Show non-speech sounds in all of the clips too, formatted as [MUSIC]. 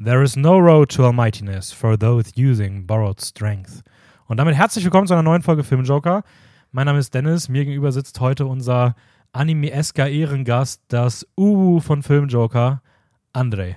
There is no road to almightiness for those using borrowed strength. Und damit herzlich willkommen zu einer neuen Folge Filmjoker. Mein Name ist Dennis. Mir gegenüber sitzt heute unser anime-esker Ehrengast, das Uwu von Filmjoker, André.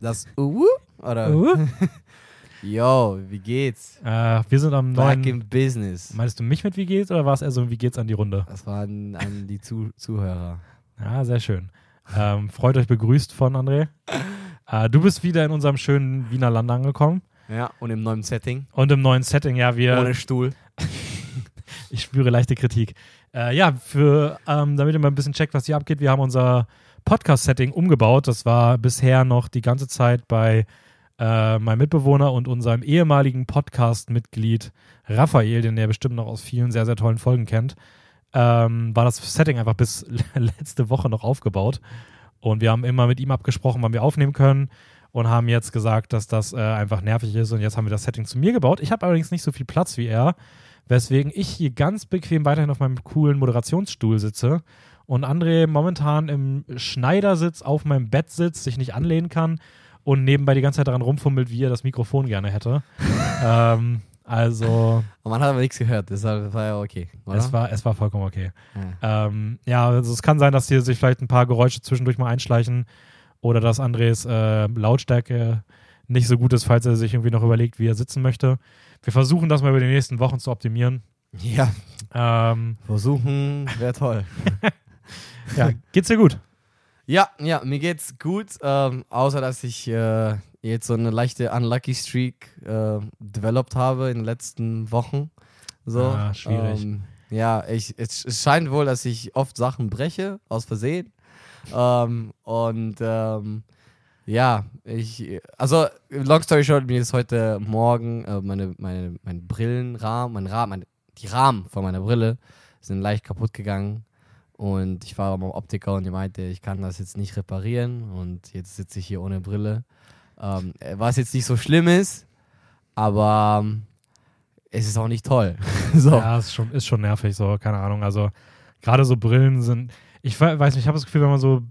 Das Uwu? Oder? Uwu? [LAUGHS] Yo, wie geht's? Äh, wir sind am Back neuen. in Business. Meinst du mich mit wie geht's oder war es eher so, wie geht's an die Runde? Das waren an die Zu Zuhörer. Ja, [LAUGHS] sehr schön. Ähm, freut euch begrüßt von André. [LAUGHS] Äh, du bist wieder in unserem schönen Wiener Land angekommen Ja, und im neuen Setting. und im neuen Setting. Ja, wir. Ohne Stuhl. [LAUGHS] Ich spüre leichte Kritik. Äh, ja, für, ähm, damit ihr mal ein bisschen checkt, was hier abgeht, wir haben unser Podcast-Setting umgebaut. Das war bisher noch die ganze Zeit bei äh, meinem Mitbewohner und unserem ehemaligen Podcast-Mitglied Raphael, den ihr bestimmt noch aus vielen sehr, sehr tollen Folgen kennt. Ähm, war das Setting einfach bis [LAUGHS] letzte Woche noch aufgebaut. Und wir haben immer mit ihm abgesprochen, wann wir aufnehmen können und haben jetzt gesagt, dass das äh, einfach nervig ist. Und jetzt haben wir das Setting zu mir gebaut. Ich habe allerdings nicht so viel Platz wie er, weswegen ich hier ganz bequem weiterhin auf meinem coolen Moderationsstuhl sitze und André momentan im Schneidersitz auf meinem Bett sitzt, sich nicht anlehnen kann und nebenbei die ganze Zeit daran rumfummelt, wie er das Mikrofon gerne hätte. [LAUGHS] ähm, also, [LAUGHS] Und man hat aber nichts gehört, deshalb war ja okay. Oder? es war, es war vollkommen okay. ja. Ähm, ja, also es kann sein, dass hier sich vielleicht ein paar Geräusche zwischendurch mal einschleichen oder dass Andres äh, Lautstärke nicht so gut ist, falls er sich irgendwie noch überlegt, wie er sitzen möchte. Wir versuchen das mal über die nächsten Wochen zu optimieren. ja, Ähm, versuchen wäre toll. [LAUGHS] ja, geht's dir gut? Ja, ja, mir geht's gut, ähm, außer dass ich äh, jetzt so eine leichte Unlucky Streak äh, developed habe in den letzten Wochen. So, Ah, schwierig. Ähm, ja, ich, es, scheint wohl, dass ich oft Sachen breche, aus Versehen. ähm, und ähm, ja, ich, also, long story short, mir ist heute Morgen äh, meine, meine, mein Brillenrahmen, mein Rahmen, meine, die Rahmen von meiner Brille sind leicht kaputt gegangen. Und ich war beim Optiker und die meinte, ich kann das jetzt nicht reparieren. Und jetzt sitze ich hier ohne Brille. Ähm, was jetzt nicht so schlimm ist, aber ähm, es ist auch nicht toll. [LAUGHS] so. Ja, ist schon, ist schon nervig, so, keine Ahnung. Also, gerade so Brillen sind. Ich we- weiß nicht, ich habe das Gefühl, wenn man so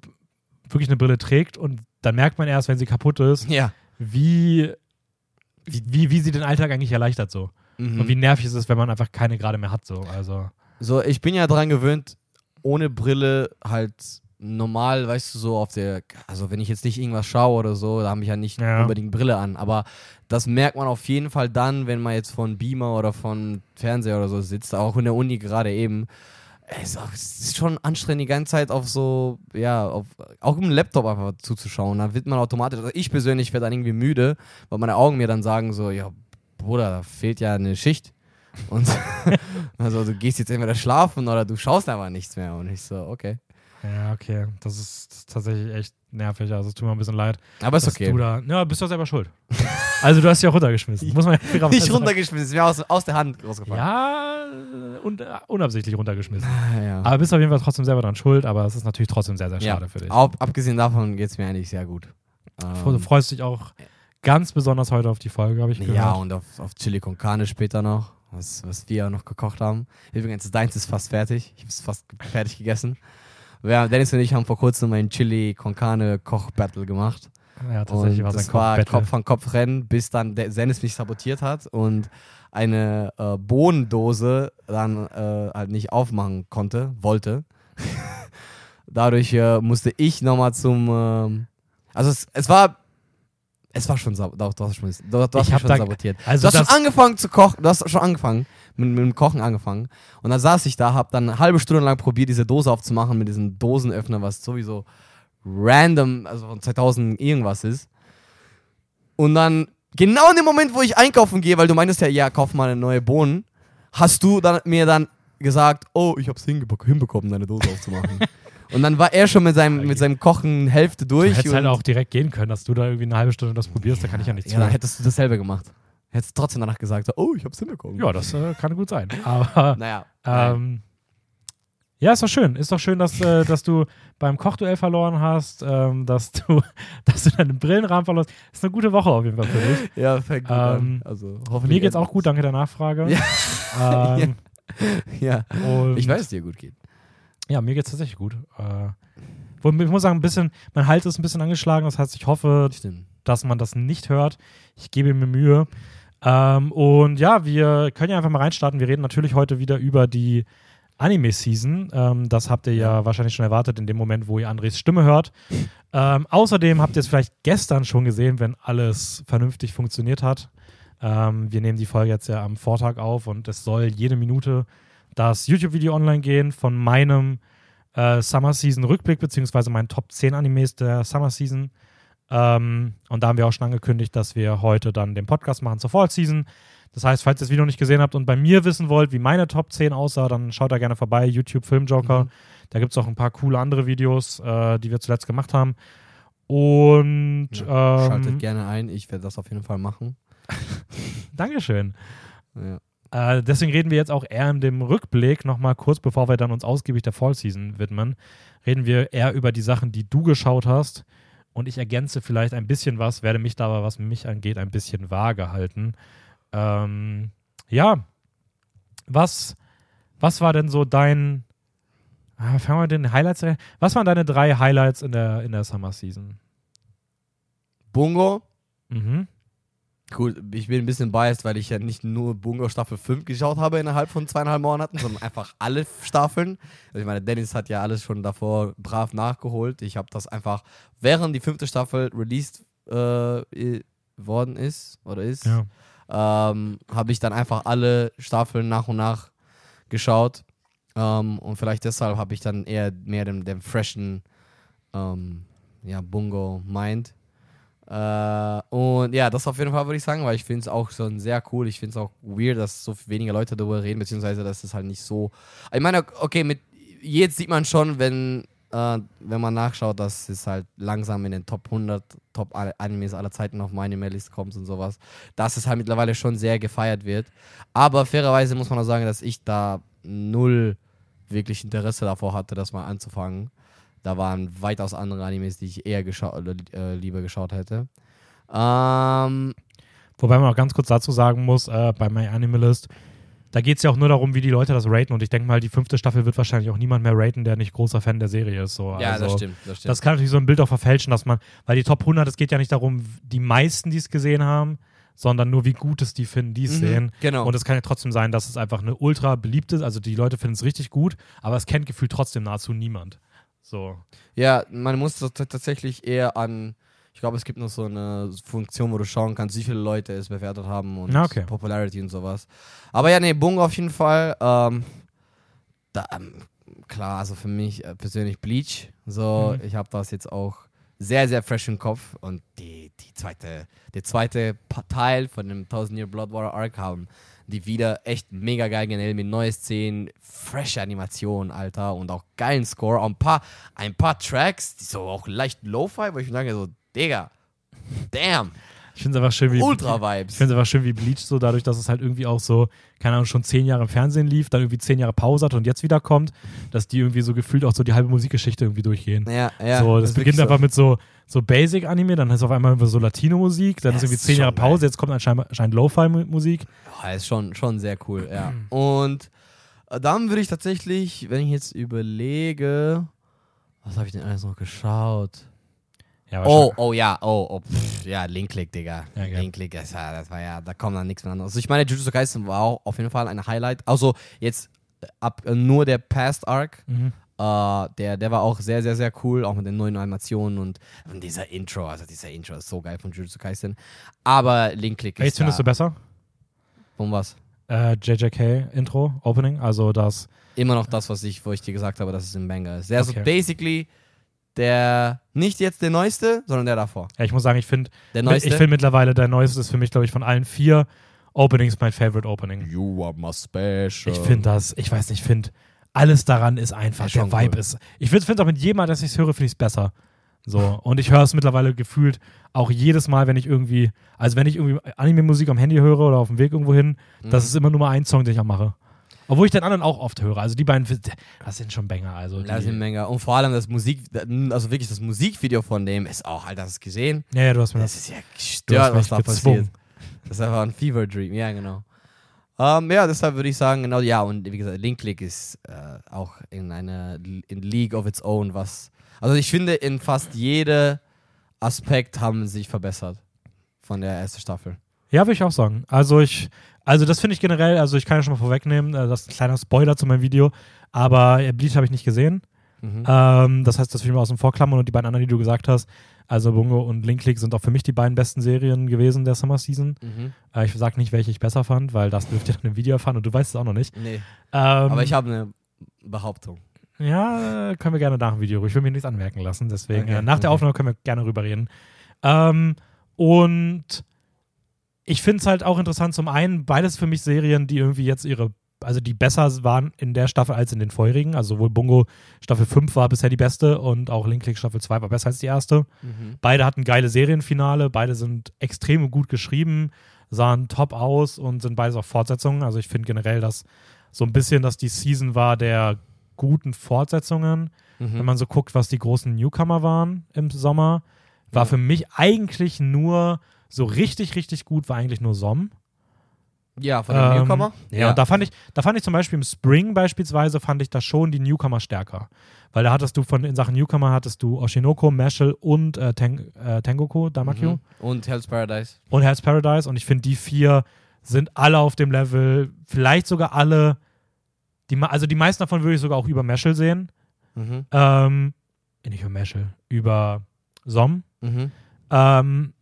wirklich eine Brille trägt und dann merkt man erst, wenn sie kaputt ist, Ja. wie, wie, wie, wie sie den Alltag eigentlich erleichtert, so. Mhm. Und wie nervig es ist, wenn man einfach keine gerade mehr hat, so. Also, So, ich bin ja dran gewöhnt, ohne Brille halt normal, weißt du, so auf der, also wenn ich jetzt nicht irgendwas schaue oder so, da habe ich ja nicht Ja. unbedingt Brille an, aber das merkt man auf jeden Fall dann, wenn man jetzt von Beamer oder von Fernseher oder so sitzt, auch in der Uni gerade eben. Es ist, schon anstrengend, die ganze Zeit auf so, ja, auf, auch im Laptop einfach zuzuschauen. Da wird man automatisch, also ich persönlich werde dann irgendwie müde, weil meine Augen mir dann sagen so, ja, Bruder, da fehlt ja eine Schicht. Und [LAUGHS] also du gehst jetzt entweder schlafen oder du schaust einfach nichts mehr. Und ich so, okay. Ja, okay. Das ist, tatsächlich echt nervig. Also, es tut mir ein bisschen leid. Aber ist okay. Du da, ja, bist doch selber schuld. [LAUGHS] also, du hast dich auch runtergeschmissen. Muss man ja [LAUGHS] Nicht runtergeschmissen, ist mir aus, aus der Hand rausgefallen. Ja, und, äh, unabsichtlich runtergeschmissen. Ja, ja. Aber bist auf jeden Fall trotzdem selber dran schuld, aber es ist natürlich trotzdem sehr, sehr schade ja. für dich. Ab, abgesehen davon geht es mir eigentlich sehr gut. Du Ähm, freust dich auch ganz besonders heute auf die Folge, habe ich gehört. ja, und auf, auf Chili con Carne später noch, was, was wir noch gekocht haben. Übrigens, deins ist fast fertig. Ich habe es fast fertig gegessen. Wir, Dennis und ich haben vor kurzem ein Chili con Carne Koch-Battle gemacht. ja tatsächlich und war es das ein war. Kopf an Kopf rennen, bis dann Dennis mich sabotiert hat und eine äh, Bohnendose dann äh, halt nicht aufmachen konnte, wollte. [LAUGHS] Dadurch äh, musste ich nochmal zum. ähm, also es, es war. Es war schon sab doch, du hast schon, du, du hast schon sabotiert. Also du hast schon angefangen zu kochen, du hast schon angefangen, mit, mit dem Kochen angefangen. Und dann saß ich da, hab dann eine halbe Stunde lang probiert, diese Dose aufzumachen mit diesem Dosenöffner, was sowieso random, also von 2000 irgendwas ist. Und dann, genau in dem Moment, wo ich einkaufen gehe, weil du meintest ja, ja, kauf mal eine neue Bohnen, hast du dann, mir dann gesagt, oh, ich hab's hinbekommen, deine Dose aufzumachen. [LAUGHS] Und dann war er schon mit seinem, mit seinem Kochen Hälfte du durch. hättest halt auch direkt gehen können, dass du da irgendwie eine halbe Stunde das probierst, da kann ich ja nichts Ja, dann für. hättest du dasselbe gemacht. Hättest trotzdem danach gesagt, oh, ich hab's hinbekommen. Ja, das äh, kann gut sein. [LAUGHS] Aber Naja. ähm, ja, ist doch schön. Ist doch schön, dass, äh, dass du beim Kochduell verloren hast, ähm, dass du, [LAUGHS] dass du deinen Brillenrahmen verloren hast. Ist eine gute Woche auf jeden Fall für dich. [LAUGHS] ja, fängt gut Ähm, an. Also, hoffentlich Mir geht's auch gut, danke der Nachfrage. Ja. Ähm, Ja. und Ich weiß, es dir gut geht. Ja, mir geht's tatsächlich gut. Äh, ich muss sagen, ein bisschen, mein Hals ist ein bisschen angeschlagen. Das heißt, ich hoffe, Stimmt. dass man das nicht hört. Ich gebe mir Mühe. Ähm, und ja, wir können ja einfach mal reinstarten. Wir reden natürlich heute wieder über die Anime-Season. Ähm, das habt ihr ja wahrscheinlich schon erwartet in dem Moment, wo ihr Andres Stimme hört. Ähm, außerdem habt ihr es vielleicht gestern schon gesehen, wenn alles vernünftig funktioniert hat. Ähm, wir nehmen die Folge jetzt ja am Vortag auf und es soll jede Minute das YouTube-Video online gehen von meinem äh, Summer Season Rückblick, beziehungsweise meinen Top 10 Animes der Summer Season. Ähm, und da haben wir auch schon angekündigt, dass wir heute dann den Podcast machen zur Fall Season. Das heißt, falls ihr das Video noch nicht gesehen habt und bei mir wissen wollt, wie meine Top 10 aussah, dann schaut da gerne vorbei, YouTube Filmjoker. Mhm. Da gibt es auch ein paar coole andere Videos, äh, die wir zuletzt gemacht haben. Und Ja, ähm, Schaltet gerne ein, ich werde das auf jeden Fall machen. [LAUGHS] Dankeschön. Ja. Äh, deswegen reden wir jetzt auch eher in dem Rückblick nochmal kurz, bevor wir dann uns ausgiebig der Fall Season widmen, reden wir eher über die Sachen, die du geschaut hast. Und ich ergänze vielleicht ein bisschen was, werde mich da aber, was mich angeht, ein bisschen vage halten. Ähm, ja, was, was war denn so dein, ah, fangen wir den Highlights an. Was waren deine drei Highlights in der, in der Summer Season? Bungo. Mhm. Gut, ich bin ein bisschen biased, weil ich ja nicht nur Bungo Staffel 5 geschaut habe innerhalb von zweieinhalb Monaten, sondern einfach alle Staffeln. Also ich meine, Dennis hat ja alles schon davor brav nachgeholt. Ich habe das einfach, während die fünfte Staffel released äh, worden ist oder ist, Ja. ähm, habe ich dann einfach alle Staffeln nach und nach geschaut. Ähm, und vielleicht deshalb habe ich dann eher mehr den, den freshen ähm, ja, Bungo Mind. Äh, und ja, das auf jeden Fall würde ich sagen, weil ich finde es auch schon sehr cool. Ich finde es auch weird, dass so weniger Leute darüber reden, beziehungsweise dass es halt nicht so. Ich meine, okay, mit jetzt sieht man schon, wenn, äh, wenn man nachschaut, dass es halt langsam in den Top 100 Top Animes aller Zeiten auf meine Maillist kommt und sowas, dass es halt mittlerweile schon sehr gefeiert wird. Aber fairerweise muss man auch sagen, dass ich da null wirklich Interesse davor hatte, das mal anzufangen. Da waren weitaus andere Animes, die ich eher geschau oder, äh, lieber geschaut hätte. Ähm, Wobei man auch ganz kurz dazu sagen muss, äh, bei My Animalist, da geht es ja auch nur darum, wie die Leute das raten. Und ich denke mal, die fünfte Staffel wird wahrscheinlich auch niemand mehr raten, der nicht großer Fan der Serie ist. So. ja, also, das stimmt. Das stimmt. Das kann natürlich so ein Bild auch verfälschen, dass man, weil die Top 100, es geht ja nicht darum, die meisten, die es gesehen haben, sondern nur wie gut es die finden, die es Mhm, sehen. Genau. Und es kann ja trotzdem sein, dass es einfach eine ultra beliebte, also die Leute finden es richtig gut, aber es kennt gefühlt trotzdem nahezu niemand. So. Ja, man muss tatsächlich eher an. Ich glaube, es gibt noch so eine Funktion, wo du schauen kannst, wie viele Leute es bewertet haben und okay. Popularity und sowas. Aber ja, nee, Bungo auf jeden Fall. Ähm, da, ähm, klar, also für mich äh, persönlich Bleach. So, Mhm. ich habe das jetzt auch sehr, sehr fresh im Kopf. Und die, die zweite, der zweite Teil von dem 1000 Year Bloodwater Arc haben die wieder echt mega geil genäht mit neue Szenen, fresh Animation, Alter, und auch geilen Score. Auch ein paar, ein paar Tracks, die so auch leicht Lo-Fi, wo ich mir denke, so, Digga, damn, Ich finde es einfach schön, wie. Ich Ultra-Vibes. finde es einfach schön, wie Bleach so, dadurch, dass es halt irgendwie auch so, keine Ahnung, schon zehn Jahre im Fernsehen lief, dann irgendwie zehn Jahre Pause hat und jetzt wieder kommt, dass die irgendwie so gefühlt auch so die halbe Musikgeschichte irgendwie durchgehen. Ja, ja. so, das, ist beginnt einfach mit so, so Basic-Anime, dann ist auf einmal so Latino-Musik, dann Ja, ist irgendwie ist zehn Jahre. Pause, jetzt kommt anscheinend, anscheinend Lo-Fi-Musik. Ja, ist schon, schon sehr cool, ja. Und äh, dann würde ich tatsächlich, wenn ich jetzt überlege, was habe ich denn alles noch geschaut? Ja, Oh, oh ja, oh, oh pff, ja, Link-Click, Digga. Ja, geil. Link-Click, das, war- das war ja, da kommt dann nichts mehr anderes. Also ich meine, Jujutsu Kaisen war auch auf jeden Fall ein Highlight. Also jetzt äh, ab äh, nur der Past Arc, Mhm. äh, der, der war auch sehr, sehr, sehr cool, auch mit den neuen Animationen und, und dieser Intro, also dieser Intro ist so geil von Jujutsu Kaisen. Aber Link-Click Welches ist findest da, du besser? Um was? Äh, JJK Intro, Opening, also das. Immer noch das, was ich, wo ich dir gesagt habe, dass es ein Banger ist. Ist Okay. basically der, nicht jetzt der neueste, sondern der davor. Ja, ich muss sagen, ich finde, ich finde mittlerweile der neueste ist für mich, glaube ich, von allen vier Openings mein Favorite Opening. you are my special. Ich finde das, ich weiß nicht, ich finde, alles daran ist einfach, Ja, der Vibe cool. ist. Ich finde es auch mit jedem Mal, dass ich es höre, finde ich es besser. So, und ich höre es mittlerweile gefühlt auch jedes Mal, wenn ich irgendwie, also wenn ich irgendwie Anime-Musik am Handy höre oder auf dem Weg irgendwo hin, das Mhm. ist immer nur mal ein Song, den ich auch mache. Obwohl ich den anderen auch oft höre. Also die beiden, das sind schon Banger. Also Das sind Menge. Und vor allem das Musik, also wirklich das Musikvideo von dem ist auch, Alter, hast du es gesehen? ja, ja, du hast mir Das das. ist ja gestört, was da gezwungen. passiert. Das ist einfach ein Fever Dream, ja, genau. Ähm, ja, deshalb würde ich sagen, genau, ja, und wie gesagt, Link Click ist äh, auch in einer in League of its own, was. Also ich finde, in fast jedem Aspekt haben sie sich verbessert von der ersten Staffel. Ja, würde ich auch sagen. Also ich, also das finde ich generell, also ich kann ja schon mal vorwegnehmen, äh, das ist ein kleiner Spoiler zu meinem Video, aber äh, Bleach habe ich nicht gesehen. Mhm. Ähm, das heißt, das will ich mal aus dem Vorklammern und die beiden anderen, die du gesagt hast, also Bungo und Link Click sind auch für mich die beiden besten Serien gewesen der Summer Season. Mhm. Äh, ich sage nicht, welche ich besser fand, weil das dürft ihr dann im Video erfahren und du weißt es auch noch nicht. Nee. Ähm, Aber ich habe eine Behauptung. Ja, können wir gerne nach dem Video. Ich will mir nichts anmerken lassen. Deswegen, Okay, äh, nach der. Aufnahme können wir gerne rüber reden. Ähm, und ich finde es halt auch interessant, zum einen, beides für mich Serien, die irgendwie jetzt ihre, also die besser waren in der Staffel als in den vorherigen. Also sowohl Bungo Staffel 5 war bisher die beste und auch Link Click Staffel 2 war besser als die erste. Mhm. Beide hatten geile Serienfinale, beide sind extrem gut geschrieben, sahen top aus und sind beides auch Fortsetzungen. Also ich finde generell, dass so ein bisschen, dass die Season war der guten Fortsetzungen. Mhm. Wenn man so guckt, was die großen Newcomer waren im Sommer, war Ja. für mich eigentlich nur so richtig, richtig gut, war eigentlich nur Som. Ja, von dem Ähm, Newcomer? Ja, und da fand ich, da fand ich zum Beispiel im Spring beispielsweise, fand ich da schon die Newcomer stärker. Weil da hattest du von, in Sachen Newcomer hattest du Oshinoko, Mashal und äh, Ten, äh, Tengoku, Damakyu Mhm. Und Hell's Paradise. und Hell's Paradise. Und ich finde, die vier sind alle auf dem Level, vielleicht sogar alle, die, also die meisten davon würde ich sogar auch über Mashal sehen. Mhm. Ähm, nicht über Mashal, über Som. Mhm. Ähm,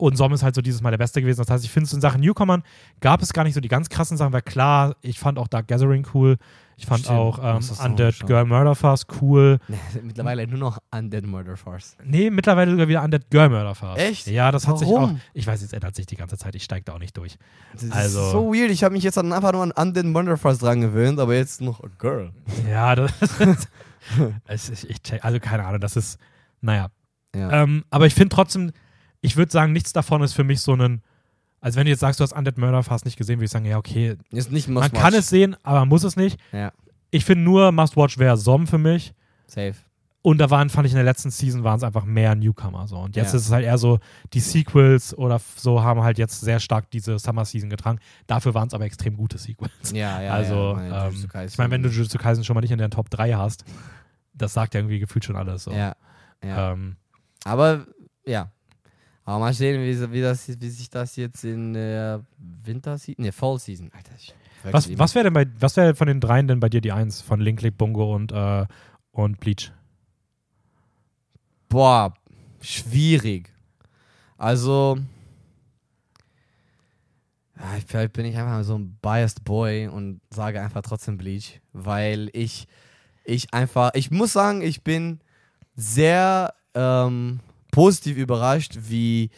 und Som ist halt so dieses Mal der Beste gewesen. Das heißt, ich finde es in Sachen Newcomern gab es gar nicht so die ganz krassen Sachen, weil klar, ich fand auch Dark Gathering cool. Ich fand Stimmt, auch ähm, Undead schauen. Girl Murder Farce cool. [LAUGHS] Mittlerweile nur noch Undead Murder Force. Nee, mittlerweile sogar wieder Undead Girl Murder Farce. Echt? Ja, das hat sich auch. Warum? Ich weiß, jetzt ändert sich die ganze Zeit. Ich steige da auch nicht durch. Das Also- ist so weird. Ich habe mich jetzt einfach nur an Undead Murder Force dran gewöhnt, aber jetzt noch Girl. [LAUGHS] Ja, das [LAUGHS] ist, also keine Ahnung, das ist, naja. Ja. Ähm, aber ich finde trotzdem, ich würde sagen, nichts davon ist für mich so ein, also wenn du jetzt sagst, du hast Undead Murder fast nicht gesehen, würde ich sagen, ja, okay, ist nicht man must kann watch. es sehen, aber man muss es nicht. Ja, Ich finde nur Must-Watch wäre Som für mich. safe. Und da waren, fand ich in der letzten Season waren es einfach mehr Newcomer so. Und jetzt Ja. ist es halt eher so, die Sequels oder so haben halt jetzt sehr stark diese Summer Season getragen. Dafür waren es aber extrem gute Sequels. Ja, ja. also, ja, ähm, ich meine, wenn du Jujutsu Kaisen schon mal nicht in der Top 3 hast, das sagt ja irgendwie gefühlt schon alles. So. Ja, ja. Ähm, Aber, ja. Aber mal sehen, wie, wie, das, wie sich das jetzt in der Winter-Season, ne, Fall-Season, Alter. Ich was was wäre denn bei, was wäre von den dreien denn bei dir die Eins? Von Link, Link, Bungo und, äh, und Bleach? Boah, schwierig. Also, ja, ich- vielleicht bin ich einfach so ein biased Boy und sage einfach trotzdem Bleach, weil ich, ich einfach, ich muss sagen, ich bin sehr ähm, positiv überrascht, wie,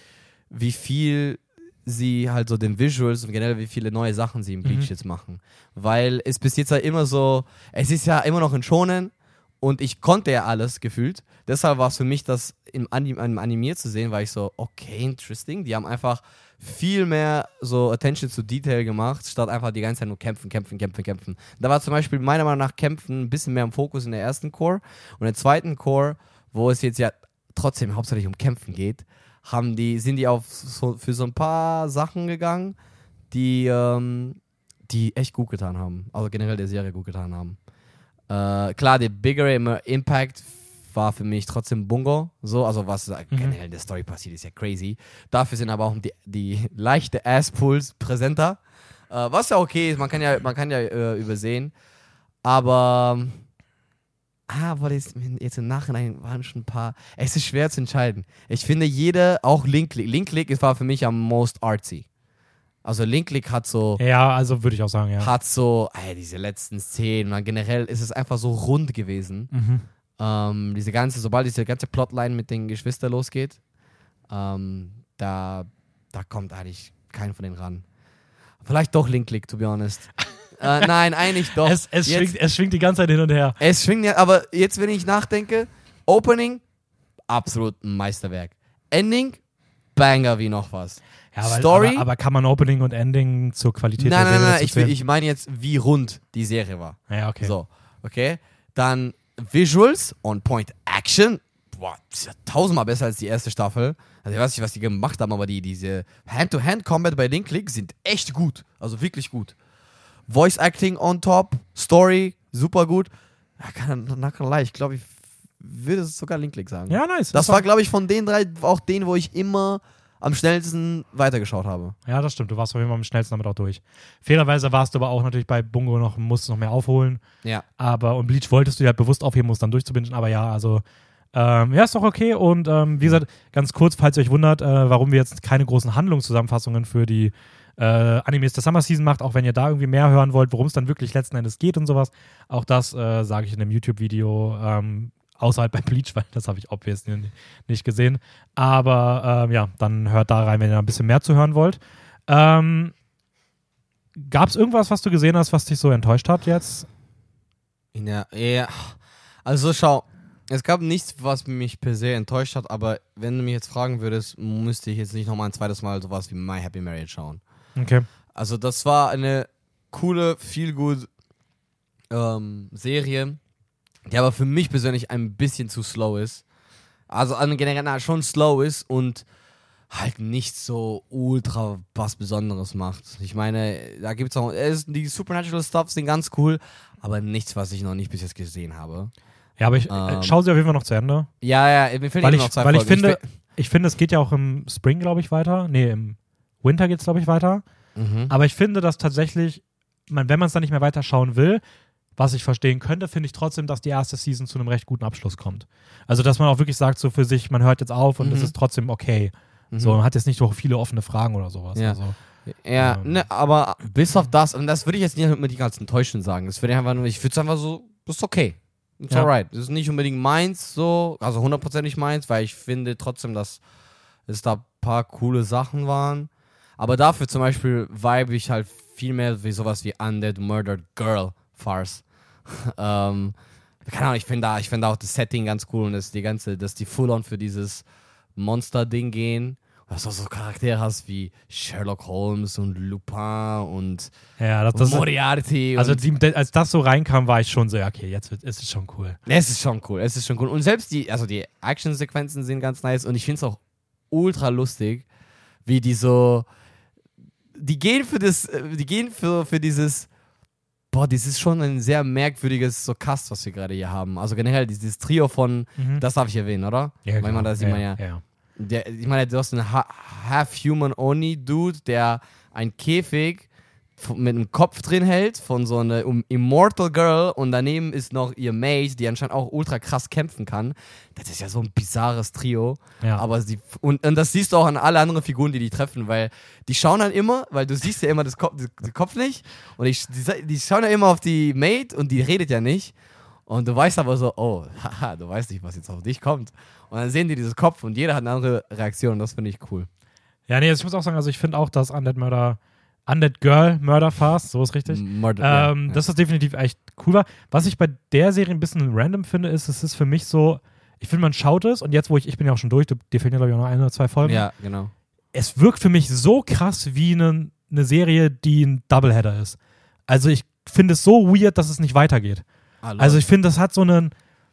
wie viel sie halt so den Visuals und generell wie viele neue Sachen sie im Bleach Mhm. jetzt machen. Weil es bis jetzt ja immer so, es ist ja immer noch ein Shonen und ich konnte ja alles gefühlt. Deshalb war es für mich, das im, Anim im Animier zu sehen, war ich so, okay, interesting. Die haben einfach viel mehr so Attention to Detail gemacht, statt einfach die ganze Zeit nur kämpfen, kämpfen, kämpfen, kämpfen. Da war zum Beispiel meiner Meinung nach Kämpfen ein bisschen mehr im Fokus in der ersten Core und im zweiten Core, wo es jetzt ja trotzdem hauptsächlich um Kämpfen geht, haben die, sind die auf so, für so ein paar Sachen gegangen, die, ähm, die echt gut getan haben. Also generell der Serie gut getan haben. Äh, klar, der bigger im- Impact war für mich trotzdem Bungo. So, also was Mhm. generell in der Story passiert, ist ja crazy. Dafür sind aber auch die, die leichte Ass-Pulls präsenter. Äh, was ja okay ist, man kann ja, man kann ja äh, übersehen. Aber aber jetzt, jetzt im Nachhinein waren schon ein paar. Es ist schwer zu entscheiden. Ich finde, jede, auch Linklick. Linklick war für mich am most artsy. Also Linklick hat so, Ja, also würde ich auch sagen, ja. hat so, ey, diese letzten Szenen. Und dann generell ist es einfach so rund gewesen. Mhm. Ähm, diese ganze, sobald diese ganze Plotline mit den Geschwistern losgeht, ähm, da, da kommt eigentlich kein von denen ran. Vielleicht doch Linklick, to be honest. Äh, nein, eigentlich doch. Es, es, Jetzt- schwingt, es schwingt die ganze Zeit hin und her. es schwingt ja, aber jetzt, wenn ich nachdenke, Opening, absolut ein Meisterwerk. Ending, Banger wie noch was. Ja, aber, Story? Aber, aber kann man Opening und Ending zur Qualität Nein, der nein, Serie nein, ich, ich meine jetzt, wie rund die Serie war. Ja, okay. So, okay. Dann Visuals, On Point Action. das ist ja tausendmal besser als die erste Staffel. Also ich weiß nicht, was die gemacht haben, aber die, diese Hand-to-Hand-Combat bei Link Click sind echt gut. Also wirklich gut. Voice Acting on top, Story, super gut. Ja, ich glaube, ich würde sogar Link Click sagen. Ja, nice. Das Ist war, glaube ich, von den drei auch den, wo ich immer am schnellsten weitergeschaut habe. Ja, das stimmt. Du warst auf jeden Fall am schnellsten damit auch durch. Fairerweise warst du aber auch natürlich bei Bungo noch, musst noch mehr aufholen. Ja. Aber und Bleach wolltest du ja bewusst aufheben, es dann durchzubinden. Aber ja, also ähm, ja, ist doch okay. Und ähm, wie gesagt, ganz kurz, falls ihr euch wundert, äh, warum wir jetzt keine großen Handlungszusammenfassungen für die äh, Animes der Summer Season macht, auch wenn ihr da irgendwie mehr hören wollt, worum es dann wirklich letzten Endes geht und sowas. Auch das äh, sage ich in dem YouTube-Video. Ähm, außerhalb bei Bleach, weil das habe ich obviously nicht gesehen. Aber ähm, ja, dann hört da rein, wenn ihr ein bisschen mehr zu hören wollt. Ähm, Gab es irgendwas, was du gesehen hast, was dich so enttäuscht hat jetzt? Der, ja. Also schau, es gab nichts, was mich per se enttäuscht hat, aber wenn du mich jetzt fragen würdest, müsste ich jetzt nicht nochmal ein zweites Mal sowas wie My Happy Marriage schauen. Okay. Also das war eine coole, viel gut ähm, Serie, die aber für mich persönlich ein bisschen zu slow ist. Also an generell na, schon slow ist und halt nicht so ultra was Besonderes macht. Ich meine, da gibt es auch, die Supernatural Stuff sind ganz cool, aber nichts, was ich noch nicht bis jetzt gesehen habe. Ja, aber ich äh, Ähm. schau sie auf jeden Fall noch zu Ende. Ja, ja, mir fehlen ich, noch zwei weil ich Folgen. finde, will- ich finde, es geht ja auch im Spring, glaube ich, weiter. Nee, im Winter geht es, glaube ich, weiter. Mhm. Aber ich finde, dass tatsächlich, man, wenn man es dann nicht mehr weiterschauen will, was ich verstehen könnte, finde ich trotzdem, dass die erste Season zu einem recht guten Abschluss kommt. Also, dass man auch wirklich sagt, so für sich, man hört jetzt auf und es Mhm. ist trotzdem okay. Mhm. So, man hat jetzt nicht so viele offene Fragen oder sowas. Ja. Also, Ja, Ähm. ne, aber bis auf das, und das würde ich jetzt nicht unbedingt als enttäuschend sagen. Das würde ich einfach nur, ich würde es einfach so, das ist okay. It's Ja. alright. Das ist nicht unbedingt meins so, also hundertprozentig meins, weil ich finde trotzdem, dass es da ein paar coole Sachen waren. Aber dafür zum Beispiel vibe ich halt viel mehr wie sowas wie Undead Murdered Girl Farce. [LAUGHS] ähm, keine Ahnung, ich finde da, ich finde auch das Setting ganz cool und dass die ganze, dass die Full-on für dieses Monster-Ding gehen. Und dass du so Charaktere hast wie Sherlock Holmes und Lupin und ja, das, das Moriarty. also und die, als das so reinkam, war ich schon so, ja, okay, jetzt wird, ist es schon cool. es ist schon cool, es ist schon cool. Und selbst die, also die Action-Sequenzen sind ganz nice und ich finde es auch ultra lustig, wie die so, die gehen für das, äh, die gehen für, für dieses, boah, das ist schon ein sehr merkwürdiges so Cast, was wir gerade hier haben. Also generell dieses Trio von, Mhm. das darf ich erwähnen, oder? ja, Weil man das ja, immer ja, ja. der, ich meine, du hast einen Ha- Half-Human-Oni-Dude, der ein Käfig mit einem Kopf drin hält von so einer Immortal Girl und daneben ist noch ihr Mate, die anscheinend auch ultra krass kämpfen kann. Das ist ja so ein bizarres Trio. Ja. Aber sie, und, und das siehst du auch an alle anderen Figuren, die die treffen, weil die schauen dann immer, weil du siehst ja immer das Kopf, den Kopf nicht und die, die, die schauen ja immer auf die Mate und die redet ja nicht. Und du weißt aber so, oh, [LAUGHS] haha, du weißt nicht, was jetzt auf dich kommt. Und dann sehen die dieses Kopf und jeder hat eine andere Reaktion und das finde ich cool. Ja, nee, ich muss auch sagen, also ich finde auch, dass Undead Murder, Undead Girl Murder Fast, so ist richtig. Murder, Ähm, ja, das definitiv echt cool war. Was ich bei der Serie ein bisschen random finde, ist, es ist für mich so, ich finde, man schaut es und jetzt, wo ich, ich bin ja auch schon durch, du- dir fehlen ja, glaube ich, auch noch ein oder zwei Folgen. ja, genau. Es wirkt für mich so krass wie eine, eine Serie, die ein Doubleheader ist. Also ich finde es so weird, dass es nicht weitergeht. Also ich finde, das hat so einen,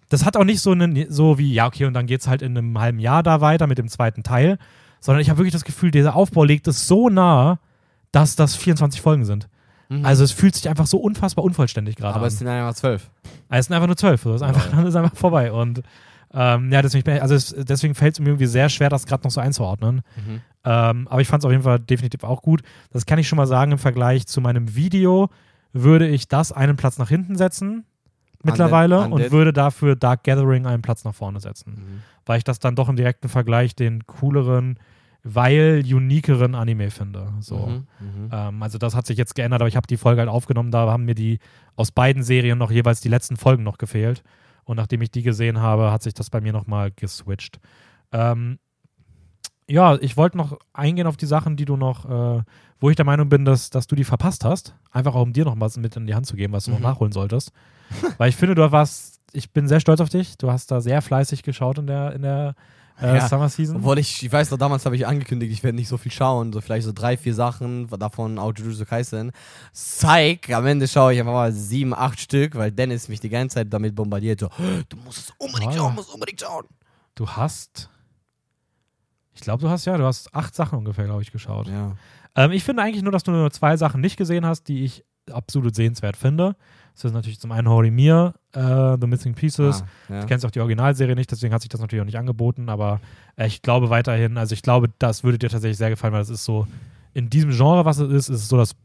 das hat auch nicht so einen, so wie, ja, okay, und dann geht es halt in einem halben Jahr da weiter mit dem zweiten Teil, sondern ich habe wirklich das Gefühl, dieser Aufbau legt es so nah, dass das 24 Folgen sind. Mhm. Also es fühlt sich einfach so unfassbar unvollständig gerade aber an. es sind einfach zwölf. Es sind einfach nur zwölf. So. Es ist einfach, [LAUGHS] dann ist einfach vorbei. Und ähm, ja, deswegen, also es, deswegen fällt es mir irgendwie sehr schwer, das gerade noch so einzuordnen. Mhm. Ähm, aber ich fand es auf jeden Fall definitiv auch gut. Das kann ich schon mal sagen, im Vergleich zu meinem Video würde ich das einen Platz nach hinten setzen mittlerweile Undead- und Undead. würde dafür Dark Gathering einen Platz nach vorne setzen. Mhm. Weil ich das dann doch im direkten Vergleich den cooleren, weil unikeren Anime finde. So. Mhm. Mhm. Ähm, also das hat sich jetzt geändert, aber ich habe die Folge halt aufgenommen, da haben mir die aus beiden Serien noch jeweils die letzten Folgen noch gefehlt. Und nachdem ich die gesehen habe, hat sich das bei mir nochmal geswitcht. Ähm, ja, ich wollte noch eingehen auf die Sachen, die du noch, äh, wo ich der Meinung bin, dass, dass du die verpasst hast. Einfach auch um dir noch was mit in die Hand zu geben, was du noch Mhm. nachholen solltest. Weil ich finde, du warst, ich bin sehr stolz auf dich. Du hast da sehr fleißig geschaut in der, in der äh, Ja, Summer Season. Obwohl ich, ich weiß noch, damals habe ich angekündigt, ich werde nicht so viel schauen, so vielleicht so drei, vier Sachen, davon auch Jujutsu Kaisen. Psych, am Ende schaue ich einfach mal sieben, acht Stück, weil Dennis mich die ganze Zeit damit bombardiert, so, du musst es unbedingt schauen, musst unbedingt schauen. du hast. Ich glaube, du hast ja, du hast acht Sachen ungefähr, glaube ich, geschaut. Ja. Ähm, ich finde eigentlich nur, dass du nur zwei Sachen nicht gesehen hast, die ich absolut sehenswert finde. Das ist natürlich zum einen Holy Mir, äh, The Missing Pieces. Ah, ja. Du kennst auch die Originalserie nicht, deswegen hat sich das natürlich auch nicht angeboten, aber äh, ich glaube weiterhin, also ich glaube, das würde dir tatsächlich sehr gefallen, weil das ist so, in diesem Genre, was es ist, ist es so das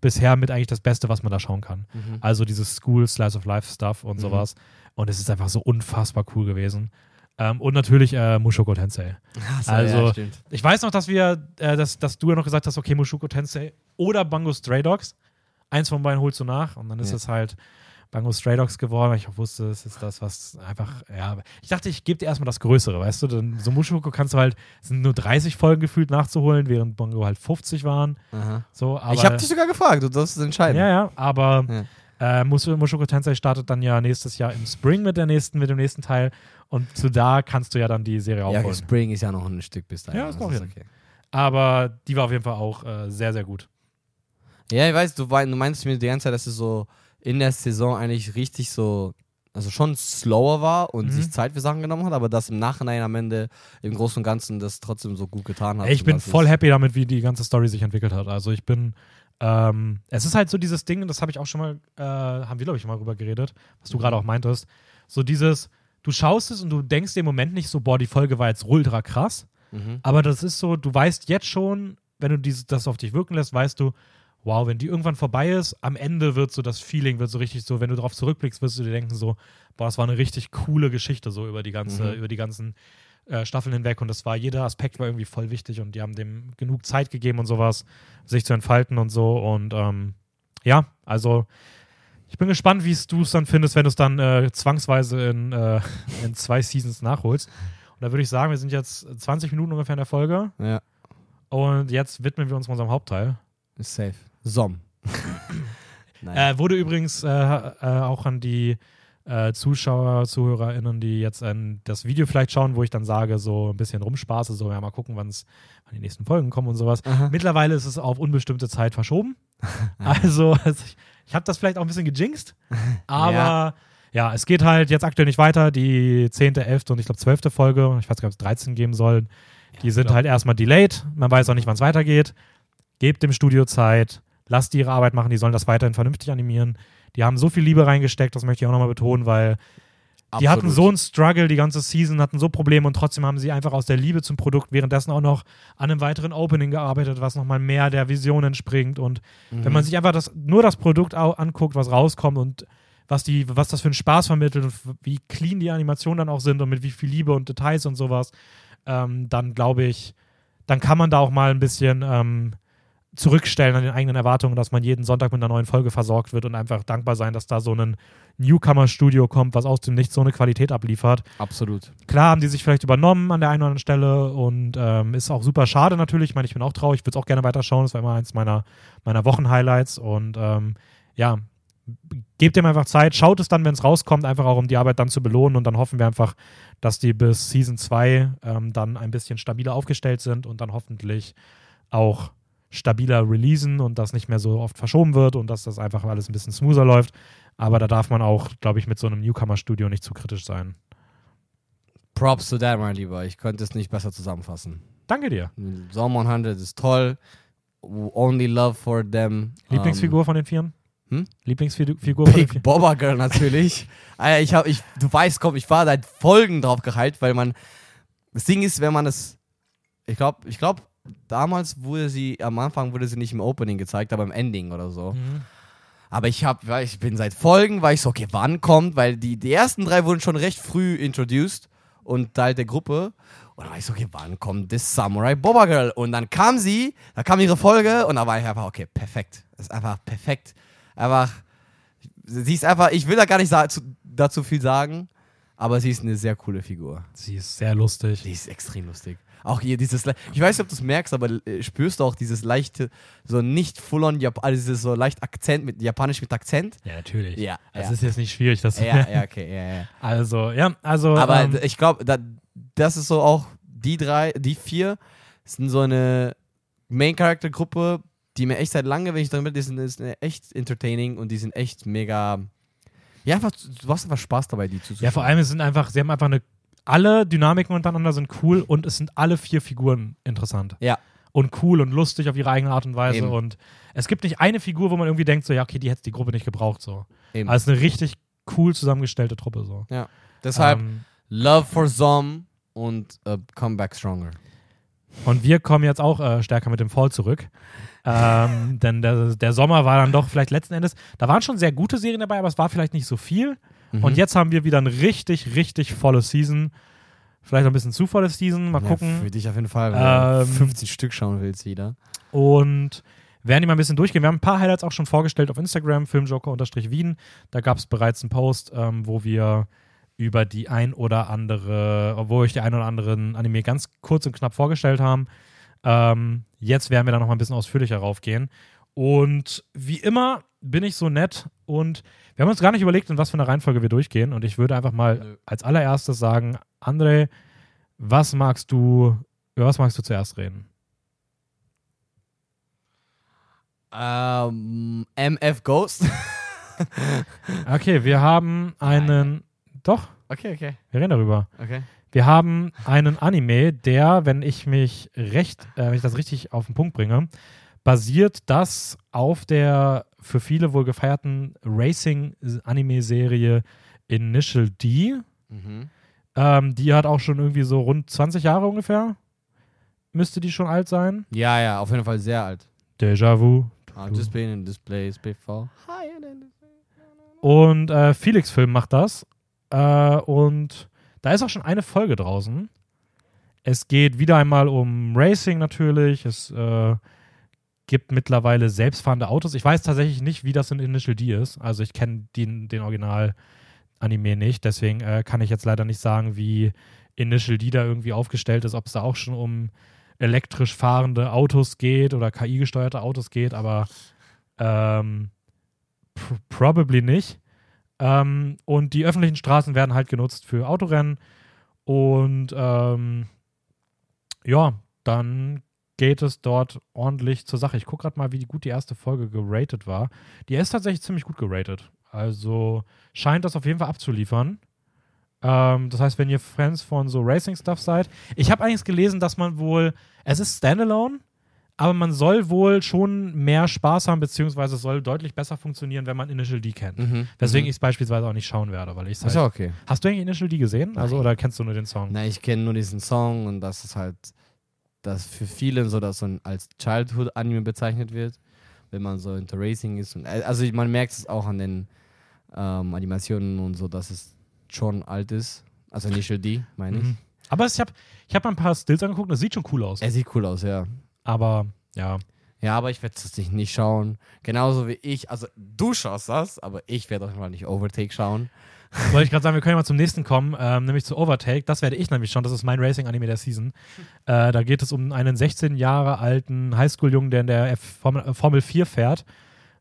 bisher mit eigentlich das Beste, was man da schauen kann. Mhm. Also dieses School, Slice of Life Stuff und Mhm. sowas. Und es ist einfach so unfassbar cool gewesen. Ähm, und natürlich äh, Mushoku Tensei. [LAUGHS] Ach so, Also- ja. Ich weiß noch, dass wir, äh, dass, dass du ja noch gesagt hast, okay, Mushoku Tensei oder Bango Stray Dogs. Eins von beiden holst du nach und dann ist Ja. es halt Bango Stray Dogs geworden, weil ich auch wusste, es ist das, was einfach, ja. Ich dachte, ich gebe dir erstmal das Größere, weißt du? Denn so Mushoku kannst du halt, es sind nur 30 Folgen gefühlt nachzuholen, während Bango halt 50 waren. Aha. So, aber, ich habe dich sogar gefragt, du darfst es entscheiden. Ja, ja, aber Ja. äh, Mus- Mushoku Tensei startet dann ja nächstes Jahr im Spring mit, der nächsten, mit dem nächsten Teil und zu da kannst du ja dann die Serie Ja, aufholen. okay, Spring ist ja noch ein Stück bis dahin. Ja, ist noch hin. okay. Aber die war auf jeden Fall auch äh, sehr, sehr gut. Ja, ich weiß, du, du meinst mir die ganze Zeit, dass es so in der Saison eigentlich richtig so, also schon slower war und Mhm. sich Zeit für Sachen genommen hat, aber dass im Nachhinein am Ende im Großen und Ganzen das trotzdem so gut getan hat. Ich bin voll happy damit, wie die ganze Story sich entwickelt hat. Also ich bin, ähm, es ist halt so dieses Ding, das habe ich auch schon mal, äh, haben wir glaube ich schon mal drüber geredet, was du Mhm. gerade auch meintest. So dieses, du schaust es und du denkst im Moment nicht so, boah, die Folge war jetzt ultra krass. Mhm. Aber das ist so, du weißt jetzt schon, wenn du dieses, das auf dich wirken lässt, weißt du, wow, wenn die irgendwann vorbei ist, am Ende wird so das Feeling, wird so richtig so, wenn du darauf zurückblickst, wirst du dir denken so, boah, das war eine richtig coole Geschichte so über die ganze, Mhm. über die ganzen äh, Staffeln hinweg und das war, jeder Aspekt war irgendwie voll wichtig und die haben dem genug Zeit gegeben und sowas, sich zu entfalten und so und ähm, ja, also ich bin gespannt, wie du es dann findest, wenn du es dann äh, zwangsweise in, äh, in zwei Seasons nachholst. Und da würde ich sagen, wir sind jetzt 20 Minuten ungefähr in der Folge. Ja, Und jetzt widmen wir uns unserem Hauptteil. ist safe. Som. [LAUGHS] Äh, wurde übrigens äh, äh, auch an die äh, Zuschauer, ZuhörerInnen, die jetzt äh, das Video vielleicht schauen, wo ich dann sage, so ein bisschen rumspaße, so ja, mal gucken, wann's, wann die nächsten Folgen kommen und sowas. Aha. Mittlerweile ist es auf unbestimmte Zeit verschoben. [LAUGHS] also, [LAUGHS] also ich, ich habe das vielleicht auch ein bisschen gejinxt, aber ja. Ja. es geht halt jetzt aktuell nicht weiter. Die 10., 11. und ich glaube 12. Folge, ich weiß gar nicht, ob es 13 geben sollen, die sind glaub- halt erstmal delayed. Man weiß auch nicht, wann es weitergeht. Gebt dem Studio Zeit, lasst die ihre Arbeit machen, die sollen das weiterhin vernünftig animieren. Die haben so viel Liebe reingesteckt, das möchte ich auch nochmal betonen, weil die hatten so einen Struggle die ganze Season, hatten so Probleme und trotzdem haben sie einfach aus der Liebe zum Produkt währenddessen auch noch an einem weiteren Opening gearbeitet, was nochmal mehr der Vision entspringt. Und Mhm. wenn man sich einfach das, nur das Produkt anguckt, was rauskommt und was, die, was das für einen Spaß vermittelt und wie clean die Animationen dann auch sind und mit wie viel Liebe und Details und sowas, ähm, dann glaube ich, dann kann man da auch mal ein bisschen ähm, zurückstellen an den eigenen Erwartungen, dass man jeden Sonntag mit einer neuen Folge versorgt wird und einfach dankbar sein, dass da so ein Newcomer-Studio kommt, was aus dem Nichts so eine Qualität abliefert. Absolut. Klar haben die sich vielleicht übernommen an der einen oder anderen Stelle und ähm, ist auch super schade natürlich. Ich meine, ich bin auch traurig, ich würde es auch gerne weiterschauen. Das war immer eins meiner, meiner Wochenhighlights und ähm, ja, gebt dem einfach Zeit, schaut es dann, wenn es rauskommt, einfach auch um die Arbeit dann zu belohnen und dann hoffen wir einfach, dass die bis Season 2 ähm, dann ein bisschen stabiler aufgestellt sind und dann hoffentlich auch stabiler releasen und das nicht mehr so oft verschoben wird und dass das einfach alles ein bisschen smoother läuft. Aber da darf man auch, glaube ich, mit so einem Newcomer-Studio nicht zu kritisch sein. Props to that, mein Lieber. Ich könnte es nicht besser zusammenfassen. Danke dir. Som 100 ist toll. Only love for them. Lieblingsfigur von den Vieren? hm? Lieblingsfigur Ähm, von den Big Vieren? Bobber Girl natürlich. [LAUGHS] Alter, ich hab, ich, du weißt, komm, ich war seit Folgen drauf gehypt, weil man. Das Ding ist, wenn man es. Ich glaube, ich glaube, damals wurde sie, am Anfang wurde sie nicht im Opening gezeigt, aber im Ending oder so. Mhm. Aber ich hab, weil ich bin seit Folgen, war ich so, okay, wann kommt? Weil die, die ersten drei wurden schon recht früh introduced und Teil der Gruppe. Und dann war ich so, okay, wann kommt das Samurai Boba Girl? Und dann kam sie, da kam ihre Folge und da war ich einfach, okay, perfekt. Das ist einfach perfekt. Einfach, sie ist einfach, ich will da gar nicht dazu viel sagen, aber sie ist eine sehr coole Figur. Sie ist sehr lustig. Die ist extrem lustig. Auch hier dieses, ich weiß nicht, ob du es merkst, aber äh, spürst du auch dieses leichte, so nicht full-on, also dieses so leicht Akzent, mit Japanisch mit Akzent? Ja, natürlich. Ja, Es ja. ist jetzt nicht schwierig, das zu Ja, [LAUGHS] ja, okay, ja, ja. Also, ja, also. Aber ähm, ich glaube, da, das ist so auch, die drei, die vier sind so eine Main-Character-Gruppe, die mir echt seit lange, wenn ich drin bin, die sind, die sind echt entertaining und die sind echt mega. Ja, einfach, du hast einfach Spaß dabei, die zuzuschauen. ja, vor allem, es sind einfach, sie haben einfach eine alle Dynamiken untereinander sind cool und es sind alle vier Figuren interessant. Ja. Und cool und lustig auf ihre eigene Art und Weise. Eben. Und es gibt nicht eine Figur, wo man irgendwie denkt, so, ja, okay, die hätte die Gruppe nicht gebraucht. So. Eben. Also eine richtig cool zusammengestellte Truppe. So. ja. Deshalb Ähm, Love for Zom und äh, Come Back Stronger. Und wir kommen jetzt auch äh, stärker mit dem Fall zurück. ähm, [LAUGHS] denn der, der Sommer war dann doch vielleicht letzten Endes, da waren schon sehr gute Serien dabei, aber es war vielleicht nicht so viel. Mhm. Und jetzt haben wir wieder eine richtig, richtig volle Season. Vielleicht ein bisschen zu volle Season. Mal Ja, gucken. für dich auf jeden Fall, wenn du Ähm, 50 Stück schauen willst wieder. Und werden die mal ein bisschen durchgehen. Wir haben ein paar Highlights auch schon vorgestellt auf Instagram, Filmjoker-Wien. Da gab es bereits einen Post, ähm, wo wir über die ein oder andere, wo ich die ein oder anderen Anime ganz kurz und knapp vorgestellt haben. Ähm, jetzt werden wir da noch mal ein bisschen ausführlicher raufgehen. Und wie immer bin ich so nett und wir haben uns gar nicht überlegt, in was für eine Reihenfolge wir durchgehen. Und ich würde einfach mal Nö. als allererstes sagen, André, was magst du, über was magst du zuerst reden? Ähm, MF Ghost. [LAUGHS] Okay, wir haben einen. Doch, okay, okay, wir reden darüber. okay. Wir haben einen Anime, der, wenn ich mich recht, äh, wenn ich das richtig auf den Punkt bringe, basiert das auf der für viele wohl gefeierten Racing-Anime-Serie Initial D. Mhm. Ähm, die hat auch schon irgendwie so rund 20 Jahre ungefähr. Müsste die schon alt sein. Ja, ja, auf jeden Fall sehr alt. Déjà vu. I've just been in this place before. Und äh, Felix Film macht das. Äh, und da ist auch schon eine Folge draußen. Es geht wieder einmal um Racing natürlich. Es äh, gibt mittlerweile selbstfahrende Autos. Ich weiß tatsächlich nicht, wie das in Initial D ist. Also ich kenne den, den Original-Anime nicht. Deswegen äh, kann ich jetzt leider nicht sagen, wie Initial D da irgendwie aufgestellt ist. Ob es da auch schon um elektrisch fahrende Autos geht oder KI-gesteuerte Autos geht. Aber ähm, pr probably nicht. Ähm, und die öffentlichen Straßen werden halt genutzt für Autorennen. Und ähm, ja, dann geht es dort ordentlich zur Sache. Ich gucke gerade mal, wie gut die erste Folge geratet war. Die ist tatsächlich ziemlich gut geratet. Also scheint das auf jeden Fall abzuliefern. Ähm, das heißt, wenn ihr Fans von so Racing-Stuff seid. Ich habe eigentlich gelesen, dass man wohl, es ist Standalone, aber man soll wohl schon mehr Spaß haben, beziehungsweise es soll deutlich besser funktionieren, wenn man Initial D kennt. Mhm. Weswegen mhm. ich es beispielsweise auch nicht schauen werde, weil ich es Ist halt. ja okay. Hast du eigentlich Initial D gesehen? Also, Nein. oder kennst du nur den Song? Na, ich kenne nur diesen Song und das ist halt, dass für viele so, dass so ein, als Childhood-Anime bezeichnet wird, wenn man so into Racing ist. Und, äh, also man merkt es auch an den ähm, Animationen und so, dass es schon alt ist. Also Initial D, meine ich. Mhm. Aber ich habe ich hab mal ein paar Stills angeguckt das sieht schon cool aus. Er sieht cool aus, ja. Aber ja. Ja, aber ich werde es nicht, nicht schauen. Genauso wie ich. Also du schaust das, aber ich werde auf jeden Fall nicht Overtake schauen. Wollte ich gerade sagen, wir können ja mal zum nächsten kommen, ähm, nämlich zu Overtake. Das werde ich nämlich schon. Das ist mein Racing-Anime der Season. Äh, da geht es um einen 16 Jahre alten Highschool-Jungen, der in der F Formel, äh, Formel 4 fährt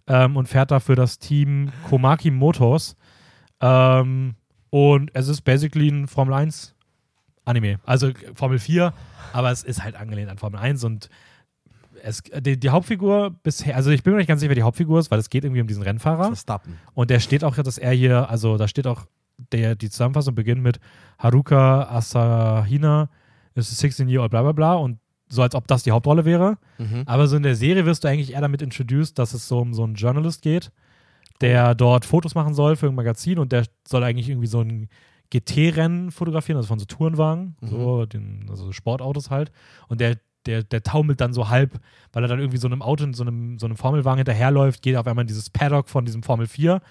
ähm, und fährt da für das Team Komaki Motors. Ähm, und es ist basically ein Formel 1 Anime. Also Formel 4, aber es ist halt angelehnt an Formel 1 und es, die, die Hauptfigur bisher, also ich bin mir nicht ganz sicher, wer die Hauptfigur ist, weil es geht irgendwie um diesen Rennfahrer. Verstappen. Und der steht auch, dass er hier, also da steht auch, der, die Zusammenfassung beginnt mit Haruka Asahina ist a 16 year old bla bla bla und so als ob das die Hauptrolle wäre. Mhm. Aber so in der Serie wirst du eigentlich eher damit introduced, dass es so um so einen Journalist geht, der dort Fotos machen soll für ein Magazin und der soll eigentlich irgendwie so ein GT-Rennen fotografieren, also von so Tourenwagen, Mhm. so den, also Sportautos halt. Und der, der, der taumelt dann so halb, weil er dann irgendwie so einem Auto, in so einem, so einem Formelwagen hinterherläuft, geht auf einmal in dieses Paddock von diesem Formel 4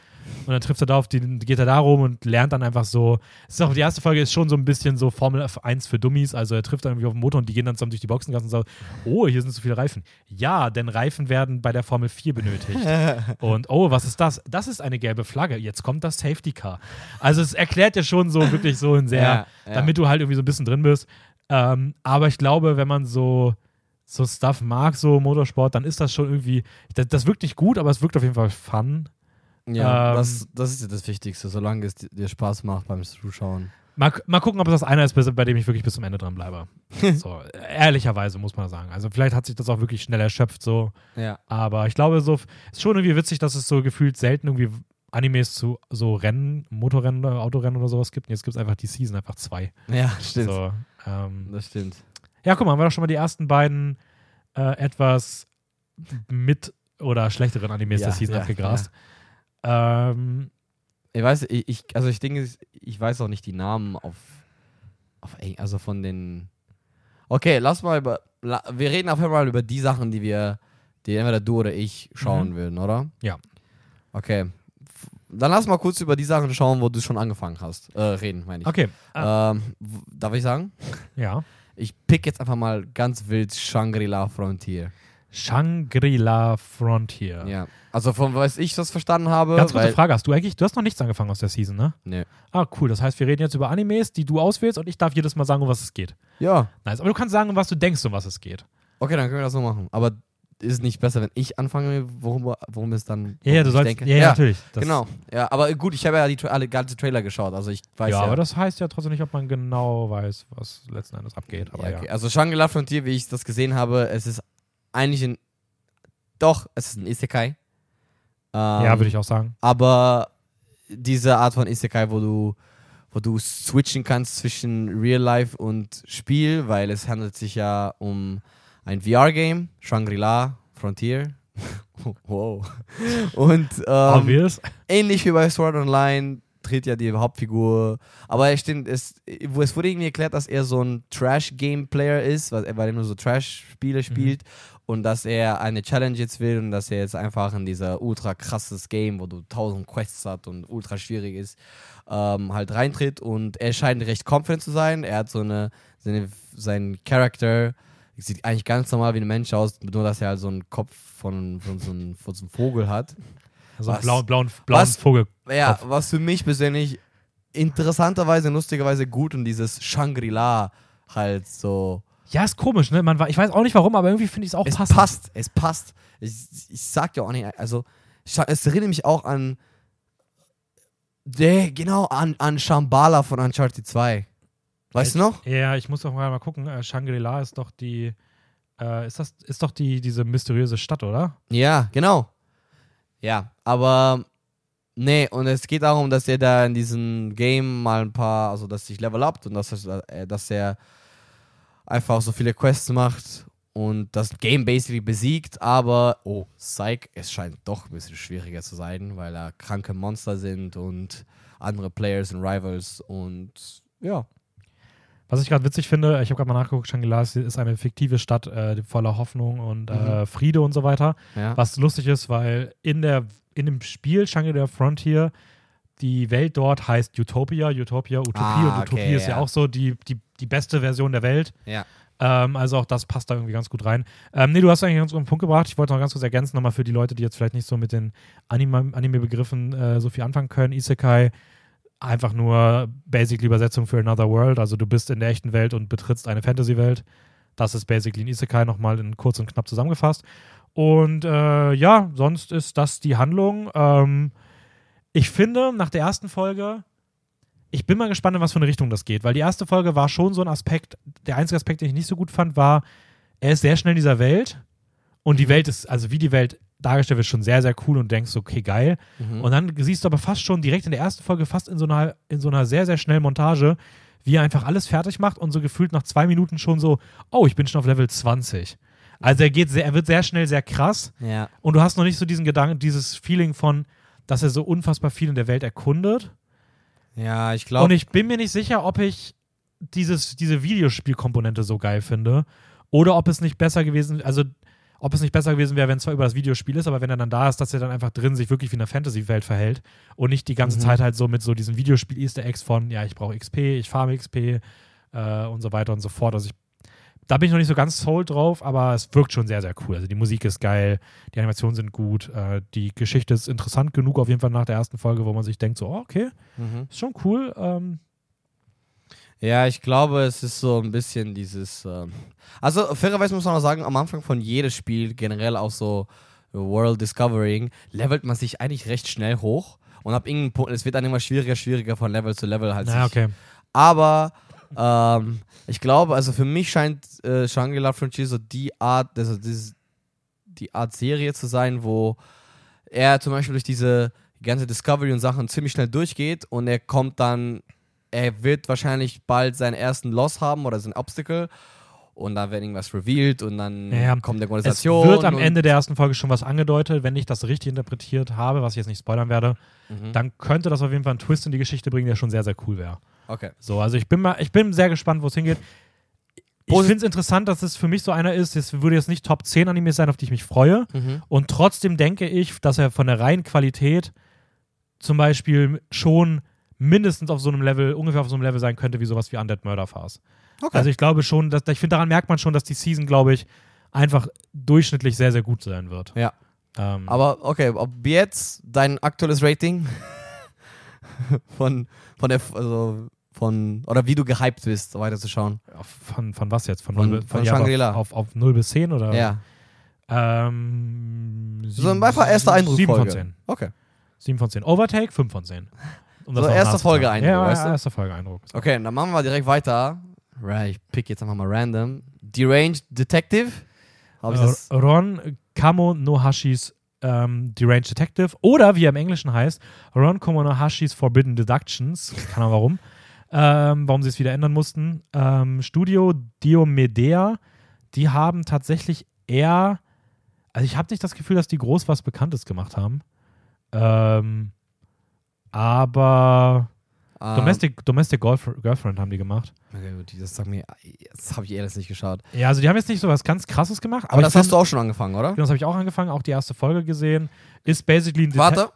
und dann trifft er da auf den, geht er da rum und lernt dann einfach so. Es ist auch, die erste Folge ist schon so ein bisschen so Formel 1 für Dummies, also er trifft dann irgendwie auf den Motor und die gehen dann zusammen durch die Boxengasse und sagen, oh, hier sind so viele Reifen. Ja, denn Reifen werden bei der Formel 4 benötigt. [LAUGHS] Und oh, was ist das? Das ist eine gelbe Flagge. Jetzt kommt das Safety Car. Also es erklärt ja schon so wirklich so in sehr, Ja, ja. damit du halt irgendwie so ein bisschen drin bist. Ähm, aber ich glaube, wenn man so so Stuff mag, so Motorsport, dann ist das schon irgendwie, das, das wirkt nicht gut, aber es wirkt auf jeden Fall fun. Ja, Ähm, das, das ist ja das Wichtigste, solange es dir Spaß macht beim Zuschauen. Mal, mal gucken, ob das einer ist, bei dem ich wirklich bis zum Ende dran bleibe. [LAUGHS] so, ehrlicherweise muss man sagen. Also vielleicht hat sich das auch wirklich schnell erschöpft, so. Ja. Aber ich glaube, so ist schon irgendwie witzig, dass es so gefühlt selten irgendwie Animes zu so Rennen, Motorrennen oder Autorennen oder sowas gibt. Und jetzt gibt es einfach die Season, einfach zwei. Ja, stimmt. So, ähm, Das stimmt. ja, guck mal, haben wir doch schon mal die ersten beiden äh, etwas mit oder schlechteren Animes Ja, der Season ja, abgegrast. Ähm, Ich weiß, ich, ich also ich denke, ich weiß auch nicht die Namen auf, auf also von den. Okay, lass mal über. La, wir reden auf jeden Fall über die Sachen, die wir, die entweder du oder ich schauen Mhm. würden, oder? Ja. Okay. Dann lass mal kurz über die Sachen schauen, wo du schon angefangen hast. Äh, reden, meine ich. okay, äh, Ähm, darf ich sagen? [LAUGHS] ja. Ich pick jetzt einfach mal ganz wild Shangri-La Frontier. Shangri-La Frontier. Ja. Also von was ich das verstanden habe. Ganz kurze Frage, hast du eigentlich, du hast noch nichts angefangen aus der Season, ne? Nee. Ah, cool. Das heißt, wir reden jetzt über Animes, die du auswählst und ich darf jedes Mal sagen, um was es geht. Ja. Nice. Aber du kannst sagen, um was du denkst, um was es geht. Okay, dann können wir das so machen. Aber ist es nicht besser, wenn ich anfange, worum, worum es dann. Ja, ja, worum du sollst. denke? Ja, ja, natürlich. Genau. Ja, aber gut, ich habe ja die alle ganze Trailer geschaut, also ich weiß ja, ja. aber das heißt ja trotzdem nicht, ob man genau weiß, was letzten Endes abgeht. Aber ja, ja. okay. Also Shangri-La Frontier, wie ich das gesehen habe, es ist eigentlich ein. Doch, es ist ein Isekai. Ähm, Ja, würde ich auch sagen. Aber diese Art von Isekai, wo du, wo du switchen kannst zwischen Real Life und Spiel, weil es handelt sich ja um ein VR-Game, Shangri-La Frontier. [LAUGHS] wow. Und ähm, ähnlich wie bei Sword Online tritt ja die Hauptfigur. Aber es stimmt, es, es wurde irgendwie erklärt, dass er so ein Trash-Game-Player ist, weil, er nur so Trash-Spiele spielt und dass er eine Challenge jetzt will und dass er jetzt einfach in dieser ultra krasses Game, wo du tausend Quests hat und ultra schwierig ist, ähm, halt reintritt und er scheint recht confident zu sein. Er hat so eine, seine, sein Charakter sieht eigentlich ganz normal wie ein Mensch aus, nur dass er halt so einen Kopf von, von, so, einem, von so einem Vogel hat. Also Was? blauen, blauen? Vogel. Ja, was für mich persönlich interessanterweise, lustigerweise gut und dieses Shangri-La halt so. Ja, ist komisch, ne? Man, war- ich weiß auch nicht warum, aber irgendwie finde ich es auch es passend. passt, es passt. Ich, ich sag ja auch nicht, also es erinnert mich auch an. Der, genau, an, an Shambhala von Uncharted 2. Weißt du noch? Ja, ich muss doch mal, mal gucken. Äh, Shangri-La ist doch die. Äh, ist das ist doch die diese mysteriöse Stadt, oder? Ja, genau. Ja, aber nee, und es geht darum, dass er da in diesem Game mal ein paar, also dass sich level upt und dass, er- äh, dass er einfach so viele Quests macht und das Game basically besiegt, aber oh, Psych, es scheint doch ein bisschen schwieriger zu sein, weil da kranke Monster sind und andere Players und Rivals und ja. Was ich gerade witzig finde, ich habe gerade mal nachgeguckt, Shangri-La ist, eine fiktive Stadt äh, voller Hoffnung und äh, Friede und so weiter. ja. Was lustig ist, weil in, der, in dem Spiel Shangri-La Frontier die Welt dort heißt Utopia, Utopia, Utopie Ah, und Utopie okay, ist ja, ja. auch so die, die, die beste Version der Welt. Ja. Ähm, also auch das passt da irgendwie ganz gut rein. Ähm, nee, du hast eigentlich einen ganz guten Punkt gebracht. Ich wollte noch ganz kurz ergänzen, nochmal für die Leute, die jetzt vielleicht nicht so mit den Anime- Anime-Begriffen äh, so viel anfangen können. Isekai, einfach nur basically Übersetzung für Another World. Also du bist in der echten Welt und betrittst eine Fantasy-Welt. Das ist basically ein Isekai nochmal in kurz und knapp zusammengefasst. Und äh, ja, sonst ist das die Handlung. Ähm, ich finde, nach der ersten Folge, ich bin mal gespannt, in was für eine Richtung das geht, weil die erste Folge war schon so ein Aspekt, der einzige Aspekt, den ich nicht so gut fand, war, er ist sehr schnell in dieser Welt und die Welt ist, also wie die Welt dargestellt wird, schon sehr, sehr cool und denkst, okay, geil. Mhm. Und dann siehst du aber fast schon direkt in der ersten Folge, fast in so einer, in so einer sehr, sehr schnellen Montage, wie er einfach alles fertig macht und so gefühlt nach zwei Minuten schon so, oh, ich bin schon auf Level 20. Also er geht sehr, er wird sehr schnell sehr krass ja. und du hast noch nicht so diesen Gedanken, dieses Feeling von, dass er so unfassbar viel in der Welt erkundet. Ja, ich glaube. Und ich bin mir nicht sicher, ob ich dieses, diese Videospielkomponente so geil finde. Oder ob es nicht besser gewesen, also ob es nicht besser gewesen wäre, wenn es zwar über das Videospiel ist, aber wenn er dann da ist, dass er dann einfach drin sich wirklich wie in einer Fantasy-Welt verhält und nicht die ganze Mhm. Zeit halt so mit so diesen Videospiel-Easter Eggs von, ja, ich brauche XP, ich farme XP äh, und so weiter und so fort. Also ich, da bin ich noch nicht so ganz sold drauf, aber es wirkt schon sehr, sehr cool. Also die Musik ist geil, die Animationen sind gut, äh, die Geschichte ist interessant genug auf jeden Fall nach der ersten Folge, wo man sich denkt so, oh, okay, Mhm. ist schon cool. Ähm, Ja, ich glaube, es ist so ein bisschen dieses. Ähm also, fairerweise muss man auch sagen, am Anfang von jedem Spiel, generell auch so World Discovering, levelt man sich eigentlich recht schnell hoch. Und ab irgendeinem Punkt, es wird dann immer schwieriger, schwieriger von Level zu Level halt. sich- okay. Aber ähm, ich glaube, also für mich scheint äh, Shangri-La Frontier so die Art, also dieses, die Art Serie zu sein, wo er zum Beispiel durch diese die ganze Discovery und Sachen ziemlich schnell durchgeht und er kommt dann, er wird wahrscheinlich bald seinen ersten Loss haben oder sein Obstacle und dann wird irgendwas revealed und dann Ja, kommt die Es Organisation. wird am Ende der ersten Folge schon was angedeutet, wenn ich das richtig interpretiert habe, was ich jetzt nicht spoilern werde, Mhm. dann könnte das auf jeden Fall einen Twist in die Geschichte bringen, der schon sehr, sehr cool wäre. Okay. So, also ich bin mal, ich bin sehr gespannt, wo es hingeht. Ich finde es interessant, dass es für mich so einer ist, es würde jetzt nicht Top 10 Animes sein, auf die ich mich freue. Mhm. Und trotzdem denke ich, dass er von der reinen Qualität zum Beispiel schon mindestens auf so einem Level, ungefähr auf so einem Level sein könnte, wie sowas wie Undead Murder Farce. Okay. Also ich glaube schon, dass, ich finde, daran merkt man schon, dass die Season, glaube ich, einfach durchschnittlich sehr, sehr gut sein wird. Ja. Ähm, Aber okay, ob jetzt dein aktuelles Rating [LAUGHS] von, von der, also von, oder wie du gehypt bist, weiterzuschauen. von, von was jetzt? Von, Von- 0, bis- von ja, aber Shangri-La. Auf, auf 0 bis 10 oder? Ja. Ähm, So ein einfach erster Eindruck. 7 von Folge. 10. Okay. 7 von 10. Overtake, 5 von 10. Um So, erster nachzutragen. Folge-Eindruck, Ja, weißt du? erster Folge-Eindruck. Okay, dann machen wir direkt weiter. Right, ich pick jetzt einfach mal random. Deranged Detective. Äh, Ron Kamo Nohashis ähm, Deranged Detective oder wie er im Englischen heißt, Ron Kamo Nohashis Forbidden Deductions. Keine Ahnung warum. ähm, warum sie es wieder ändern mussten. Ähm, Studio Diomedea, die haben tatsächlich eher, also ich habe nicht das Gefühl, dass die groß was Bekanntes gemacht haben. Ähm, aber Ähm, Domestic, Domestic Girlfr Girlfriend haben die gemacht. Okay, gut, das sagt mir, das habe ich ehrlich nicht geschaut. Ja, also die haben jetzt nicht so was ganz krasses gemacht. Aber, ich das hast du auch schon angefangen, oder? Genau, das habe ich auch angefangen, auch die erste Folge gesehen. Ist basically ein Deta- Warte.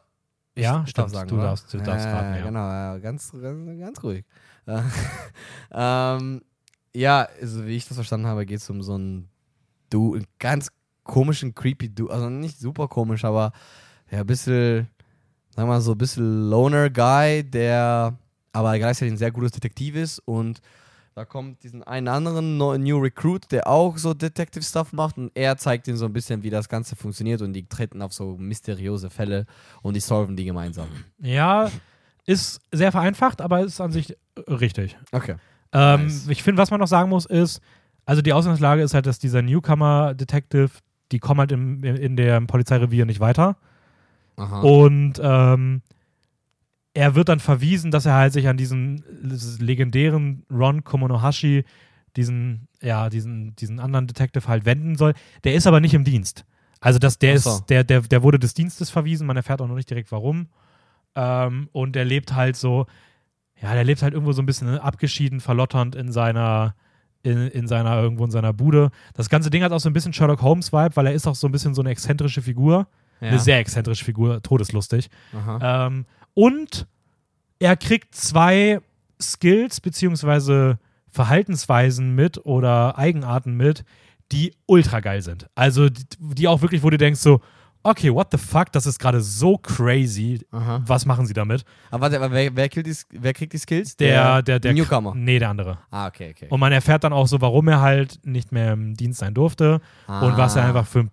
Ja, Ich stimmt. darf sagen, du oder? darfst, du darfst ja, raten, ja. Genau, ja, ganz, ganz, ganz ruhig. Äh, [LAUGHS] ähm, ja, also wie ich das verstanden habe, geht es um so einen du einen ganz komischen, creepy Du, also nicht super komisch, aber ja, ein bisschen, sagen wir mal so, ein bisschen Loner Guy, der aber gleichzeitig ein sehr gutes Detektiv ist und da kommt diesen einen anderen New Recruit, der auch so Detective Stuff macht und er zeigt ihnen so ein bisschen, wie das Ganze funktioniert und die treten auf so mysteriöse Fälle und die solven die gemeinsam. Ja, ist sehr vereinfacht, aber ist an sich richtig. Okay. Ähm, Nice. Ich finde, was man noch sagen muss, ist, also die Ausgangslage ist halt, dass dieser Newcomer-Detective, die kommen halt im, in, in dem Polizeirevier nicht weiter. Aha. Und ähm, er wird dann verwiesen, dass er halt sich an diesen legendären Ron Komonohashi, diesen, ja, diesen, diesen anderen Detective halt wenden soll. Der ist aber nicht im Dienst. Also das, der so. ist, der, der, der wurde des Dienstes verwiesen, man erfährt auch noch nicht direkt warum. Ähm, und der lebt halt so, ja, der lebt halt irgendwo so ein bisschen ne, abgeschieden, verlotternd in seiner, in, in seiner, irgendwo in seiner Bude. Das ganze Ding hat auch so ein bisschen Sherlock Holmes-Vibe, weil er ist auch so ein bisschen so eine exzentrische Figur. Ja. Eine sehr exzentrische Figur, todeslustig. Ähm, und er kriegt zwei Skills beziehungsweise Verhaltensweisen mit oder Eigenarten mit, die ultra geil sind. Also die, die auch wirklich, wo du denkst so, okay, what the fuck, das ist gerade so crazy. Aha. Was machen sie damit? Aber warte, aber wer, wer, die, wer kriegt die Skills? Der, der, der Newcomer. Nee, der andere. Ah, okay, okay. Und man erfährt dann auch so, warum er halt nicht mehr im Dienst sein durfte und was er Ah, einfach für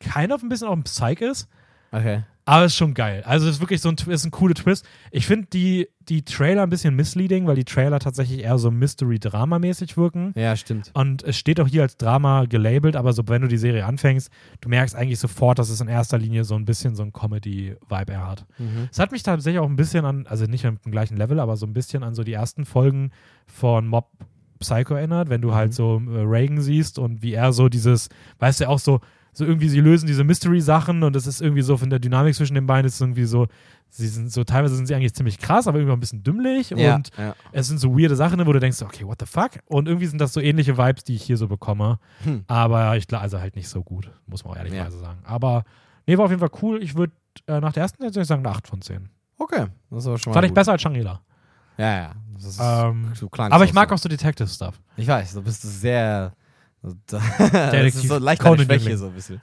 keiner ein bisschen auch ein Psych ist. Okay. Aber ist schon geil. Also ist wirklich so ein, ist ein cooler Twist. Ich finde die, die Trailer ein bisschen misleading, weil die Trailer tatsächlich eher so Mystery-Drama-mäßig wirken. Ja, stimmt. Und es steht auch hier als Drama gelabelt, aber so wenn du die Serie anfängst, du merkst eigentlich sofort, dass es in erster Linie so ein bisschen so ein Comedy-Vibe er hat. Mhm. Es hat mich tatsächlich auch ein bisschen an, also nicht auf dem gleichen Level, aber so ein bisschen an so die ersten Folgen von Mob Psycho erinnert, wenn du halt so äh, Reagan siehst und wie er so dieses, weißt du, auch so, so irgendwie, sie lösen diese Mystery-Sachen und es ist irgendwie so von der Dynamik zwischen den beiden ist irgendwie so, sie sind so, teilweise sind sie eigentlich ziemlich krass, aber irgendwie auch ein bisschen dümmlich Ja, und ja. es sind so weirde Sachen, wo du denkst, okay, what the fuck? Und irgendwie sind das so ähnliche Vibes, die ich hier so bekomme. Hm. Aber ich glaube, also halt nicht so gut, muss man auch ehrlicherweise Ja. sagen. Aber nee, war auf jeden Fall cool. Ich würde äh, nach der ersten Serie sagen eine 8 von 10. Okay. Das ist aber schon mal Fand ich besser als Shangri-La. Ja, ja. Das ist, Ähm, so klang aber ich mag auch so Detective-Stuff. Ich weiß, du bist sehr. [LAUGHS] das ist so leicht Schwäche so ein bisschen.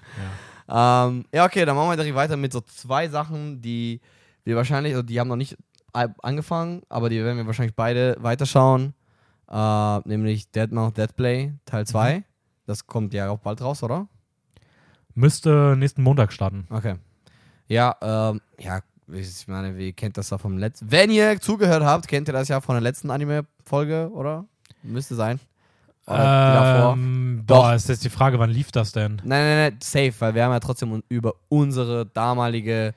Ähm, ja, okay, dann machen wir direkt weiter mit so zwei Sachen, die wir wahrscheinlich, also die haben noch nicht angefangen, aber die werden wir wahrscheinlich beide weiterschauen. Äh, nämlich Dead Play Teil 2. Mhm. Das kommt ja auch bald raus, oder? Müsste nächsten Montag starten. Okay. Ja, ähm, ja, ich meine, wie kennt das da vom letzten. Wenn ihr zugehört habt, kennt ihr das ja von der letzten Anime-Folge, oder? Müsste sein. Oder die davor. Ähm, boah, ist jetzt die Frage, wann lief das denn? Nein, nein, nein, safe, weil wir haben ja trotzdem über unsere damalige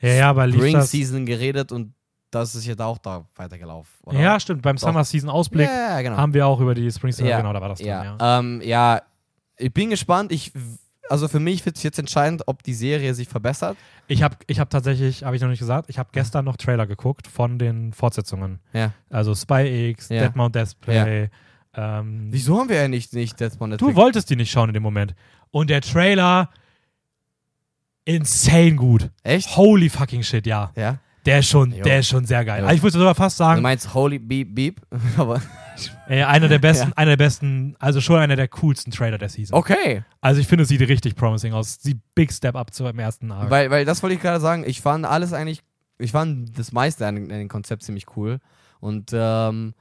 Ja, ja, aber Spring Season geredet und das ist jetzt auch da weitergelaufen. Oder? Ja, stimmt. Beim Doch. Summer Season Ausblick ja, genau. haben wir auch über die Spring Season, Ja, genau, da war das drin, ja. ja. Ähm, ja, ich bin gespannt. Ich, also für mich wird es jetzt entscheidend, ob die Serie sich verbessert. Ich habe ich hab tatsächlich, habe ich noch nicht gesagt, ich habe gestern noch Trailer geguckt von den Fortsetzungen. Ja. Also Spy X, Ja. Dead Mount Display. Ähm, Wieso haben wir ja nicht, nicht Death on du wolltest die nicht schauen in dem Moment. Und der Trailer, insane gut. Echt? Holy fucking shit, ja. Ja. Der ist schon, Jo. der ist schon sehr geil. Also ich würde sogar fast Du sagen, meinst Holy Beep Beep? [LAUGHS] Aber äh, einer der besten, [LAUGHS] Ja. einer der besten, also schon einer der coolsten Trailer der Season. okay. Also ich finde, es sieht richtig promising aus. Sieht big step up zum ersten Arc. Weil, weil das wollte ich gerade sagen. Ich fand alles eigentlich, ich fand das meiste an, an dem Konzept ziemlich cool. Und ähm,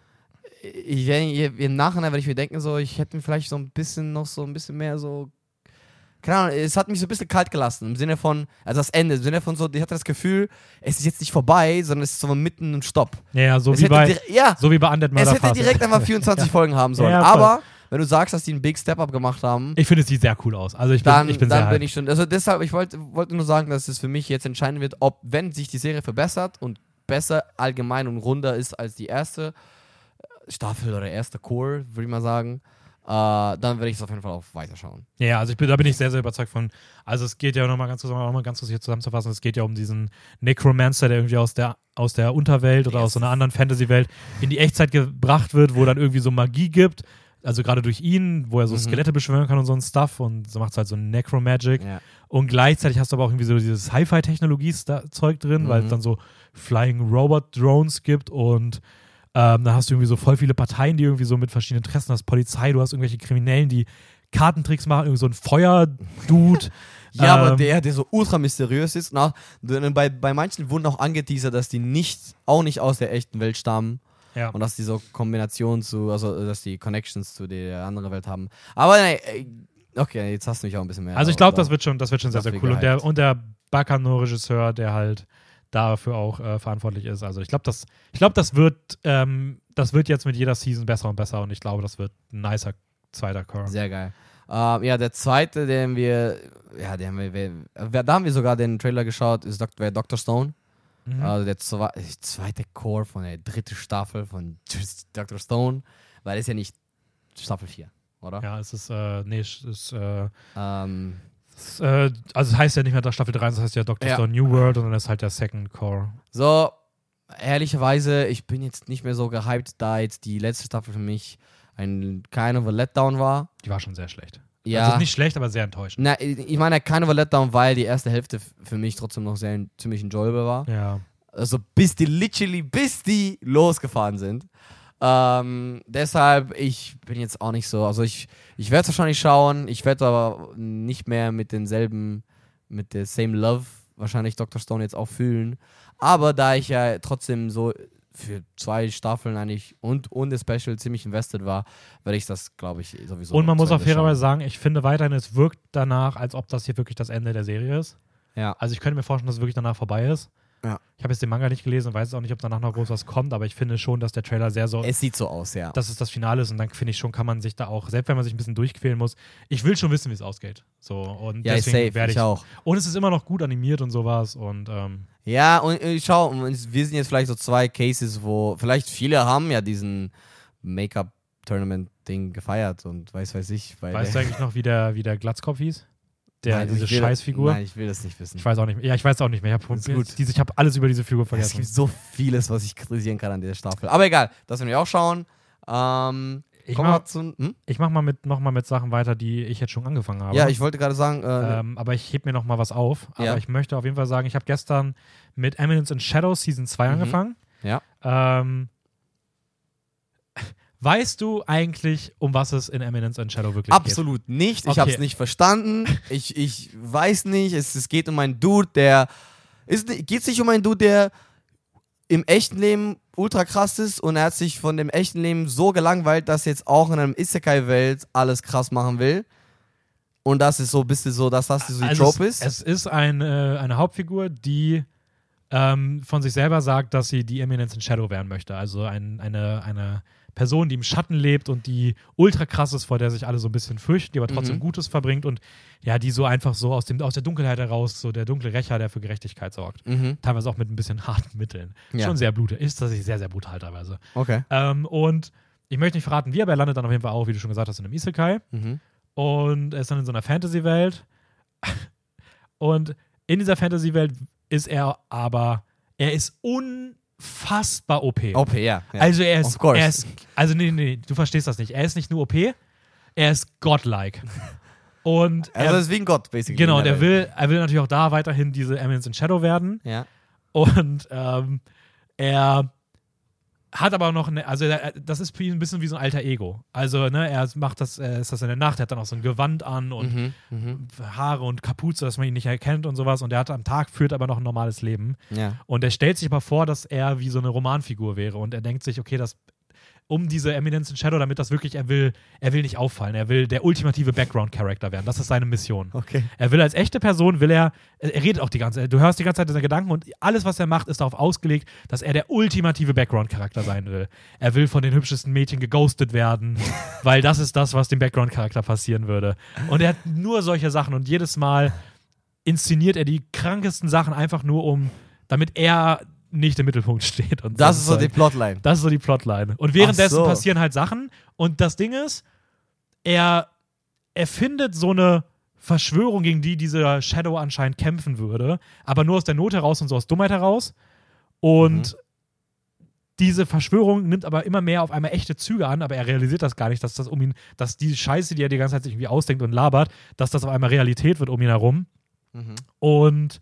ich, ich, im Nachhinein werde ich mir denken, so, ich hätte mir vielleicht so ein bisschen noch so ein bisschen mehr so. Keine Ahnung, es hat mich so ein bisschen kalt gelassen. Im Sinne von, also das Ende, im Sinne von so, ich hatte das Gefühl, es ist jetzt nicht vorbei, sondern es ist so mitten im Stopp. ja, ja, so es wie bei, ja, so wie bei Undead es hätte direkt einfach [LAUGHS] 24 Folgen haben sollen. Ja. Aber wenn du sagst, dass die einen Big Step-Up gemacht haben, Ich finde, es sieht sehr cool aus. Also ich bin, dann, ich bin dann sehr bin hyped. ich schon. Also deshalb, ich wollte wollte nur sagen, dass es für mich jetzt entscheiden wird, ob, wenn sich die Serie verbessert und besser allgemein und runder ist als die erste Staffel oder erste Core, würde ich mal sagen, äh, dann werde ich es auf jeden Fall auch weiterschauen. Ja, also ich bin, da bin ich sehr, sehr überzeugt von. Also es geht ja nochmal ganz kurz, noch mal ganz kurz hier zusammenzufassen, es geht ja um diesen Necromancer, der irgendwie aus der, aus der Unterwelt oder aus so einer anderen Fantasy-Welt in die Echtzeit gebracht wird, wo dann irgendwie so Magie gibt. Also gerade durch ihn, wo er so Mhm. Skelette beschwören kann und so ein Stuff und so macht es halt so Necromagic. Ja. Und gleichzeitig hast du aber auch irgendwie so dieses Sci-Fi-Technologie-Zeug drin, weil Mhm. es dann so Flying Robot Drones gibt und ähm, dann hast du irgendwie so voll viele Parteien, die irgendwie so mit verschiedenen Interessen hast. Polizei, du hast irgendwelche Kriminellen, die Kartentricks machen, irgendwie so ein Feuerdude. [LAUGHS] Ja, aber Ähm, der, der so ultra mysteriös ist. Na, bei, bei manchen wurden auch angeteasert, dass die nicht, auch nicht aus der echten Welt stammen. ja. Und dass die so Kombinationen zu, also dass die Connections zu der anderen Welt haben. Aber nein, äh, okay, jetzt hast du mich auch ein bisschen mehr. Also ich glaube, da- das wird schon, das wird schon sehr, sehr cool. Und der, und der Bacano-Regisseur, der halt dafür auch äh, verantwortlich ist. Also ich glaube, das, ich glaube, das wird, ähm, das wird jetzt mit jeder Season besser und besser und ich glaube, das wird ein nicer zweiter Core. Sehr geil. Ähm, ja, der zweite, den wir, ja, den wir, wir, da haben wir sogar den Trailer geschaut, ist wäre Dr. Stone. Mhm. Also der zwe zweite Core von der dritten Staffel von [LAUGHS] Dr. Stone, weil es ja nicht Staffel 4, oder? Ja, es ist, äh, nee, es ist, äh, Ähm, äh, also es heißt ja nicht mehr Staffel 3, das heißt ja Dr. Ja. Stone New World und dann ist halt der Second Core. so, ehrlicherweise, ich bin jetzt nicht mehr so gehypt, da jetzt die letzte Staffel für mich ein kind of a Letdown war. Die war schon sehr schlecht. Ja. Also nicht schlecht, aber sehr enttäuschend. Na, ich meine, kind of a Letdown, weil die erste Hälfte für mich trotzdem noch sehr ziemlich enjoyable war. Ja. Also bis die literally, bis die losgefahren sind. Ähm, deshalb, ich bin jetzt auch nicht so, also ich, ich werde es wahrscheinlich schauen, ich werde aber nicht mehr mit denselben, mit der same love wahrscheinlich Dr. Stone jetzt auch fühlen. Aber da ich ja trotzdem so für zwei Staffeln eigentlich und, und das Special ziemlich invested war, werde ich das, glaube ich, sowieso. und man muss auch fairerweise sagen, ich finde weiterhin, es wirkt danach, als ob das hier wirklich das Ende der Serie ist. Ja. Also ich könnte mir vorstellen, dass es wirklich danach vorbei ist. Ja. Ich habe jetzt den Manga nicht gelesen und weiß auch nicht, ob danach noch groß was kommt, aber ich finde schon, dass der Trailer sehr so, Es sieht so aus, ja. dass es das Finale ist und dann finde ich schon, kann man sich da auch, selbst wenn man sich ein bisschen durchquälen muss, ich will schon wissen, wie es ausgeht. So und ja, deswegen werde ich ich, auch. und es ist immer noch gut animiert und sowas und ähm, Ja, und äh, schau, wir sind jetzt vielleicht so zwei Cases, wo vielleicht viele haben ja diesen Make-up-Tournament-Ding gefeiert und weiß weiß ich. Weil weißt du eigentlich noch, wie der, wie der Glatzkopf hieß? Der, Nein, diese Scheißfigur? Nein, ich will das nicht wissen. Ich weiß auch nicht mehr. Ja, ich weiß auch nicht mehr. Ich habe diese, ich hab alles über diese Figur es vergessen. gibt so vieles, was ich kritisieren kann an dieser Staffel. Aber egal, das werden wir auch schauen. Ähm, Ich mach, zu. Hm? ich mach mal mit, noch mal mit Sachen weiter, die ich jetzt schon angefangen habe. Ja, ich wollte gerade sagen, äh, Ähm, aber ich heb mir noch mal was auf. Aber Ja. ich möchte auf jeden Fall sagen, ich habe gestern mit Eminence and Shadows Season 2 Mhm. angefangen. Ja. Ähm, weißt du eigentlich, um was es in Eminence and Shadow wirklich geht? absolut nicht. Ich Okay. habe es nicht verstanden. Ich, ich weiß nicht. Es, es geht um einen Dude, der. Geht es nicht um einen Dude, der im echten Leben ultra krass ist und er hat sich von dem echten Leben so gelangweilt, dass er jetzt auch in einem Isekai-Welt alles krass machen will. Und das ist so ein bisschen so, dass das so die also Trope ist. Es ist eine, eine Hauptfigur, die ähm, von sich selber sagt, dass sie die Eminence in Shadow werden möchte. Also ein, eine, eine Person, die im Schatten lebt und die ultra krass ist, vor der sich alle so ein bisschen fürchten, die aber trotzdem Mhm. Gutes verbringt und ja, die so einfach so aus, dem, aus der Dunkelheit heraus, so der dunkle Rächer, der für Gerechtigkeit sorgt. Mhm. Teilweise auch mit ein bisschen harten Mitteln. Ja. Schon sehr brutal. Ist tatsächlich sehr, sehr brutal teilweise. Okay. Ähm, und ich möchte nicht verraten, wie, aber er landet dann auf jeden Fall auch, wie du schon gesagt hast, in einem Isekai. Mhm. Und er ist dann in so einer Fantasy-Welt. [LAUGHS] Und in dieser Fantasy-Welt ist er aber, er ist unfassbar OP. OP, ja. ja. Also er ist, er ist, also nee, nee, du verstehst das nicht. Er ist nicht nur OP, er ist godlike. [LAUGHS] Und also er, er ist wie ein Gott, basically. genau, der Welt. will, er will natürlich auch da weiterhin diese Eminence in Shadow werden. Ja. Und ähm, er hat aber noch eine, also er, das ist für ihn ein bisschen wie so ein alter Ego. Also, ne, er macht das, er ist das in der Nacht, er hat dann auch so ein Gewand an und Mhm. Mhm. Haare und Kapuze, dass man ihn nicht erkennt und sowas. Und er hat am Tag führt aber noch ein normales Leben. Ja. Und er stellt sich aber vor, dass er wie so eine Romanfigur wäre. Und er denkt sich, okay, das um diese Eminence in Shadow, damit das wirklich, er will, er will nicht auffallen, er will der ultimative Background-Character werden. Das ist seine Mission. Okay. Er will als echte Person, will er, er redet auch die ganze Zeit, du hörst die ganze Zeit seine Gedanken und alles, was er macht, ist darauf ausgelegt, dass er der ultimative Background-Charakter sein will. Er will von den hübschesten Mädchen geghostet werden, [LAUGHS] weil das ist das, was dem Background-Charakter passieren würde. Und er hat nur solche Sachen und jedes Mal inszeniert er die krankesten Sachen einfach nur um, damit er nicht im Mittelpunkt steht. Und Das ist so die Plotline. Das ist so die Plotline. Und währenddessen so. passieren halt Sachen. Und das Ding ist, er erfindet so eine Verschwörung, gegen die dieser Shadow anscheinend kämpfen würde, aber nur aus der Not heraus und so aus Dummheit heraus. Und diese Verschwörung nimmt aber immer mehr auf einmal echte Züge an, aber er realisiert das gar nicht, dass das um ihn, dass die Scheiße, die er die ganze Zeit sich irgendwie ausdenkt und labert, dass das auf einmal Realität wird um ihn herum. Mhm. Und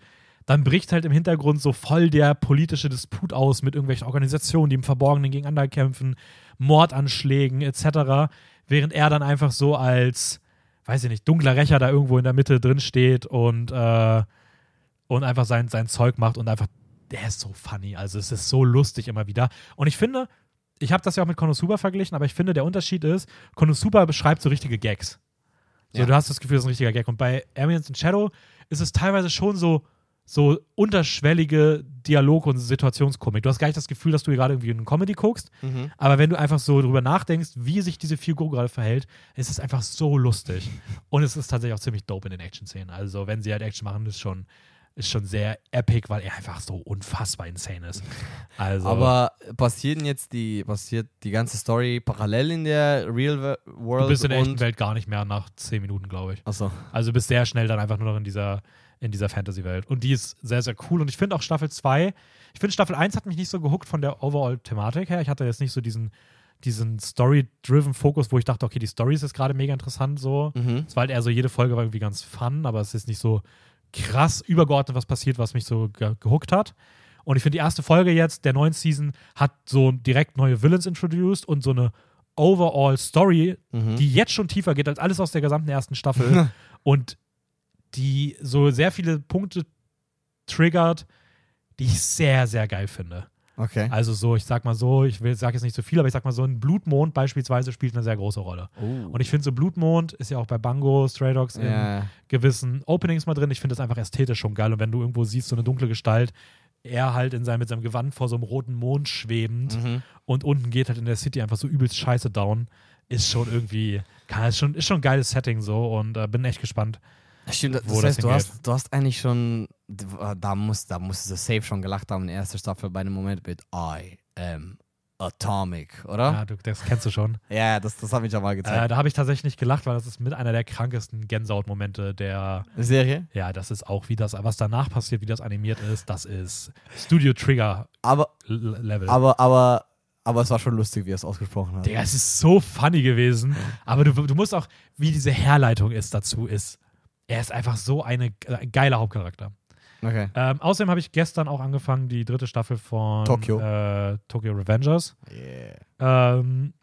dann bricht halt im Hintergrund so voll der politische Disput aus mit irgendwelchen Organisationen, die im Verborgenen gegeneinander kämpfen, Mordanschlägen etc., während er dann einfach so als, weiß ich nicht, dunkler Rächer da irgendwo in der Mitte drin steht und, äh, und einfach sein, sein Zeug macht und einfach, der ist so funny, also es ist so lustig immer wieder. Und ich finde, ich habe das ja auch mit Konosuba verglichen, aber ich finde, der Unterschied ist, Konosuba beschreibt so richtige Gags. So, Ja. du hast das Gefühl, das ist ein richtiger Gag. Und bei Eminence in Shadow ist es teilweise schon so, so unterschwellige Dialog- und Situationskomik. Du hast gar nicht das Gefühl, dass du gerade irgendwie eine Comedy guckst, Mhm. aber wenn du einfach so drüber nachdenkst, wie sich diese Figur gerade verhält, ist es einfach so lustig. Und es ist tatsächlich auch ziemlich dope in den Action-Szenen. Also, wenn sie halt Action machen, ist schon, ist schon sehr epic, weil er einfach so unfassbar insane ist. Also, Aber passieren jetzt die, passiert die ganze Story parallel in der Real Wo- World? du bist in der echten Welt gar nicht mehr nach zehn Minuten, glaube ich. Achso. Also bist sehr schnell dann einfach nur noch in dieser, in dieser Fantasy-Welt. Und die ist sehr, sehr cool. Und ich finde auch Staffel 2, ich finde Staffel 1 hat mich nicht so gehuckt von der Overall-Thematik her. Ich hatte jetzt nicht so diesen, diesen Story-driven Fokus, wo ich dachte, okay, die Story ist jetzt gerade mega interessant so. Mhm. Es war halt eher so, jede Folge war irgendwie ganz fun, aber es ist nicht so krass übergeordnet, was passiert, was mich so ge gehuckt hat. Und ich finde, die erste Folge jetzt der neuen Season hat so direkt neue Villains introduced und so eine Overall-Story, Mhm. die jetzt schon tiefer geht als alles aus der gesamten ersten Staffel [LAUGHS] und die so sehr viele Punkte triggert, die ich sehr, sehr geil finde. Okay. Also so, ich sag mal so, ich will sag jetzt nicht so viel, aber ich sag mal so, ein Blutmond beispielsweise spielt eine sehr große Rolle. Oh. Und ich finde so Blutmond ist ja auch bei Bango, Stray Dogs in ja. gewissen Openings mal drin. Ich finde das einfach ästhetisch schon geil. Und wenn du irgendwo siehst, so eine dunkle Gestalt, er halt in seinem, mit seinem Gewand vor so einem roten Mond schwebend Mhm. und unten geht halt in der City einfach so übelst scheiße down, ist schon irgendwie, kann, ist, schon, ist schon ein geiles Setting so und äh, bin echt gespannt. Stimmt, das, wo das das heißt, du hingeht. hast, du hast eigentlich schon, da muss, da musst du safe schon gelacht haben in der ersten Staffel bei dem Moment mit I am Atomic, oder? Ja, du, das kennst du schon. [LAUGHS] Ja, das, das habe ich ja mal Äh, gezeigt. da habe ich tatsächlich nicht gelacht, weil das ist mit einer der krankesten Gänsehautmomente der, Serie? ja, das ist auch, wie das, was danach passiert, wie das animiert ist, das ist Studio Trigger Aber, Level. aber, aber, aber es war schon lustig, wie er es ausgesprochen hat. Digga, es ist so funny gewesen. Aber du, du musst auch, wie diese Herleitung ist dazu, ist, er ist einfach so eine ge- geiler Hauptcharakter. Okay. Ähm, außerdem habe ich gestern auch angefangen, die dritte Staffel von Tokyo. Äh, Tokyo Revengers. Yeah. Ähm,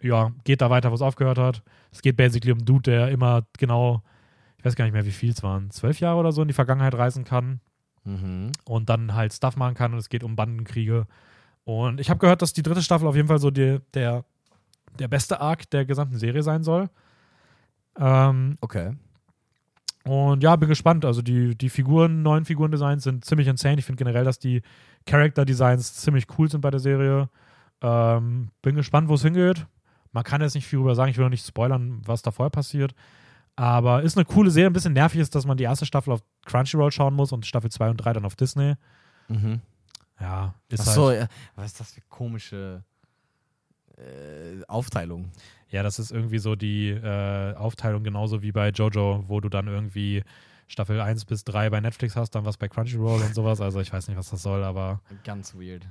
ja, geht da weiter, wo es aufgehört hat. Es geht basically um einen Dude, der immer genau, ich weiß gar nicht mehr, wie viel es waren, zwölf Jahre oder so in die Vergangenheit reisen kann Mhm. und dann halt Stuff machen kann und es geht um Bandenkriege. Und ich habe gehört, dass die dritte Staffel auf jeden Fall so die, der, der beste Arc der gesamten Serie sein soll. Ähm, Okay. Und ja, bin gespannt. Also die, die Figuren, neuen Figurendesigns sind ziemlich insane. Ich finde generell, dass die Character-Designs ziemlich cool sind bei der Serie. Ähm, bin gespannt, wo es hingeht. Man kann jetzt nicht viel darüber sagen. Ich will noch nicht spoilern, was da vorher passiert. Aber ist eine coole Serie. Ein bisschen nervig ist, dass man die erste Staffel auf Crunchyroll schauen muss und Staffel 2 und 3 dann auf Disney. Mhm. Ja, ist Ach halt. so, ja. was ist das für komische äh, Aufteilung? Ja, das ist irgendwie so die äh, Aufteilung genauso wie bei Jojo, wo du dann irgendwie Staffel 1 bis 3 bei Netflix hast, dann was bei Crunchyroll und sowas. Also ich weiß nicht, was das soll, aber Ganz weird.